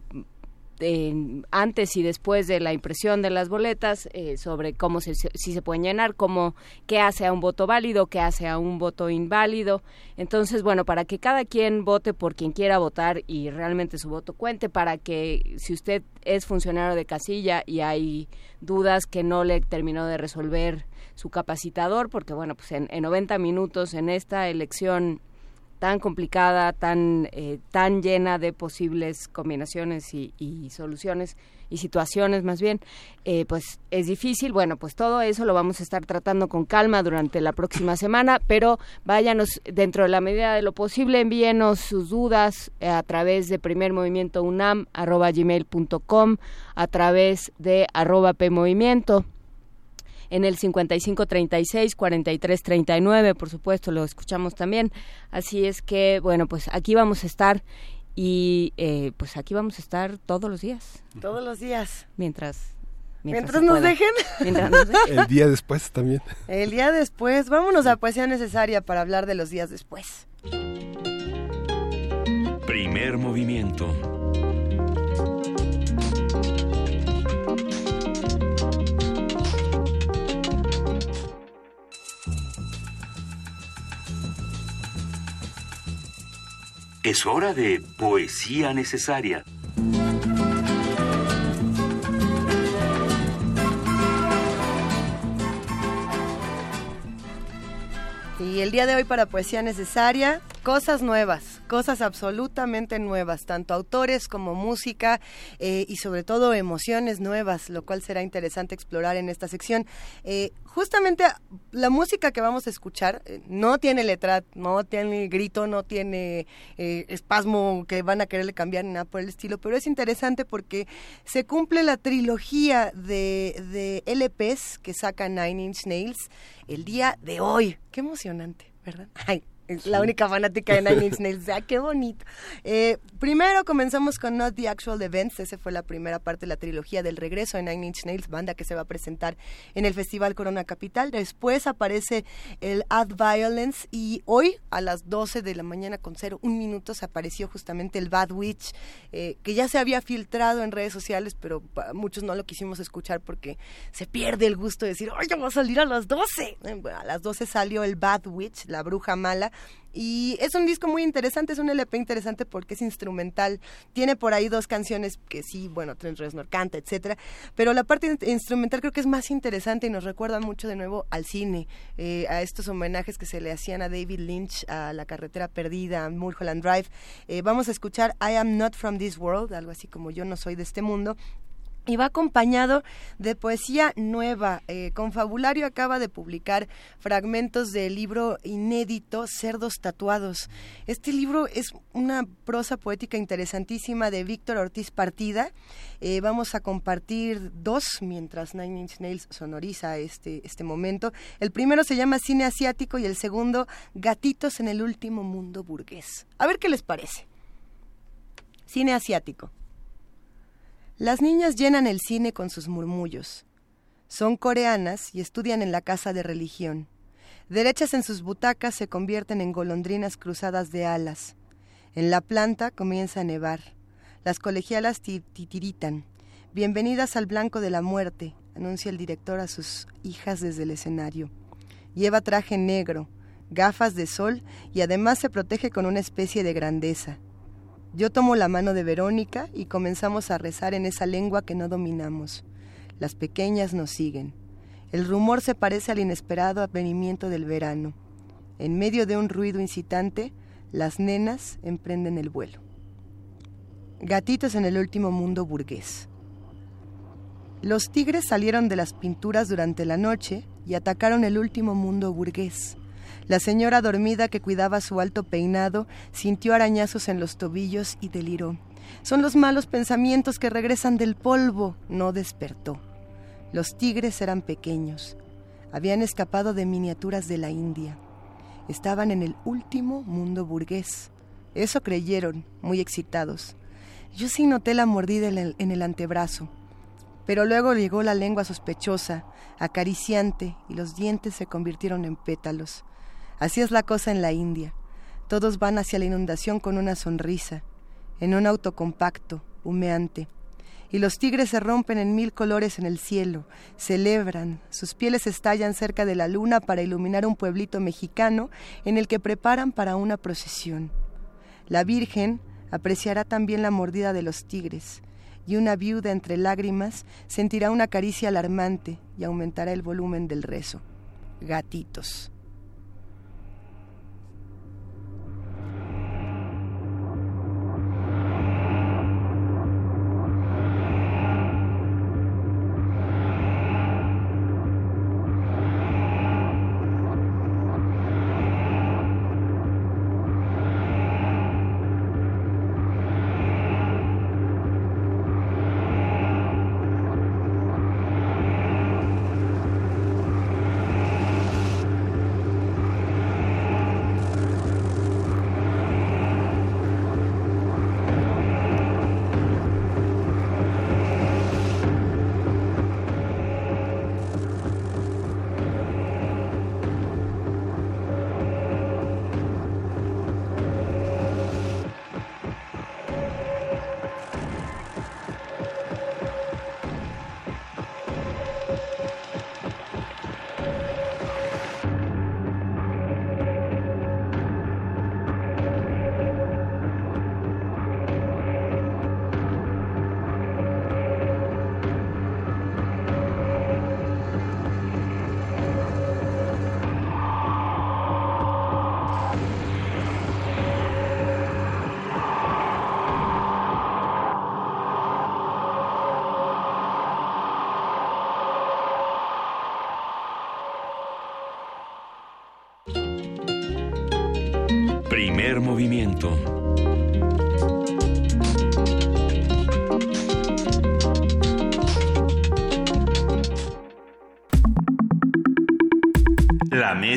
en- antes y después de la impresión de las boletas eh, sobre cómo se- si se pueden llenar, cómo qué hace a un voto válido, qué hace a un voto inválido. Entonces, bueno, para que cada quien vote por quien quiera votar y realmente su voto cuente, para que si usted es funcionario de casilla y hay dudas que no le terminó de resolver su capacitador, porque bueno, pues en, en 90 minutos en esta elección tan complicada, tan, eh, tan llena de posibles combinaciones y, soluciones y situaciones más bien, eh, pues es difícil. Bueno, pues todo eso lo vamos a estar tratando con calma durante la próxima semana, pero váyanos dentro de la medida de lo posible, envíenos sus dudas eh, a través de primer movimiento unam arroba gmail.com, a través de arroba pmovimiento en el 5536-4339, por supuesto, lo escuchamos también. Así es que, bueno, pues aquí vamos a estar Y eh, pues aquí vamos a estar todos los días. Todos los días. Mientras Mientras, nos dejen. Mientras nos dejen. El día después también. El día después. Vámonos a Poesía Necesaria para hablar de los días después. Primer movimiento. Es hora de Poesía Necesaria. Y el día de hoy para Poesía Necesaria, cosas nuevas, cosas absolutamente nuevas, tanto autores como música eh, y sobre todo emociones nuevas, lo cual será interesante explorar en esta sección. Eh, justamente la música que vamos a escuchar eh, no tiene letra, no tiene grito, no tiene espasmo que van a quererle cambiar nada por el estilo, pero es interesante porque se cumple la trilogía de, de LPs que saca Nine Inch Nails el día de hoy. Qué emocionante, ¿verdad? Ay, es la única fanática de Nine Inch Nails. Ah, qué bonito. Eh, primero comenzamos con Not the Actual Events. Esa fue la primera parte de la trilogía del regreso de Nine Inch Nails, banda que se va a presentar en el Festival Corona Capital. Después aparece el Ad Violence y hoy a las 12 de la mañana con cero un minuto se apareció justamente el Bad Witch, eh, que ya se había filtrado en redes sociales, pero muchos no lo quisimos escuchar porque se pierde el gusto de decir, ¡ay, ya va a salir a las 12! Eh, bueno, a las 12 salió el Bad Witch, la bruja mala, y es un disco muy interesante, es un LP interesante porque es instrumental. Tiene por ahí dos canciones que sí, bueno, Trent Reznor canta, etcétera. Pero la parte in- instrumental creo que es más interesante y nos recuerda mucho de nuevo al cine, eh, a estos homenajes que se le hacían a David Lynch, a La Carretera Perdida, a Mulholland Drive. Eh, vamos a escuchar I Am Not From This World, algo así como Yo No Soy de este mundo. Y va acompañado de poesía nueva. Eh, Confabulario acaba de publicar fragmentos del libro inédito Cerdos Tatuados. Este libro es una prosa poética interesantísima de Víctor Ortiz Partida. Eh, vamos a compartir dos mientras Nine Inch Nails sonoriza este, este momento. El primero se llama Cine Asiático y el segundo Gatitos en el Último Mundo Burgués. A ver qué les parece. Cine Asiático. Las niñas llenan el cine con sus murmullos. Son coreanas y estudian en la casa de religión. Derechas en sus butacas se convierten en golondrinas cruzadas de alas. En la planta comienza a nevar. Las colegialas ti- titiritan. Bienvenidas al blanco de la muerte, anuncia el director a sus hijas desde el escenario. Lleva traje negro, gafas de sol y además se protege con una especie de grandeza. Yo tomo la mano de Verónica y comenzamos a rezar en esa lengua que no dominamos. Las pequeñas nos siguen. El rumor se parece al inesperado advenimiento del verano. En medio de un ruido incitante, las nenas emprenden el vuelo. Gatitos en el último mundo burgués. Los tigres salieron de las pinturas durante la noche y atacaron el último mundo burgués. La señora dormida que cuidaba su alto peinado sintió arañazos en los tobillos y deliró. Son los malos pensamientos que regresan del polvo. No despertó. Los tigres eran pequeños. Habían escapado de miniaturas de la India. Estaban en el último mundo burgués. Eso creyeron, muy excitados. Yo sí noté la mordida en el, en el antebrazo. Pero luego llegó la lengua sospechosa, acariciante, y los dientes se convirtieron en pétalos. Así es la cosa en la India. Todos van hacia la inundación con una sonrisa, en un auto compacto, humeante. Y los tigres se rompen en mil colores en el cielo, celebran, sus pieles estallan cerca de la luna para iluminar un pueblito mexicano en el que preparan para una procesión. La Virgen apreciará también la mordida de los tigres, y una viuda entre lágrimas sentirá una caricia alarmante y aumentará el volumen del rezo. Gatitos.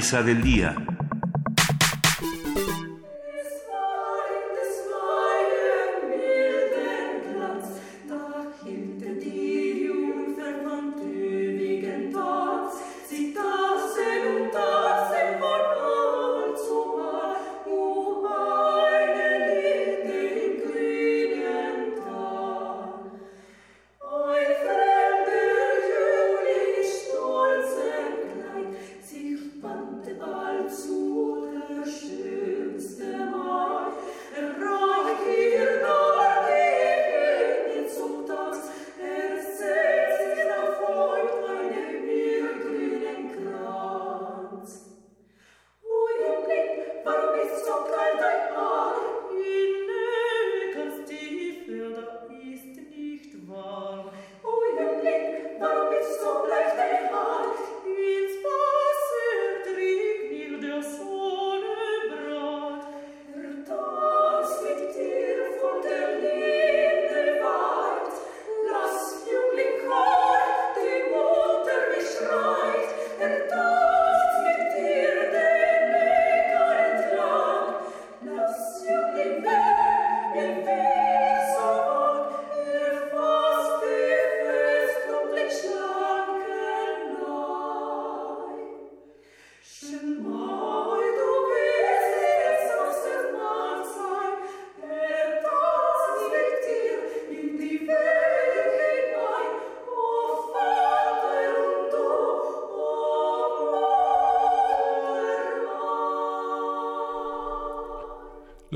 Mesa del día.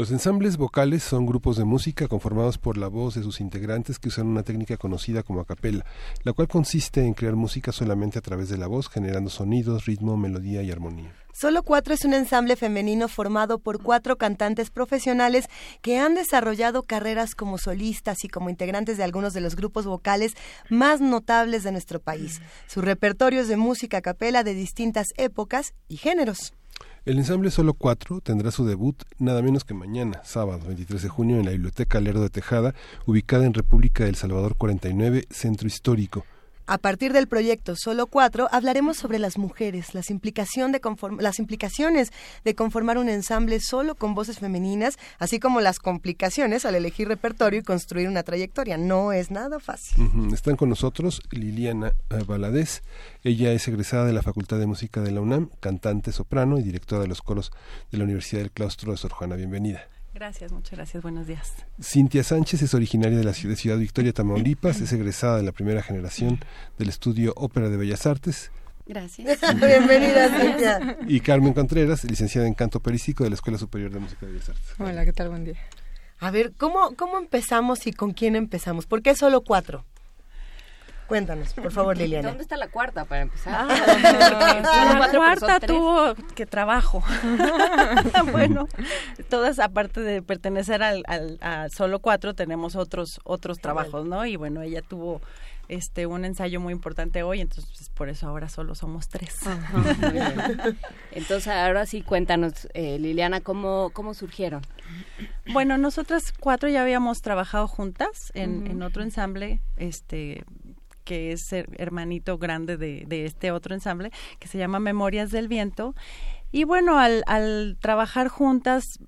Los ensambles vocales son grupos de música conformados por la voz de sus integrantes que usan una técnica conocida como capella, la cual consiste en crear música solamente a través de la voz, generando sonidos, ritmo, melodía y armonía. Solo Cuatro es un ensamble femenino formado por cuatro cantantes profesionales que han desarrollado carreras como solistas y como integrantes de algunos de los grupos vocales más notables de nuestro país. Su repertorio es de música a de distintas épocas y géneros. El ensamble Solo Cuatro tendrá su debut nada menos que mañana, sábado 23 de junio, en la Biblioteca Lerdo de Tejada, ubicada en República del Salvador 49, Centro Histórico. A partir del proyecto Solo Cuatro hablaremos sobre las mujeres, las, implicación de las implicaciones de conformar un ensamble solo con voces femeninas, así como las complicaciones al elegir repertorio y construir una trayectoria. No es nada fácil. Están con nosotros Liliana Valadez. Ella es egresada de la Facultad de Música de la UNAM, cantante soprano y directora de los coros de la Universidad del Claustro de Sor Juana. Bienvenida. Gracias, muchas gracias. Buenos días. Cintia Sánchez es originaria de la ciudad, de Ciudad Victoria, Tamaulipas. es egresada de la primera generación del estudio Ópera de Bellas Artes. Gracias. Bienvenida, Cintia. Y Carmen Contreras, licenciada en canto perístico de la Escuela Superior de Música de Bellas Artes. Hola, ¿qué tal? Buen día. A ver, ¿cómo, cómo empezamos y con quién empezamos? ¿Por qué solo cuatro? Cuéntanos, por favor, Liliana. ¿Dónde está la cuarta para empezar? Ah, la cuarta tuvo que trabajo. bueno, todas aparte de pertenecer al, al, a solo cuatro tenemos otros otros trabajos, ¿no? Y bueno, ella tuvo este un ensayo muy importante hoy, entonces pues, por eso ahora solo somos tres. entonces ahora sí cuéntanos, eh, Liliana, cómo cómo surgieron. Bueno, nosotras cuatro ya habíamos trabajado juntas en, en otro ensamble, este que es hermanito grande de, este otro ensamble, que se llama Memorias del Viento. Y bueno, al, al trabajar juntas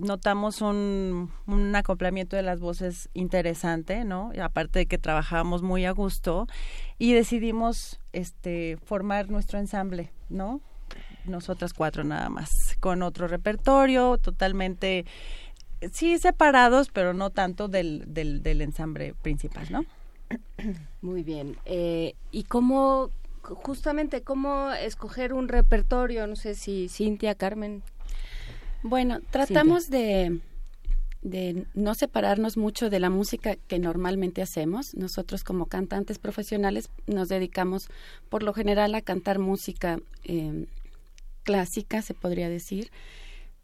notamos un, un, acoplamiento de las voces interesante, ¿no? Aparte de que trabajábamos muy a gusto y decidimos este formar nuestro ensamble, ¿no? Nosotras cuatro nada más, con otro repertorio totalmente sí separados, pero no tanto del, del, del ensamble principal, ¿no? Muy bien. Eh, ¿Y cómo, justamente, cómo escoger un repertorio? No sé si Cintia, Carmen. Bueno, tratamos de, de no separarnos mucho de la música que normalmente hacemos. Nosotros como cantantes profesionales nos dedicamos por lo general a cantar música eh, clásica, se podría decir,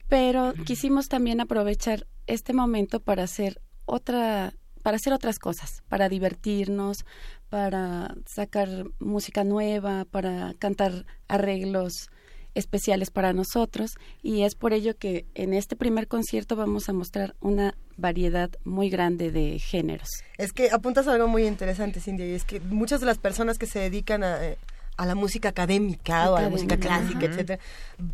pero quisimos también aprovechar este momento para hacer otra para hacer otras cosas, para divertirnos, para sacar música nueva, para cantar arreglos especiales para nosotros y es por ello que en este primer concierto vamos a mostrar una variedad muy grande de géneros. Es que apuntas a algo muy interesante, Cindy, y es que muchas de las personas que se dedican a, eh, a la música académica o a la música clásica, etcétera,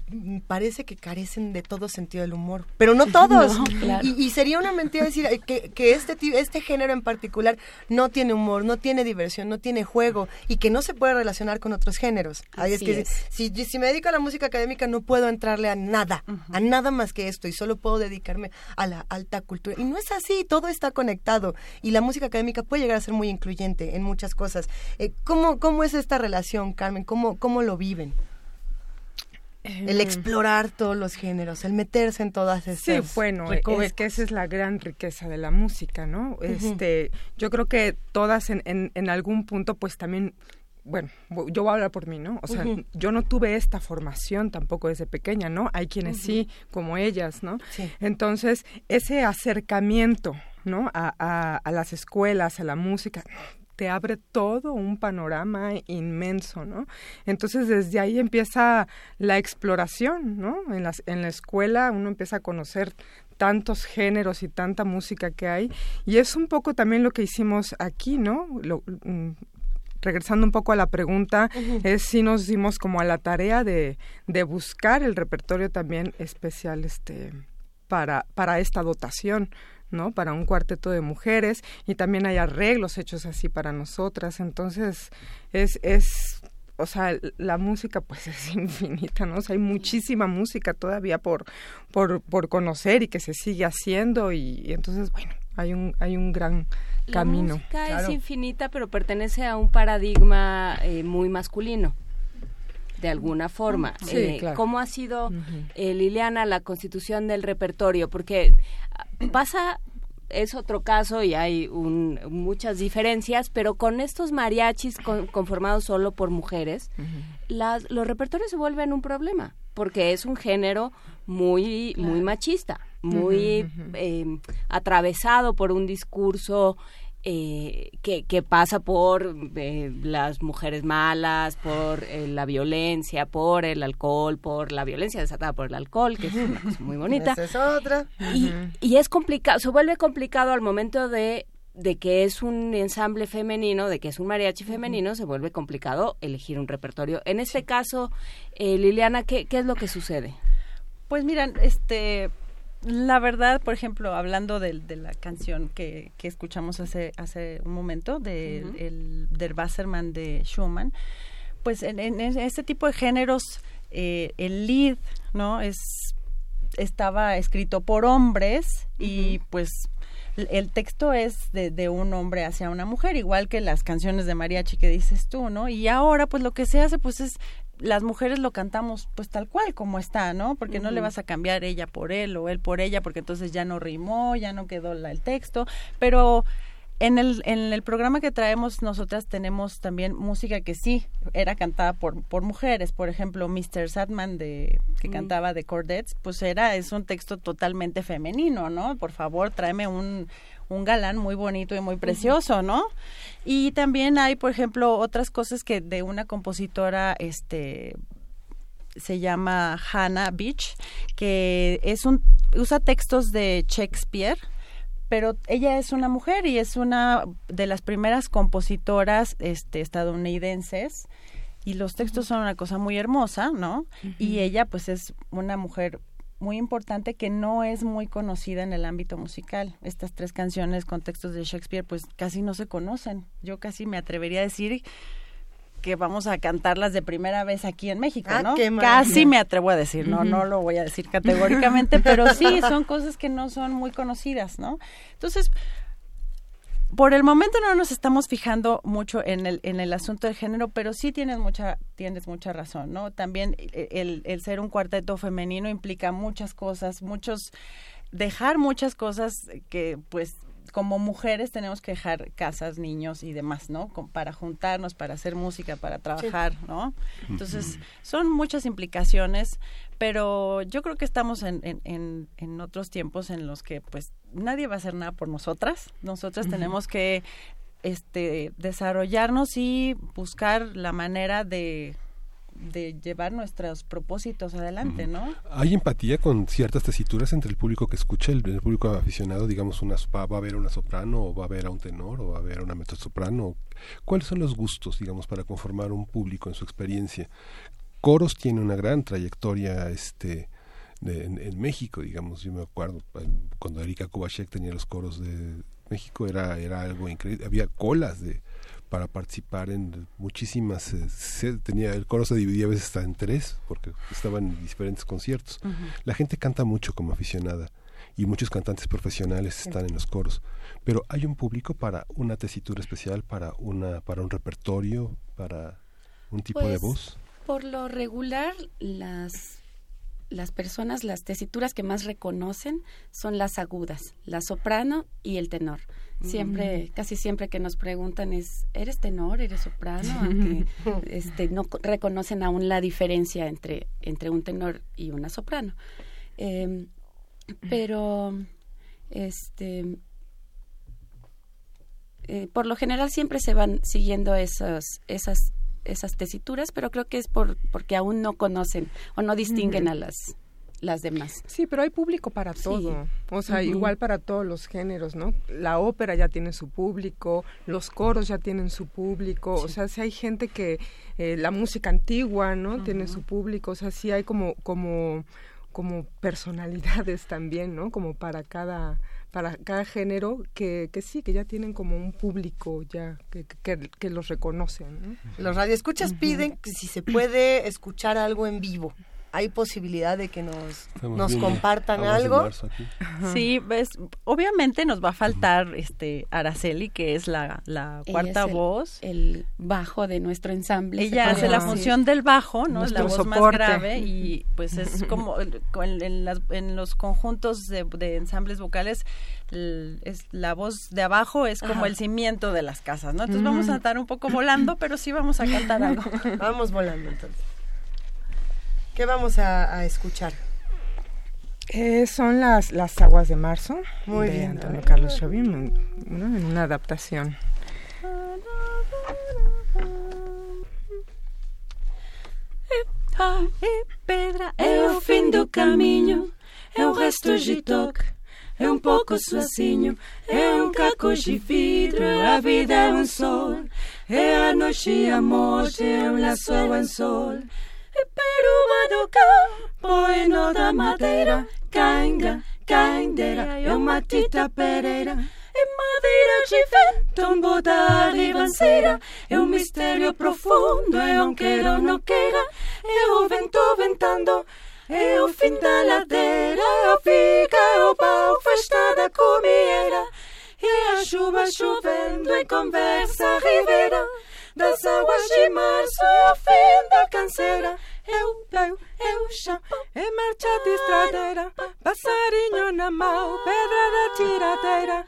mm, parece que carecen de todo sentido del humor, pero no todos. No, claro. y, y sería una mentira decir eh, que, que este este género en particular no tiene humor, no tiene diversión, no tiene juego y que no se puede relacionar con otros géneros. Ahí es que es. si, si me dedico a la música académica no puedo entrarle a nada, a nada más que esto y solo puedo dedicarme a la alta cultura. Y no es así, todo está conectado y la música académica puede llegar a ser muy incluyente en muchas cosas. Eh, ¿cómo, ¿Cómo es esta relación, Carmen? ¿Cómo, cómo lo viven? El Eh, explorar todos los géneros, el meterse en todas estas Sí, bueno, recovecos. es que esa es la gran riqueza de la música, ¿no? Este, yo creo que todas en, en, en algún punto, pues también, bueno, yo voy a hablar por mí, ¿no? O sea, yo no tuve esta formación tampoco desde pequeña, ¿no? Hay quienes sí, como ellas, ¿no? Sí. Entonces, ese acercamiento, ¿no? A, a, a las escuelas, a la música, te abre todo un panorama inmenso, ¿no? Entonces desde ahí empieza la exploración, ¿no? En, las, en la escuela uno empieza a conocer tantos géneros y tanta música que hay y es un poco también lo que hicimos aquí, ¿no? Lo- mm, regresando un poco a la pregunta, es si nos dimos como a la tarea de, de buscar el repertorio también especial este para, para esta dotación, ¿no? Para un cuarteto de mujeres y también hay arreglos hechos así para nosotras. Entonces, es, es o sea, la música pues es infinita, ¿no? O sea, hay muchísima música todavía por, por, por conocer y que se sigue haciendo y, y entonces, bueno, hay un, hay un gran La camino. música es infinita, pero pertenece a un paradigma eh, muy masculino, de alguna forma. Sí, Eh, claro. ¿Cómo ha sido, eh, Liliana, la constitución del repertorio? Porque ah, pasa, es otro caso y hay un- muchas diferencias, pero con estos mariachis con- conformados solo por mujeres, las, los repertorios se vuelven un problema, porque es un género muy, muy machista, muy eh, atravesado por un discurso eh, que, que pasa por eh, las mujeres malas, por eh, la violencia, por el alcohol, por la violencia desatada por el alcohol, que es una cosa muy bonita. Esa es otra. Y, y es complicado, se vuelve complicado al momento de de que es un ensamble femenino, de que es un mariachi femenino, se vuelve complicado elegir un repertorio. En este caso, eh, Liliana, ¿qué, ¿qué es lo que sucede? Pues miran, este, la verdad, por ejemplo, hablando del- de, la canción que, que escuchamos hace, hace un momento, de, Ujú. el, del Wasserman de Schumann, pues en, en este tipo de géneros, eh, el lead, ¿no? Es, estaba escrito por hombres y pues el texto es de, de un hombre hacia una mujer, igual que las canciones de mariachi que dices tú, ¿no? Y ahora pues lo que se hace pues es las mujeres lo cantamos pues tal cual como está, ¿no? Porque no le vas a cambiar ella por él o él por ella porque entonces ya no rimó, ya no quedó la- el texto, pero en el, en el programa que traemos nosotras tenemos también música que sí era cantada por, por mujeres. Por ejemplo, Mr. Sadman de, que Mm. cantaba de Cordettes, pues era, es un texto totalmente femenino, ¿no? Por favor, tráeme un, un galán muy bonito y muy precioso, ¿no? Y también hay, por ejemplo, otras cosas que de una compositora, este se llama Hannah Beach, que es un usa textos de Shakespeare, pero ella es una mujer y es una de las primeras compositoras este, estadounidenses y los textos son una cosa muy hermosa, ¿no? Y ella pues es una mujer muy importante que no es muy conocida en el ámbito musical. Estas tres canciones con textos de Shakespeare pues casi no se conocen. Yo casi me atrevería a decir que vamos a cantarlas de primera vez aquí en México, Ah, ¿no? qué. Casi me atrevo a decir, no, no lo voy a decir categóricamente, pero sí, son cosas que no son muy conocidas, ¿no? Entonces, por el momento no nos estamos fijando mucho en el, en el asunto del género, pero sí tienes mucha, tienes mucha razón, ¿no? También eh, el, el ser un cuarteto femenino implica muchas cosas, muchos, dejar muchas cosas que pues como mujeres tenemos que dejar casas, niños y demás, ¿no? Com- Para juntarnos, para hacer música, para trabajar, ¿no? Entonces, son muchas implicaciones, pero yo creo que estamos en, en, en, en otros tiempos en los que pues nadie va a hacer nada por nosotras. Nosotras tenemos que este desarrollarnos y buscar la manera de de llevar nuestros propósitos adelante, ¿no? Hay empatía con ciertas tesituras entre el público que escucha, el, el público aficionado, digamos, una, va, va a ver a una soprano, o va a ver a un tenor, o va a ver a una mezzosoprano. ¿Cuáles son los gustos, digamos, para conformar un público en su experiencia? Coros tiene una gran trayectoria, este, de- en, en México, digamos, yo me acuerdo eh, cuando Erika Kubashek tenía los coros de México era era algo increíble, había colas de para participar en muchísimas eh, se- tenía el coro se dividía a veces hasta en tres porque estaban en diferentes conciertos. La gente canta mucho como aficionada y muchos cantantes profesionales Sí. están en los coros, pero hay un público para una tesitura especial, para una para un repertorio, para un tipo de Pues, voz. Por lo regular, las, las personas, las tesituras que más reconocen son las agudas, la soprano y el tenor. Siempre, Mm. casi siempre que nos preguntan es, ¿eres tenor? ¿Eres soprano? Aunque este, no co- reconocen aún la diferencia entre, entre un tenor y una soprano. Em, pero, este, eh, por lo general siempre se van siguiendo esas, esas, esas tesituras, pero creo que es por, porque aún no conocen o no distinguen a las, las demás. Sí, pero hay público para Sí. todo. O sea, igual para todos los géneros, ¿no? La ópera ya tiene su público, los coros ya tienen su público. O sea, si hay gente que eh, la música antigua, ¿no? Tiene su público. O sea, sí hay como como como personalidades también, ¿no? Como para cada para cada género que, que sí, que ya tienen como un público ya que, que, que los reconocen, ¿no? Los radioescuchas piden que si se puede escuchar algo en vivo. Hay posibilidad de que nos, Estamos nos viendo compartan algo. Sí, ves, obviamente nos va a faltar este Araceli, que es la, cuarta es el- voz. El bajo de nuestro ensamble. Ella hace la función del bajo, ¿no? Nuestro la voz más grave y pues es como el- en, en las- en los conjuntos de, de ensambles vocales el- es la voz de abajo es como Ajá. el cimiento de las casas, ¿no? Entonces vamos a estar un poco volando, pero sí vamos a cantar algo. Vamos volando entonces. ¿Qué vamos a, a escuchar? Eh, son las, las aguas de marzo Muy de bien, Antonio ver. Carlos Jobim, ¿no? en una adaptación. Ah, e pedra é o fim do caminho, é o resto de toque, é um pouco sozinho, é um caco de vidro, a vida é um sol, é a noite e a morte, é um laço ao anzol. É peruba do campo e da madeira, canga, candeira, é uma tita pereira. É madeira de vento, um boda ribanceira É um mistério profundo, é um queira ou não queira. É o vento ventando, é o fim da ladeira É o pica, é o pau, festa da comieira É a chuva chovendo em conversa ribeira Das águas de março, é o fim da canseira É o pau, é o chão, É marcha de estradeira, passarinho na mão, pedra da tiradeira.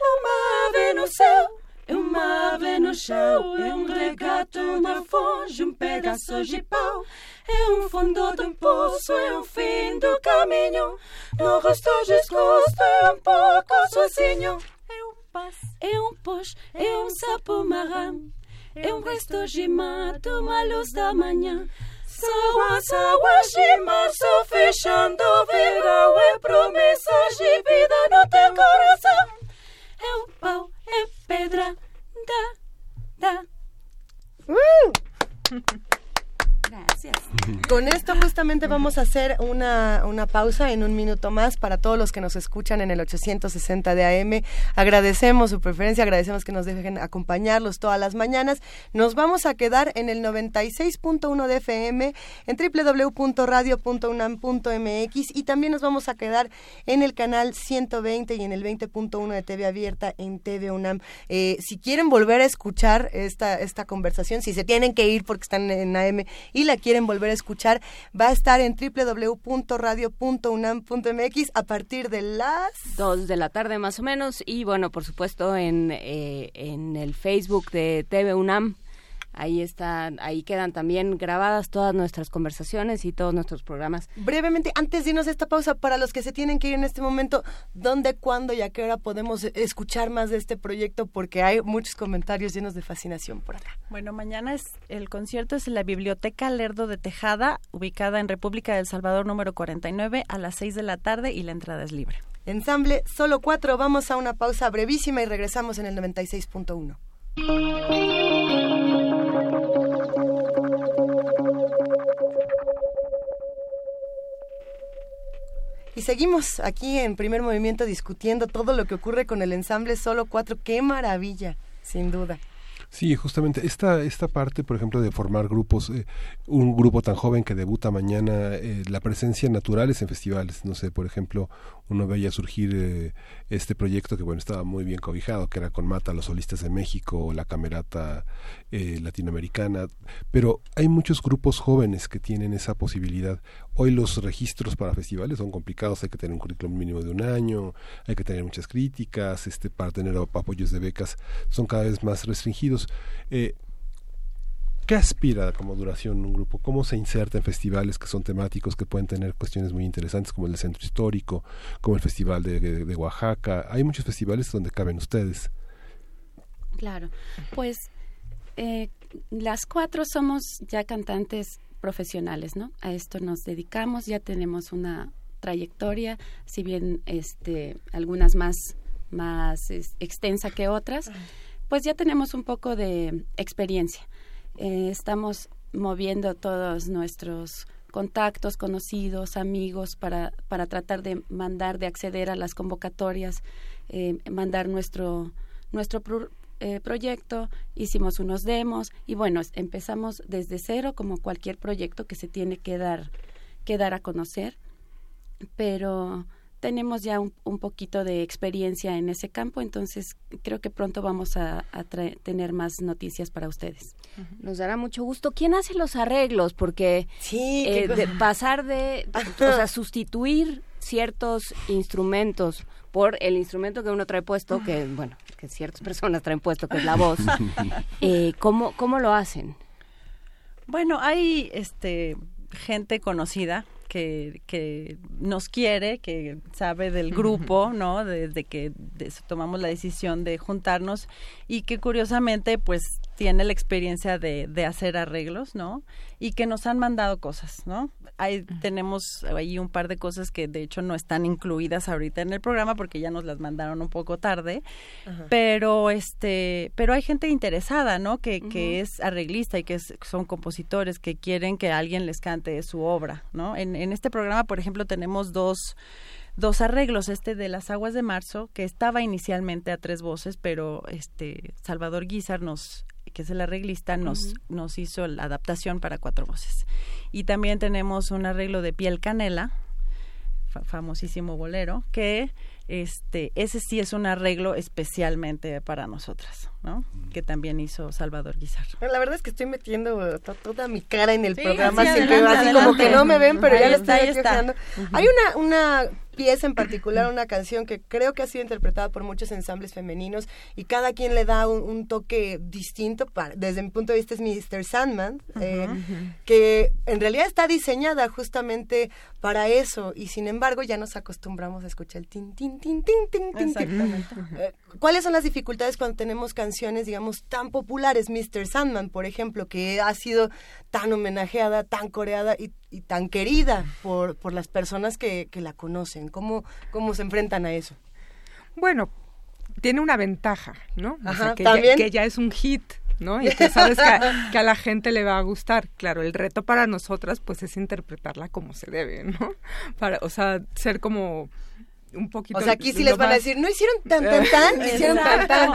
Uma ave no céu, é uma ave no chão, é um regato, uma fonte, um pedaço de pau, é um fundo de um poço, é um fim do caminho, no rosto desgosto, é um pouco sozinho, é um paz, é um pós, é um sapo marrão, é um resto de mato, uma luz da manhã. São as águas de março fechando o verão, é promessas de vida no teu coração. É o pau, é pedra, da, da. Gracias. Con esto justamente vamos a hacer una, una pausa en un minuto más para todos los que nos escuchan en el 860 de AM. Agradecemos su preferencia, agradecemos que nos dejen acompañarlos todas las mañanas. Nos vamos a quedar en el 96.1 de FM, en www.radio.unam.mx y también nos vamos a quedar en el canal 120 y en el 20.1 de TV Abierta en TV UNAM. Eh, si quieren volver a escuchar esta, esta conversación, si se tienen que ir porque están en AM y la quieren volver a escuchar, va a estar en www.radio.unam.mx a partir de las... Dos de la tarde más o menos y bueno, por supuesto en, eh, en el Facebook de TV UNAM. Ahí están, ahí quedan también grabadas todas nuestras conversaciones y todos nuestros programas. Brevemente, antes de irnos a esta pausa, para los que se tienen que ir en este momento, ¿dónde, cuándo y a qué hora podemos escuchar más de este proyecto? Porque hay muchos comentarios llenos de fascinación por acá. Bueno, mañana es el concierto es en la Biblioteca Lerdo de Tejada, ubicada en República del Salvador número 49 a las 6 de la tarde y la entrada es libre. Ensamble, solo cuatro. Vamos a una pausa brevísima y regresamos en el 96.1. Y seguimos aquí en primer movimiento discutiendo todo lo que ocurre con el ensamble Solo Cuatro. ¡Qué maravilla! Sin duda. Sí, justamente esta esta parte, por ejemplo, de formar grupos, eh, un grupo tan joven que debuta mañana, eh, la presencia natural es en festivales. No sé, por ejemplo, uno veía surgir eh, este proyecto que bueno estaba muy bien cobijado, que era con Mata los solistas de México la camerata latinoamericana, pero hay muchos grupos jóvenes que tienen esa posibilidad. Hoy los registros para festivales son complicados, hay que tener un currículum mínimo de un año, hay que tener muchas críticas, este para tener apoyos de becas son cada vez más restringidos. Eh, ¿Qué aspira como duración un grupo? ¿Cómo se inserta en festivales que son temáticos, que pueden tener cuestiones muy interesantes como el del Centro Histórico, como el Festival de, Oaxaca? Hay muchos festivales donde caben ustedes. Claro, pues eh, las cuatro somos ya cantantes profesionales, ¿no? A esto nos dedicamos, ya tenemos una trayectoria, si bien este, algunas más, más extensa que otras pues ya tenemos un poco de experiencia. Eh, estamos moviendo todos nuestros contactos, conocidos, amigos, para, para tratar de mandar, de acceder a las convocatorias, eh, mandar nuestro, nuestro eh, proyecto, hicimos unos demos y bueno, empezamos desde cero como cualquier proyecto que se tiene que dar, que dar a conocer, pero tenemos ya un, poquito de experiencia en ese campo, entonces creo que pronto vamos a, tener más noticias para ustedes. Nos dará mucho gusto. ¿Quién hace los arreglos? Porque eh, pasar de, o sea, sustituir ciertos instrumentos por el instrumento que uno trae puesto, que bueno, que ciertas personas traen puesto, que es la voz, eh, ¿cómo, ¿cómo lo hacen? Bueno, hay este gente conocida que, que nos quiere, que sabe del grupo, ¿no? Desde que tomamos la decisión de juntarnos y que curiosamente pues tiene la experiencia de, de hacer arreglos, ¿no? Y que nos han mandado cosas, ¿no? Ahí tenemos ahí un par de cosas que de hecho no están incluidas ahorita en el programa porque ya nos las mandaron un poco tarde, pero este, pero hay gente interesada, ¿no? Que, que es arreglista y que son compositores que quieren que alguien les cante su obra, ¿no? En, en este programa, por ejemplo, tenemos dos dos arreglos, este de las aguas de marzo, que estaba inicialmente a tres voces, pero este Salvador Guizar nos que es el arreglista, nos, nos hizo la adaptación para cuatro voces. Y también tenemos un arreglo de piel canela, famosísimo bolero, que este ese sí es un arreglo especialmente para nosotras, ¿no? Que también hizo Salvador Guizar. La verdad es que estoy metiendo toda mi cara en el programa, así, como que no me ven, pero ya lo estoy está, Hay una una pieza en particular, una canción que creo que ha sido interpretada por muchos ensambles femeninos y cada quien le da un, toque distinto. Para, desde mi punto de vista es Mr. Sandman, eh, que en realidad está diseñada justamente para eso y sin embargo ya nos acostumbramos a escuchar el tin, tin, tin, tin, tin, tin. Eh, ¿Cuáles son las dificultades cuando tenemos canciones, digamos, tan populares? Mr. Sandman, por ejemplo, que ha sido tan homenajeada, tan coreada y, tan querida por, por las personas que, que la conocen. ¿Cómo, ¿Cómo se enfrentan a eso? Bueno, tiene una ventaja, ¿no? que, Ya, que ya es un hit, ¿no? Y que sabes que a, la gente le va a gustar. Claro, el reto para nosotras, pues, es interpretarla como se debe, ¿no? Para, o sea, ser como un poquito. O sea, aquí sí les van a decir, no hicieron tan, tan, tan, hicieron tan, tan.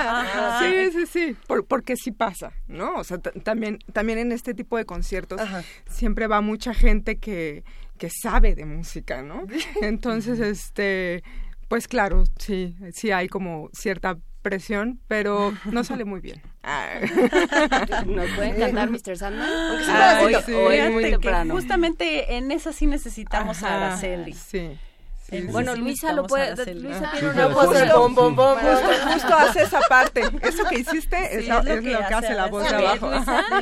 Sí, sí, sí, porque sí pasa, ¿no? O sea, también, también en este tipo de conciertos siempre va mucha gente que, que sabe de música, ¿no? Entonces, este, pues claro, sí, sí hay como cierta presión, pero no sale muy bien. ¿Nos pueden cantar Mr. Sandman? Ah, hoy, sí. muy temprano. Justamente en esa sí necesitamos a Araceli. Sí. Bueno, Luisa lo puede. Luisa Ah. tiene una pero voz justo- de bom, bom, bom. Justo, justo hace esa parte. Eso que hiciste Sí, es, la- es lo que hace la voz de abajo.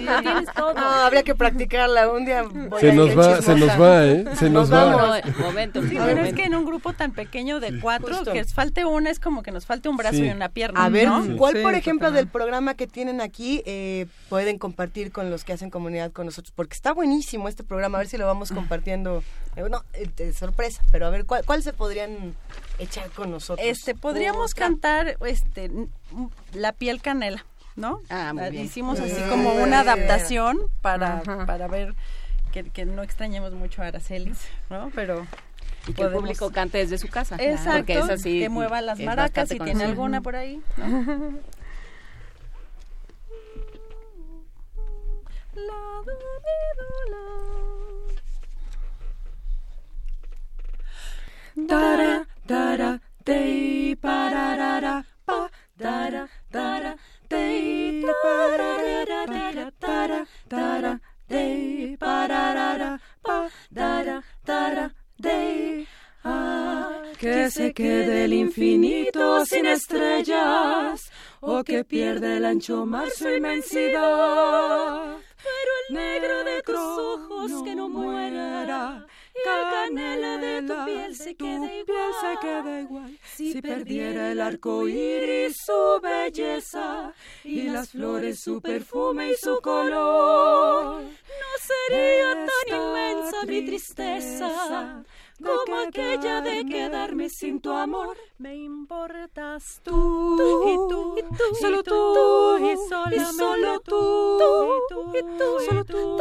No, habría que practicarla un día. voy Se a nos ir va, chismosa. se nos va, ¿eh? Se nos va. vamos. momento. Sí, bueno, es que en un grupo tan pequeño de cuatro, Justo. que falte una es como que nos falte un brazo Sí. y una pierna. A ver, ¿no? ¿cuál, por ejemplo, del programa que tienen aquí eh, pueden compartir con los que hacen comunidad con nosotros? Porque está buenísimo este programa, a ver si lo vamos compartiendo. Eh, no, eh, de sorpresa, pero a ver, ¿cuál, cuál se podrían echar con nosotros? Este, podríamos Otra. cantar este La piel canela, ¿no? Ah, muy La- bien. Hicimos así Ah, como una adaptación para, Ajá. para ver que, que no extrañemos mucho a Aracelis, ¿no? Pero Y que el público cante desde su casa. Exacto, Porque es así. que mueva las maracas si tiene alguna por ahí. ¿no? Dara, dara, dei, pararara, pa, dara, dara, dei, pararara, dara, dara, dara, dei, pararara, pa, dara, dara, dei. Ah, que se quede el infinito sin estrellas, o que pierda el ancho mar su inmensidad. Pero el negro de tus ojos que no muera, canela de tu piel se quede igual. Si perdiera el arco iris su belleza, y las flores su perfume y su color, no sería tan inmensa mi tristeza como aquella de quedarme sin tu amor. Me importas tú, Tú, y tú, y tú, solo y tú, tú, y solo tú, tú, y tú, solo tú.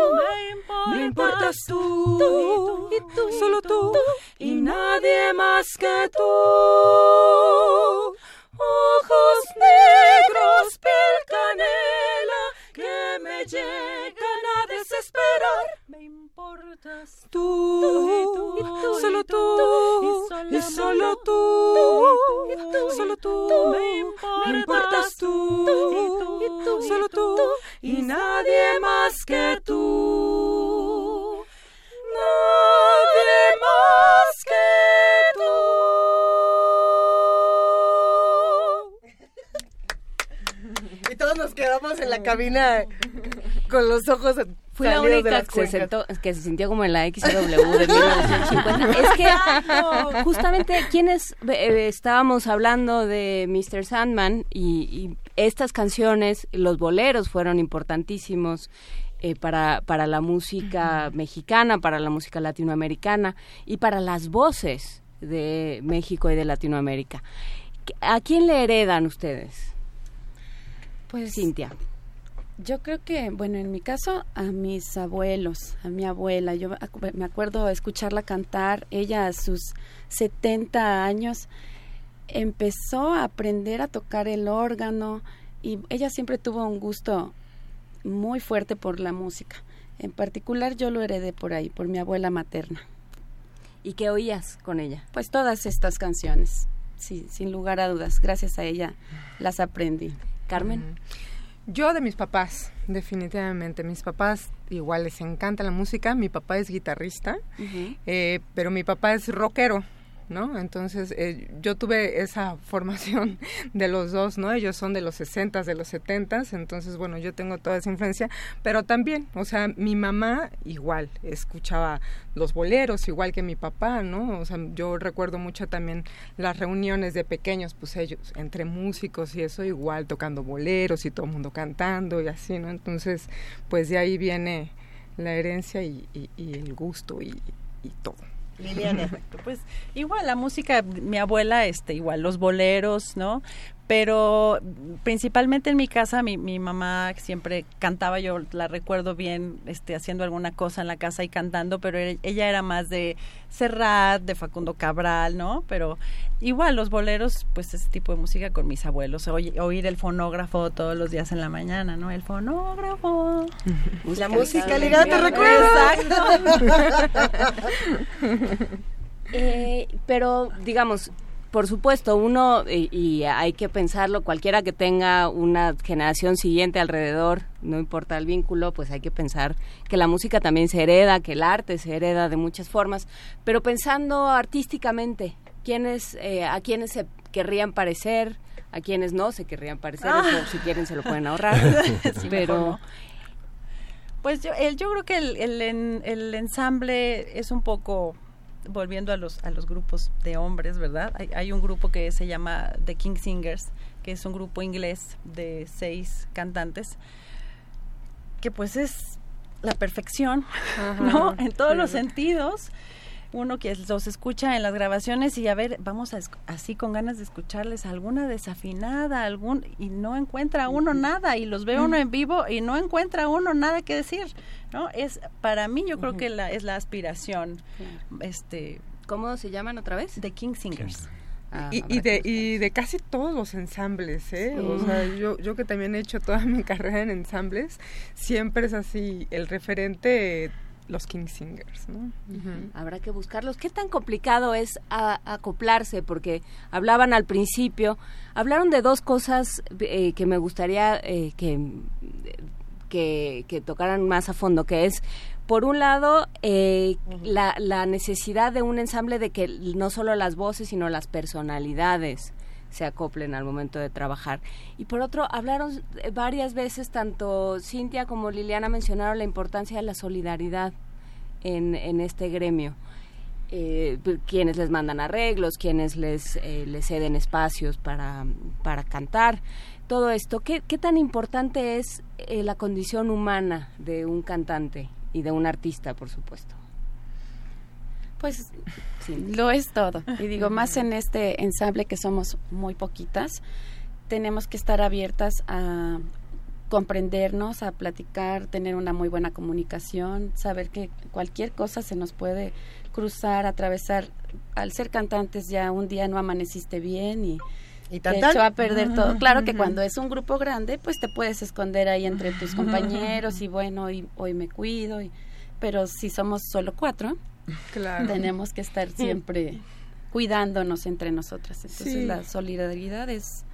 me importas importas tú, y tú, solo tú, y nadie más que tú. Ojos negros, piel canela, que me llegan a desesperar. Importas Tú, y tú, solo y tú, y y solo tú, solo tú, me me importas tú, y tú, solo tú, y nadie más que tú, nadie más que Y todos nos quedamos en la cabina con los ojos Fui la única que se, sentó, que se sintió como en la XW de 1950. Es que justamente quienes eh, estábamos hablando de Mr. Sandman y, y estas canciones, los boleros fueron importantísimos eh, para, para la música mexicana, para la música latinoamericana y para las voces de México y de Latinoamérica. ¿A quién le heredan ustedes? Pues Cintia. Yo creo que, bueno, en mi caso, a mis abuelos, a mi abuela. Yo me acuerdo escucharla cantar. Ella a sus 70 años empezó a aprender a tocar el órgano y ella siempre tuvo un gusto muy fuerte por la música. En particular yo lo heredé por ahí, por mi abuela materna. ¿Y qué oías con ella? Pues todas estas canciones, sí, sin lugar a dudas. Gracias a ella las aprendí. Carmen. Yo de mis papás, definitivamente. Mis papás igual les encanta la música. Mi papá es guitarrista, eh, pero mi papá es rockero, ¿no? Entonces eh, yo tuve esa formación de los dos, ¿no? Ellos son de los 60 de los 70 entonces bueno, yo tengo toda esa influencia, pero también, o sea, mi mamá igual escuchaba los boleros, igual que mi papá, ¿no? O sea, yo recuerdo mucho también las reuniones de pequeños, pues ellos, entre músicos y eso, igual tocando boleros y todo el mundo cantando y así, ¿no? Entonces, pues de ahí viene la herencia y, el gusto y todo. Liliana. Pues igual la música, mi abuela, este, igual los boleros, ¿no? Pero principalmente en mi casa, mi, mi mamá siempre cantaba, yo la recuerdo bien, este, haciendo alguna cosa en la casa y cantando, pero e- ella era más de Serrat, de Facundo Cabral, ¿no? Pero igual los boleros, pues ese tipo de música con mis abuelos, oy- oír el fonógrafo todos los días en la mañana, ¿no? El fonógrafo. La música ligada te recuerda. Eh, pero, digamos, por supuesto, uno, y, y hay que pensarlo, cualquiera que tenga una generación siguiente alrededor, no importa el vínculo, pues hay que pensar que la música también se hereda, que el arte se hereda de muchas formas, pero pensando artísticamente, ¿quiénes, eh, a quiénes se querrían parecer, a quienes no se querrían parecer, Ah. eso, si quieren se lo pueden ahorrar, Sí, pero... Pues yo, el- yo creo que el, el, el ensamble es un poco volviendo a los a los grupos de hombres, ¿verdad? Hay, hay un grupo que se llama The King Singers, que es un grupo inglés de seis cantantes, que pues es la perfección, Ajá, ¿no? En todos sí. los sentidos. Uno que los escucha en las grabaciones y a ver, vamos a así con ganas de escucharles alguna desafinada, algún y no encuentra uno nada y los ve uno en vivo y no encuentra uno nada que decir, ¿no? Es para mí yo creo que la, es la aspiración este ¿Cómo se llaman otra vez? The King Singers. Ah, y, y de, y de casi todos los ensambles, ¿eh? Sí. O sea, yo, yo que también he hecho toda mi carrera en ensambles, siempre es así, el referente, los King Singers, ¿no? Habrá que buscarlos. ¿Qué tan complicado es a- acoplarse? Porque hablaban al principio, hablaron de dos cosas eh, que me gustaría eh, que, que, que tocaran más a fondo, que es, por un lado, eh, la, la necesidad de un ensamble de que no solo las voces, sino las personalidades se acoplen al momento de trabajar. Y por otro, hablaron eh, varias veces, tanto Cintia como Liliana mencionaron la importancia de la solidaridad en, en este gremio. Eh, p- quienes les mandan arreglos, quienes les, eh, les ceden espacios para, para cantar, todo esto. ¿Qué, qué tan importante es eh, la condición humana de un cantante y de un artista, por supuesto? Pues lo es todo. Y digo, más en este ensamble que somos muy poquitas, tenemos que estar abiertas a comprendernos, a platicar, tener una muy buena comunicación, saber que cualquier cosa se nos puede cruzar, atravesar. Al ser cantantes ya un día no amaneciste bien y, ¿Y te echó a perder todo. Claro que cuando es un grupo grande, pues te puedes esconder ahí entre tus compañeros y bueno, hoy, hoy me cuido. Y, pero si somos solo cuatro, Claro. tenemos que estar siempre cuidándonos entre nosotras. Entonces Sí. la solidaridad es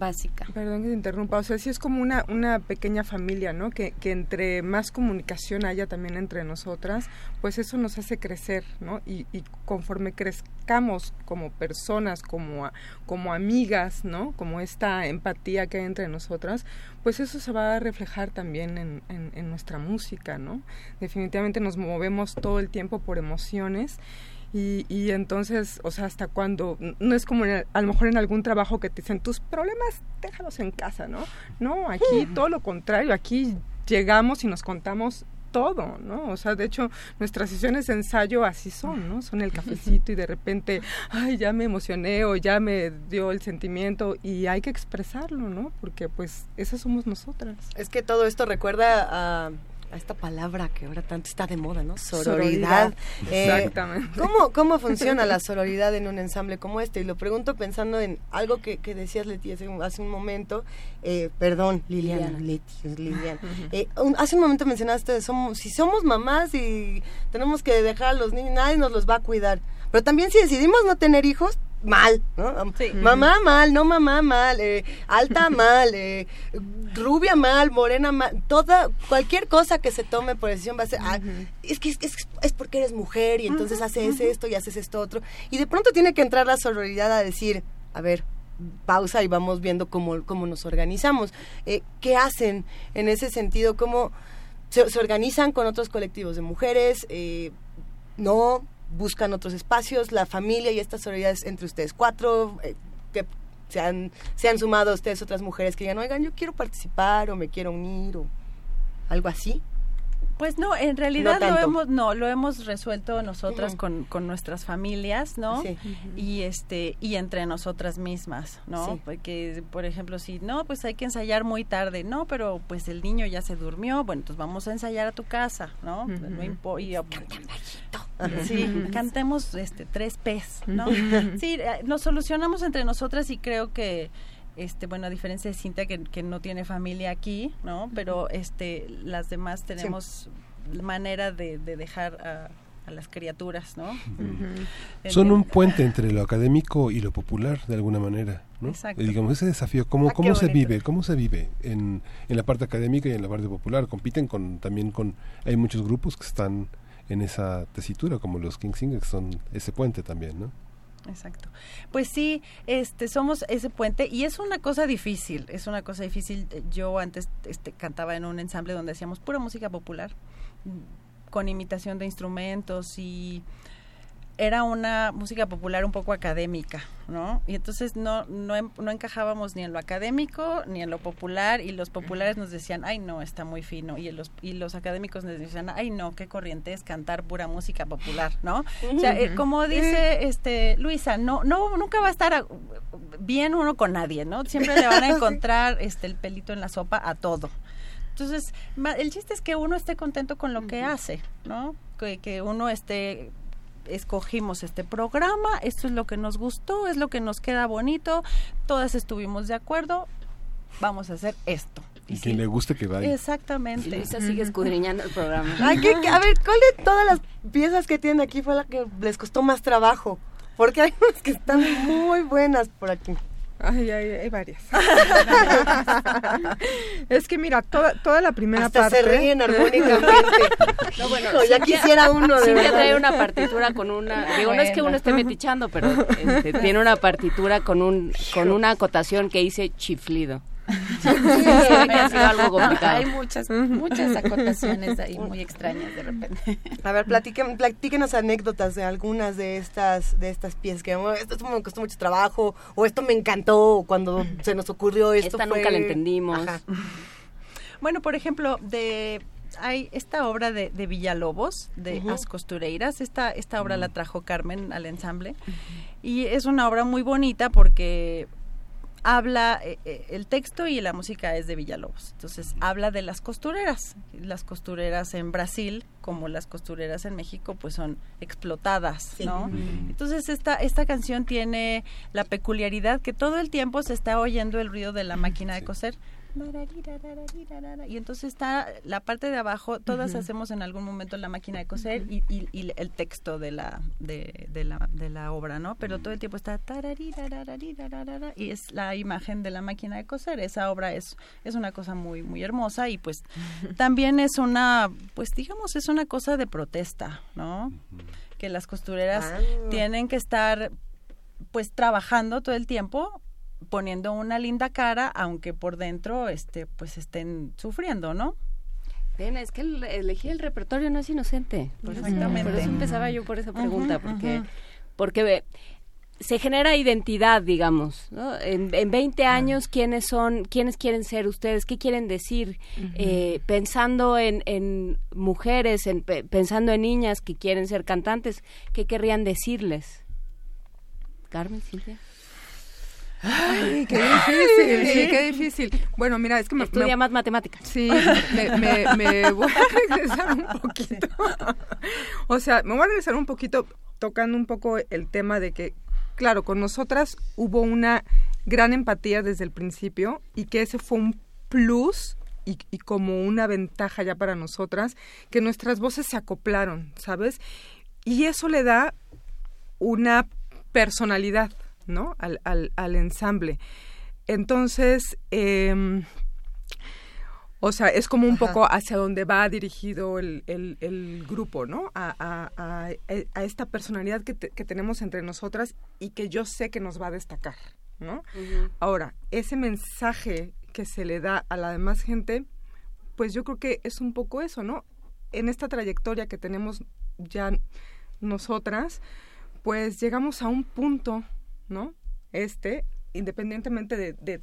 básica. Perdón que te interrumpa, o sea, sí es como una, una pequeña familia, ¿no? Que, que entre más comunicación haya también entre nosotras, pues eso nos hace crecer, ¿no? Y, y conforme crezcamos como personas, como, como amigas, ¿no? Como esta empatía que hay entre nosotras, pues eso se va a reflejar también en, en, en nuestra música, ¿no? Definitivamente nos movemos todo el tiempo por emociones y, y entonces, o sea, hasta cuando, no es como en el- a lo mejor en algún trabajo que te dicen, tus problemas déjalos en casa, ¿no? No, aquí todo lo contrario, aquí llegamos y nos contamos todo, ¿no? O sea, de hecho, nuestras sesiones de ensayo así son, ¿no? Son el cafecito y de repente, ay, ya me emocioné o ya me dio el sentimiento y hay que expresarlo, ¿no? Porque pues esas somos nosotras. Es que todo esto recuerda a, a esta palabra que ahora tanto está de moda, ¿no? Sororidad. Sororidad. Eh, Exactamente. ¿cómo, ¿Cómo funciona la sororidad en un ensamble como este? Y lo pregunto pensando en algo que, que decías, Leti, hace, un- hace un momento. Eh, perdón, Liliana. Liliana. Leti, Liliana. Eh, un- hace un momento mencionaste, somos, si somos mamás y tenemos que dejar a los niños, nadie nos los va a cuidar. Pero también si decidimos no tener hijos, mal, ¿no? Mamá mal, no mamá mal, eh, alta mal, eh, rubia mal, morena mal, toda, cualquier cosa que se tome por decisión va a ser, ah, es que es, es- es porque eres mujer y entonces haces esto y haces esto otro. Y de pronto tiene que entrar la sororidad a decir, a ver, pausa y vamos viendo cómo, cómo nos organizamos. Eh, ¿Qué hacen en ese sentido? ¿Cómo se, se organizan con otros colectivos de mujeres? No buscan otros espacios, la familia y estas sororidades entre ustedes cuatro, eh, que se han, se han sumado a ustedes otras mujeres que digan, oigan, yo quiero participar o me quiero unir o algo así. Pues no, en realidad No lo hemos no lo hemos resuelto nosotras con, con nuestras familias, ¿no? Sí. Y este y entre nosotras mismas, ¿no? Sí. Porque por ejemplo, si no, pues hay que ensayar muy tarde, no, pero pues el niño ya se durmió, bueno, entonces vamos a ensayar a tu casa, ¿no? No impo- y- Sí, cantemos este tres P's, ¿no? Sí, eh, nos solucionamos entre nosotras y creo que este bueno a diferencia de Cintia que, que no tiene familia aquí no pero este las demás tenemos manera de, de dejar a a las criaturas, ¿no? Son un puente entre lo académico y lo popular, de alguna manera, ¿no? Exacto. Y digamos, ese desafío, ¿cómo, Ah, cómo se vive? ¿Cómo se vive en, en la parte académica y en la parte popular? Compiten con también con... Hay muchos grupos que están en esa tesitura, como los King Singers, que son ese puente también, ¿no? Exacto. Pues sí, este somos ese puente y es una cosa difícil, es una cosa difícil. Yo antes este cantaba en un ensamble donde hacíamos pura música popular mm, con imitación de instrumentos y era una música popular un poco académica, ¿no? Y entonces no, no, en- no encajábamos ni en lo académico ni en lo popular y los populares nos decían, ay no, está muy fino y los, y los académicos nos decían, ay no, qué corriente es cantar pura música popular, ¿no? O sea, eh, como dice este Luisa, no, no, nunca va a estar a- bien uno con nadie, ¿no? Siempre le van a encontrar este el pelito en la sopa a todo. Entonces, el chiste es que uno esté contento con lo que hace, ¿no? Que, que uno esté escogimos este programa, esto es lo que nos gustó, es lo que nos queda bonito, todas estuvimos de acuerdo, vamos a hacer esto. Y quien le guste que vaya. Exactamente. Y Luisa sigue escudriñando el programa. A ver, ¿cuál de todas las piezas que tienen aquí fue la que les costó más trabajo? Porque hay unas que están muy buenas por aquí. Ay, ay, hay varias. es que mira, toda, toda la primera Hasta parte. se ríen armónicamente. No, bueno, Hijo, ya quisiera uno de verdad. trae una partitura con una... Digo, no es que uno esté metichando, pero este, tiene una partitura con un con una acotación que dice chiflido. Sí, que ha sido algo complicado. Hay muchas, muchas acotaciones ahí muy extrañas de repente. A ver, platiquen, platíquenos anécdotas de algunas de estas de estas piezas que "Oh, esto me costó mucho trabajo o esto me encantó o cuando se nos ocurrió esto Esta fue- nunca la entendimos. Ajá. Bueno, por ejemplo, de hay esta obra de, de Villalobos, de Ujú. As Costureiras. Esta, esta obra la trajo Carmen al ensamble. Y es una obra muy bonita porque habla, eh, eh, el texto y la música es de Villalobos. Entonces, habla de las costureras. Las costureras en Brasil, como las costureras en México, pues son explotadas, Sí. ¿no? Mm. Entonces, esta, esta canción tiene la peculiaridad que todo el tiempo se está oyendo el ruido de la máquina de coser. Y entonces está la parte de abajo, todas Ujú. hacemos en algún momento la máquina de coser y, y- y el texto de la, de, de la, de la obra, ¿no? Pero todo el tiempo está y es la imagen de la máquina de coser. Esa obra es, es una cosa muy, muy hermosa y pues también es una, pues digamos, es una cosa de protesta, ¿no? Que las costureras Ah. tienen que estar pues trabajando todo el tiempo poniendo una linda cara aunque por dentro este pues estén sufriendo no es que el- elegir el repertorio no es inocente. Por eso, Exactamente. por eso empezaba yo por esa pregunta, Ujú, porque, ujú. porque ve, se genera identidad, digamos. ¿no? En, en 20 años, ¿quiénes son, quiénes quieren ser ustedes? ¿Qué quieren decir? Eh, pensando en, en mujeres, en, pe- pensando en niñas que quieren ser cantantes, ¿qué querrían decirles? Carmen, Cintia. Ay, qué difícil, sí, qué difícil. Bueno, mira, es que me... Estudia me- más matemáticas. Sí, me, me, me voy a regresar un poquito. O sea, me voy a regresar un poquito tocando un poco el tema de que, claro, con nosotras hubo una gran empatía desde el principio y que ese fue un plus y, y como una ventaja ya para nosotras, que nuestras voces se acoplaron, ¿sabes? Y eso le da una personalidad, ¿no? Al, al, al ensamble. Entonces, em, o sea, es como un Ajá. poco hacia donde va dirigido el, el, el grupo, ¿no? A, a, a, a esta personalidad que, te- que tenemos entre nosotras y que yo sé que nos va a destacar, ¿no? Ahora, ese mensaje que se le da a la demás gente, pues yo creo que es un poco eso, ¿no? En esta trayectoria que tenemos ya nosotras, pues llegamos a un punto, ¿no? Este, independientemente de, de,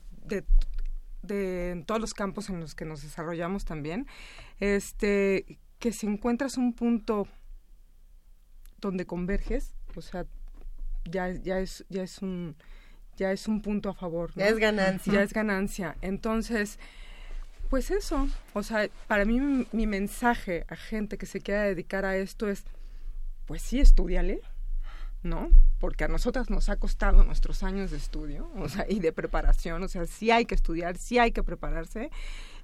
de, todos los campos en los que nos desarrollamos también, este, que si encuentras un punto donde converges, o sea, ya, ya es, ya es un ya es un punto a favor. ¿no? Ya es ganancia. Ya es ganancia. Entonces, pues eso, o sea, para mí mi, mi mensaje a gente que se quiera dedicar a esto es, pues sí, estudiale, ¿no? Porque a nosotras nos ha costado nuestros años de estudio, o sea, y de preparación, o sea, sí hay que estudiar, sí hay que prepararse,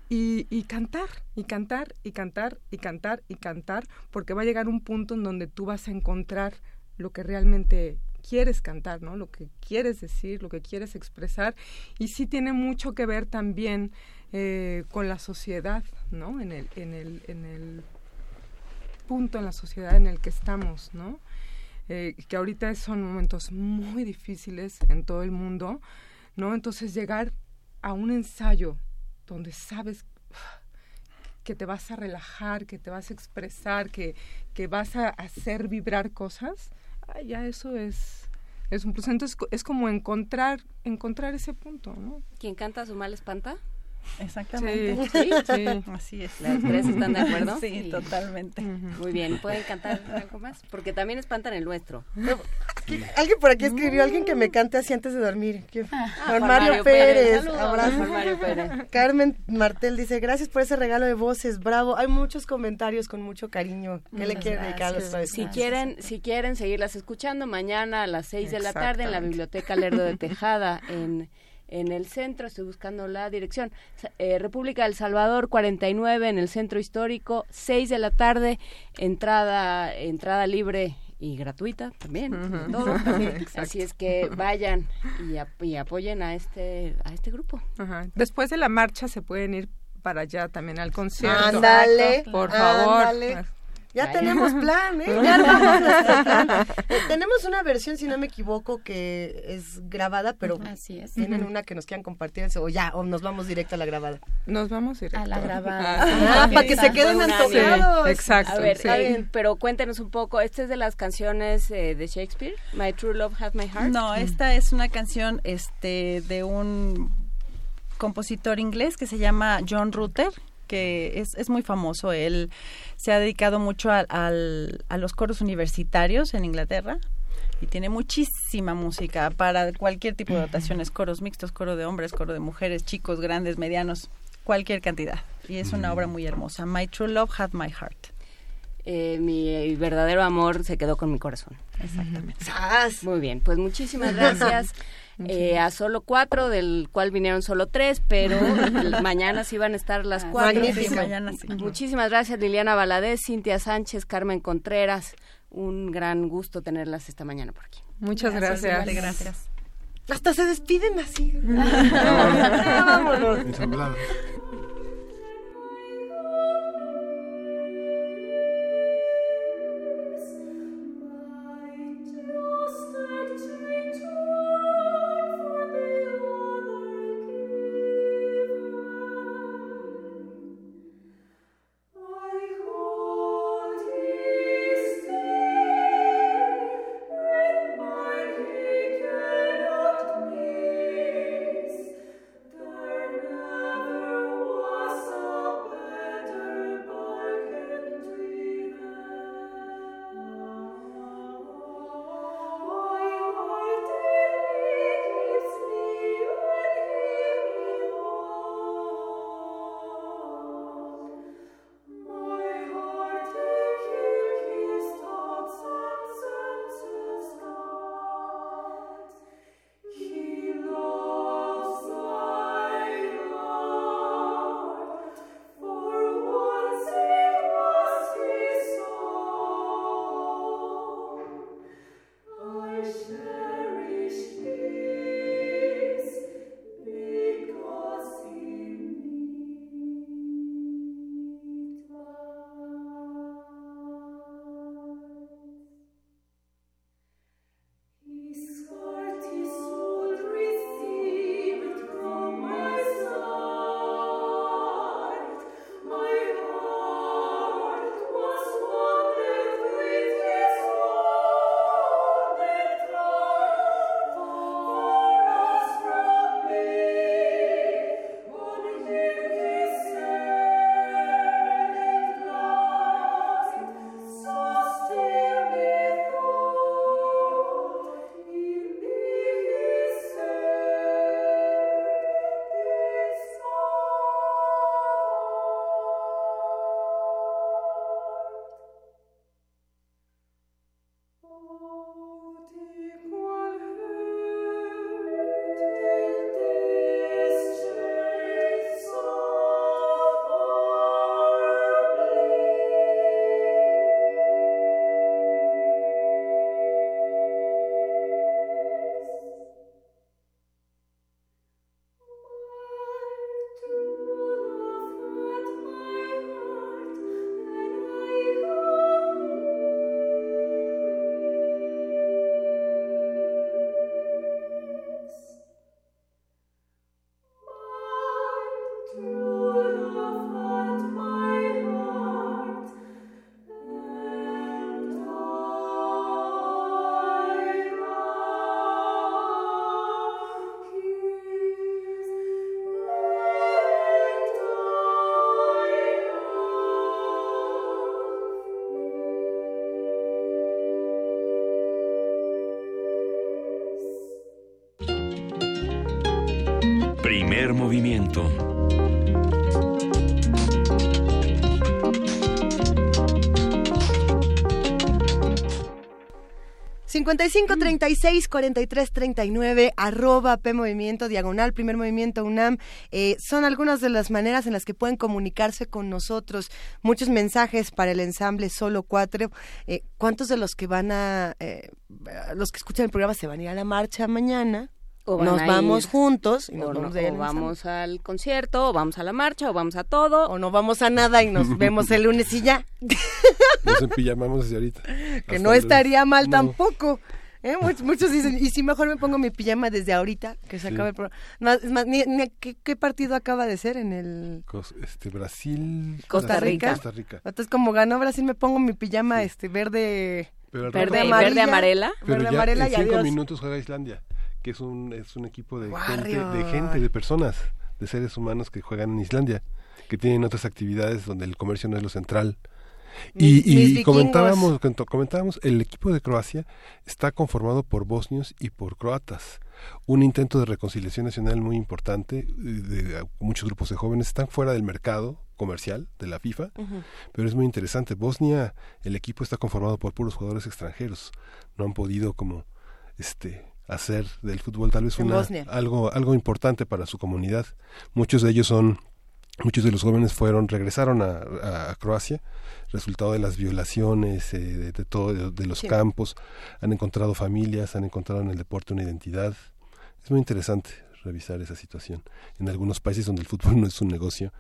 y, cantar, y cantar, y cantar, y cantar, y cantar, porque va a llegar un punto en donde tú vas a encontrar lo que realmente quieres cantar, ¿no? Lo que quieres decir, lo que quieres expresar, y sí tiene mucho que ver también eh, con la sociedad, ¿no? En el, en el, en el punto en la sociedad en el que estamos, ¿no? Eh, que ahorita son momentos muy difíciles en todo el mundo, ¿no? Entonces llegar a un ensayo donde sabes que te vas a relajar, que te vas a expresar, que, que vas a hacer vibrar cosas, ya eso es, es un proceso. Es, es como encontrar, encontrar ese punto, ¿no? Quien canta su mal espanta. Exactamente. Sí, sí. Así es. ¿Las tres están de acuerdo? Sí, totalmente. Muy bien. ¿Pueden cantar algo más? Porque también espantan el nuestro. Alguien por aquí escribió, alguien que me cante así antes de dormir. Ah, Juan Juan Mario, Mario Pérez. Abrazo. Juan Mario Pérez. Carmen Martel dice, gracias por ese regalo de voces, bravo. Hay muchos comentarios con mucho cariño. ¿Qué le quieren dedicar a los gracias. Si quieren, si quieren seguirlas escuchando, mañana a las 6 de la tarde en la. Biblioteca Lerdo de Tejada, en, en el centro, estoy buscando la dirección, eh, República del Salvador 49 en el centro histórico, 6 de la tarde, entrada, entrada libre y gratuita también, todo. Exacto. Así es que vayan y, ap- y apoyen a este, a este grupo. Ajá. Después de la marcha se pueden ir para allá también al concierto. Ándale, Por favor. ándale. Ya Vaya. tenemos plan, ¿eh? Ya armamos nuestro plan. Eh, tenemos una versión, si no me equivoco, que es grabada, pero Así es. tienen una que nos quieran compartir o ya, o nos vamos directo a la grabada. Nos vamos directo. A la grabada. Ah, para que se queden antojados. Sí, exacto. A ver, sí. está bien, pero cuéntenos un poco. ¿Esta es de las canciones eh, de Shakespeare? My True Love Has My Heart. No, esta es una canción este de un compositor inglés que se llama John Rutter, que es, es muy famoso. Él se ha dedicado mucho al- al- a los coros universitarios en Inglaterra y tiene muchísima música para cualquier tipo de dotaciones, coros mixtos, coro de hombres, coro de mujeres, chicos, grandes, medianos, cualquier cantidad. Y es una obra muy hermosa. My True Love Had My Heart. Eh, mi verdadero amor se quedó con mi corazón. Exactamente. Muy bien, pues muchísimas gracias. Eh, a solo cuatro, del cual vinieron solo tres, pero mañana sí van a estar las cuatro. Magnífico. Mañana sí. Muchísimas gracias Liliana Valadez, Cintia Sánchez, Carmen Contreras. Un gran gusto tenerlas esta mañana por aquí. Muchas gracias. gracias. Hasta se despiden así. Vámonos. 55 36 43 39 arroba P Movimiento Diagonal Primer Movimiento UNAM eh, son algunas de las maneras en las que pueden comunicarse con nosotros muchos mensajes para el ensamble solo cuatro eh, ¿cuántos de los que van a eh, los que escuchan el programa se van a ir a la marcha mañana? O nos vamos ir, juntos y nos o, no- vamos, ahí o al vamos al concierto, o vamos a la marcha, o vamos a todo. O no vamos a nada y nos vemos el lunes y ya. Nos empillamamos desde ahorita. Que Hasta no estaría mal No. tampoco. ¿eh? Much- Muchos, dicen, y si mejor me pongo mi pijama desde ahorita, que se Sí. acabe el programa. No, es más, ni- ni- ¿qué, qué partido acaba de ser en el Cos- Este, Brasil. Costa Rica? Costa Rica. Entonces, como ganó Brasil, me pongo mi pijama este verde, Pero Verde- amarela. Pero verde ya amarela en y cinco adiós. minutos juega Islandia, que es un, es un equipo de gente, de gente, de personas, de seres humanos que juegan en Islandia, que tienen otras actividades donde el comercio no es lo central. Y, Mis- y mis vikingos. comentábamos, comentábamos, el equipo de Croacia está conformado por bosnios y por croatas. Un intento de reconciliación nacional muy importante. de- muchos grupos de jóvenes están fuera del mercado comercial de la FIFA, pero es muy interesante. Bosnia, el equipo está conformado por puros jugadores extranjeros. No han podido como este hacer del fútbol tal vez una, algo algo importante para su comunidad. Muchos de ellos son muchos de los jóvenes fueron regresaron a, Croacia resultado de las violaciones eh, de, de todo de, de los Sí. campos. Han encontrado familias han encontrado en el deporte una identidad. Es muy interesante revisar esa situación. En algunos países donde el fútbol no es un negocio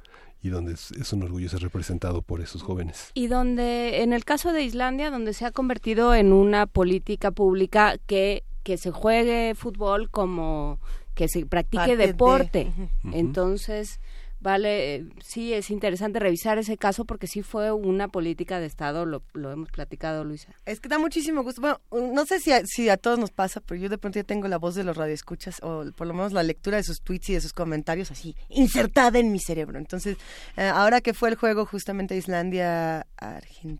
y donde es, es un orgullo ser representado por esos jóvenes. Y donde, en el caso de Islandia, donde se ha convertido en una política pública que, que se juegue fútbol como que se practique Parte de- deporte. Entonces, vale, eh, sí es interesante revisar ese caso porque sí fue una política de Estado, lo, lo hemos platicado, Luisa. Es que da muchísimo gusto. Bueno, no sé si a, si a todos nos pasa, pero yo de pronto ya tengo la voz de los radioescuchas o por lo menos la lectura de sus tweets y de sus comentarios así insertada en mi cerebro. Entonces, eh, ahora que fue el juego justamente Islandia-Argentina,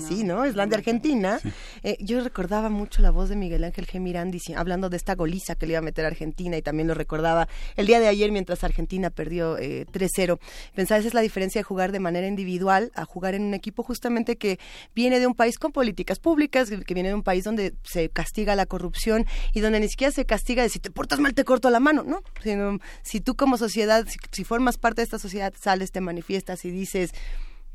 sí, ¿no? Islandia-Argentina, eh, yo recordaba mucho la voz de Miguel Ángel G. Mirán dici- hablando de esta goliza que le iba a meter a Argentina y también lo recordaba el día de ayer mientras Argentina perdió eh, 3-0. Pensaba, esa es la diferencia de jugar de manera individual a jugar en un equipo justamente que viene de un país con políticas públicas, que viene de un país donde se castiga la corrupción y donde ni siquiera se castiga de si te portas mal te corto la mano, ¿no? Sino si tú como sociedad, si, si formas parte de esta sociedad, sales, te manifiestas y dices,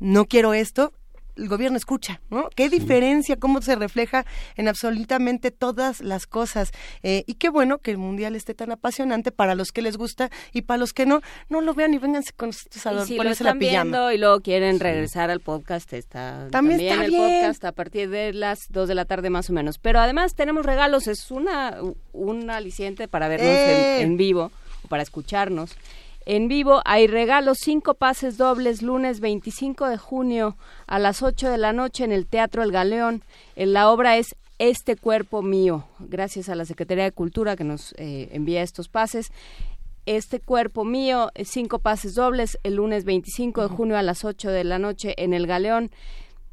no quiero esto, el gobierno escucha, ¿no? Qué diferencia, cómo se refleja en absolutamente todas las cosas. Eh, y qué bueno que el mundial esté tan apasionante para los que les gusta y para los que no, no lo vean y vénganse con nosotros a Y si lo ponerse la están pijama. viendo y luego quieren regresar al podcast, está También también, está el bien. podcast a partir de las 2 de la tarde más o menos. Pero además tenemos regalos, es una un aliciente para vernos ¡Eh! en, en vivo o para escucharnos. En vivo hay regalos, cinco pases dobles, lunes 25 de junio a las 8 de la noche en el Teatro El Galeón. Eh, La obra es Este Cuerpo Mío, gracias a la Secretaría de Cultura que nos eh, envía estos pases. Este cuerpo mío, eh, cinco pases dobles, el lunes 25 de junio a las 8 de la noche en el Galeón.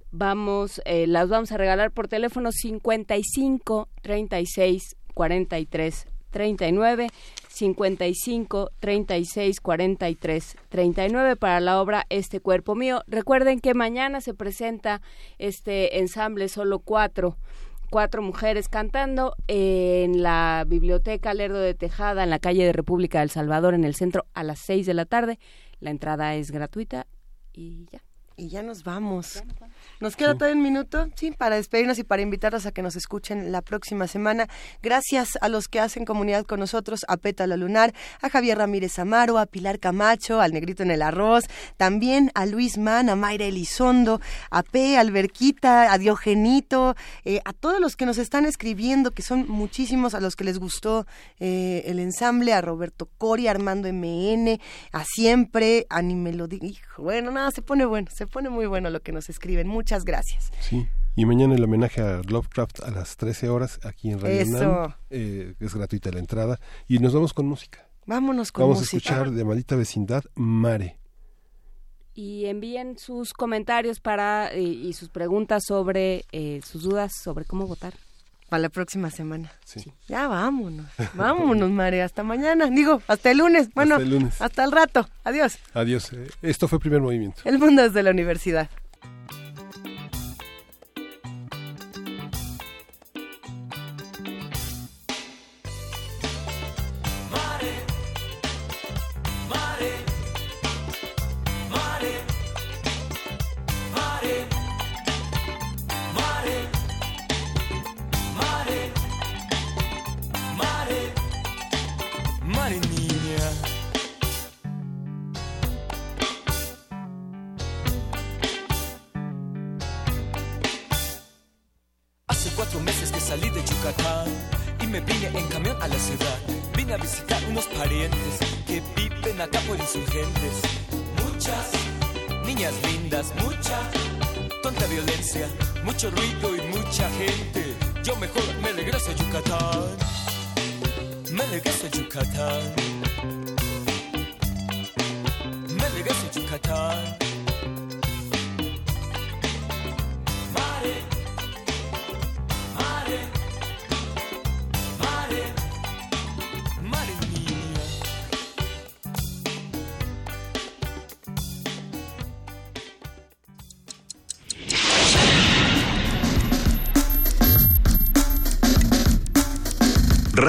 Vamos, eh, las vamos a regalar por teléfono 55 36 43 39 55 36 43 39 para la obra Este Cuerpo Mío. Recuerden que mañana se presenta este ensamble solo cuatro cuatro mujeres cantando en la biblioteca Lerdo de Tejada en la calle de República del Salvador en el centro a las 6 de la tarde. La entrada es gratuita y ya. Y ya nos vamos. Nos queda todavía un minuto, sí, para despedirnos y para invitarlos a que nos escuchen la próxima semana. Gracias a los que hacen comunidad con nosotros, a Pétala Lunar, a Javier Ramírez Amaro, a Pilar Camacho, al Negrito en el Arroz, también a Luis Man, a Mayra Elizondo, a P, a Alberquita, a Diogenito, eh, a todos los que nos están escribiendo, que son muchísimos, a los que les gustó eh, el ensamble, a Roberto Cori, a Armando MN, a Siempre, a Ni me lo diga. Hijo, bueno, nada, se pone bueno, se pone muy bueno lo que nos escriben. Muchas gracias. Sí. Y mañana el homenaje a Lovecraft a las 13 horas aquí en Radio Eso. UNAM. Eh, es gratuita la entrada. Y nos vamos con música. Vámonos con Vamos música. a escuchar de Maldita Vecindad Mare. Y envíen sus comentarios para eh, y sus preguntas sobre eh, sus dudas sobre cómo votar. Para la próxima semana. Ya vámonos. Vámonos, Mare. Hasta mañana. Digo, hasta el lunes. Bueno, Hasta el lunes. hasta el rato. Adiós. Adiós. Eh, Esto fue primer movimiento. El mundo desde la universidad.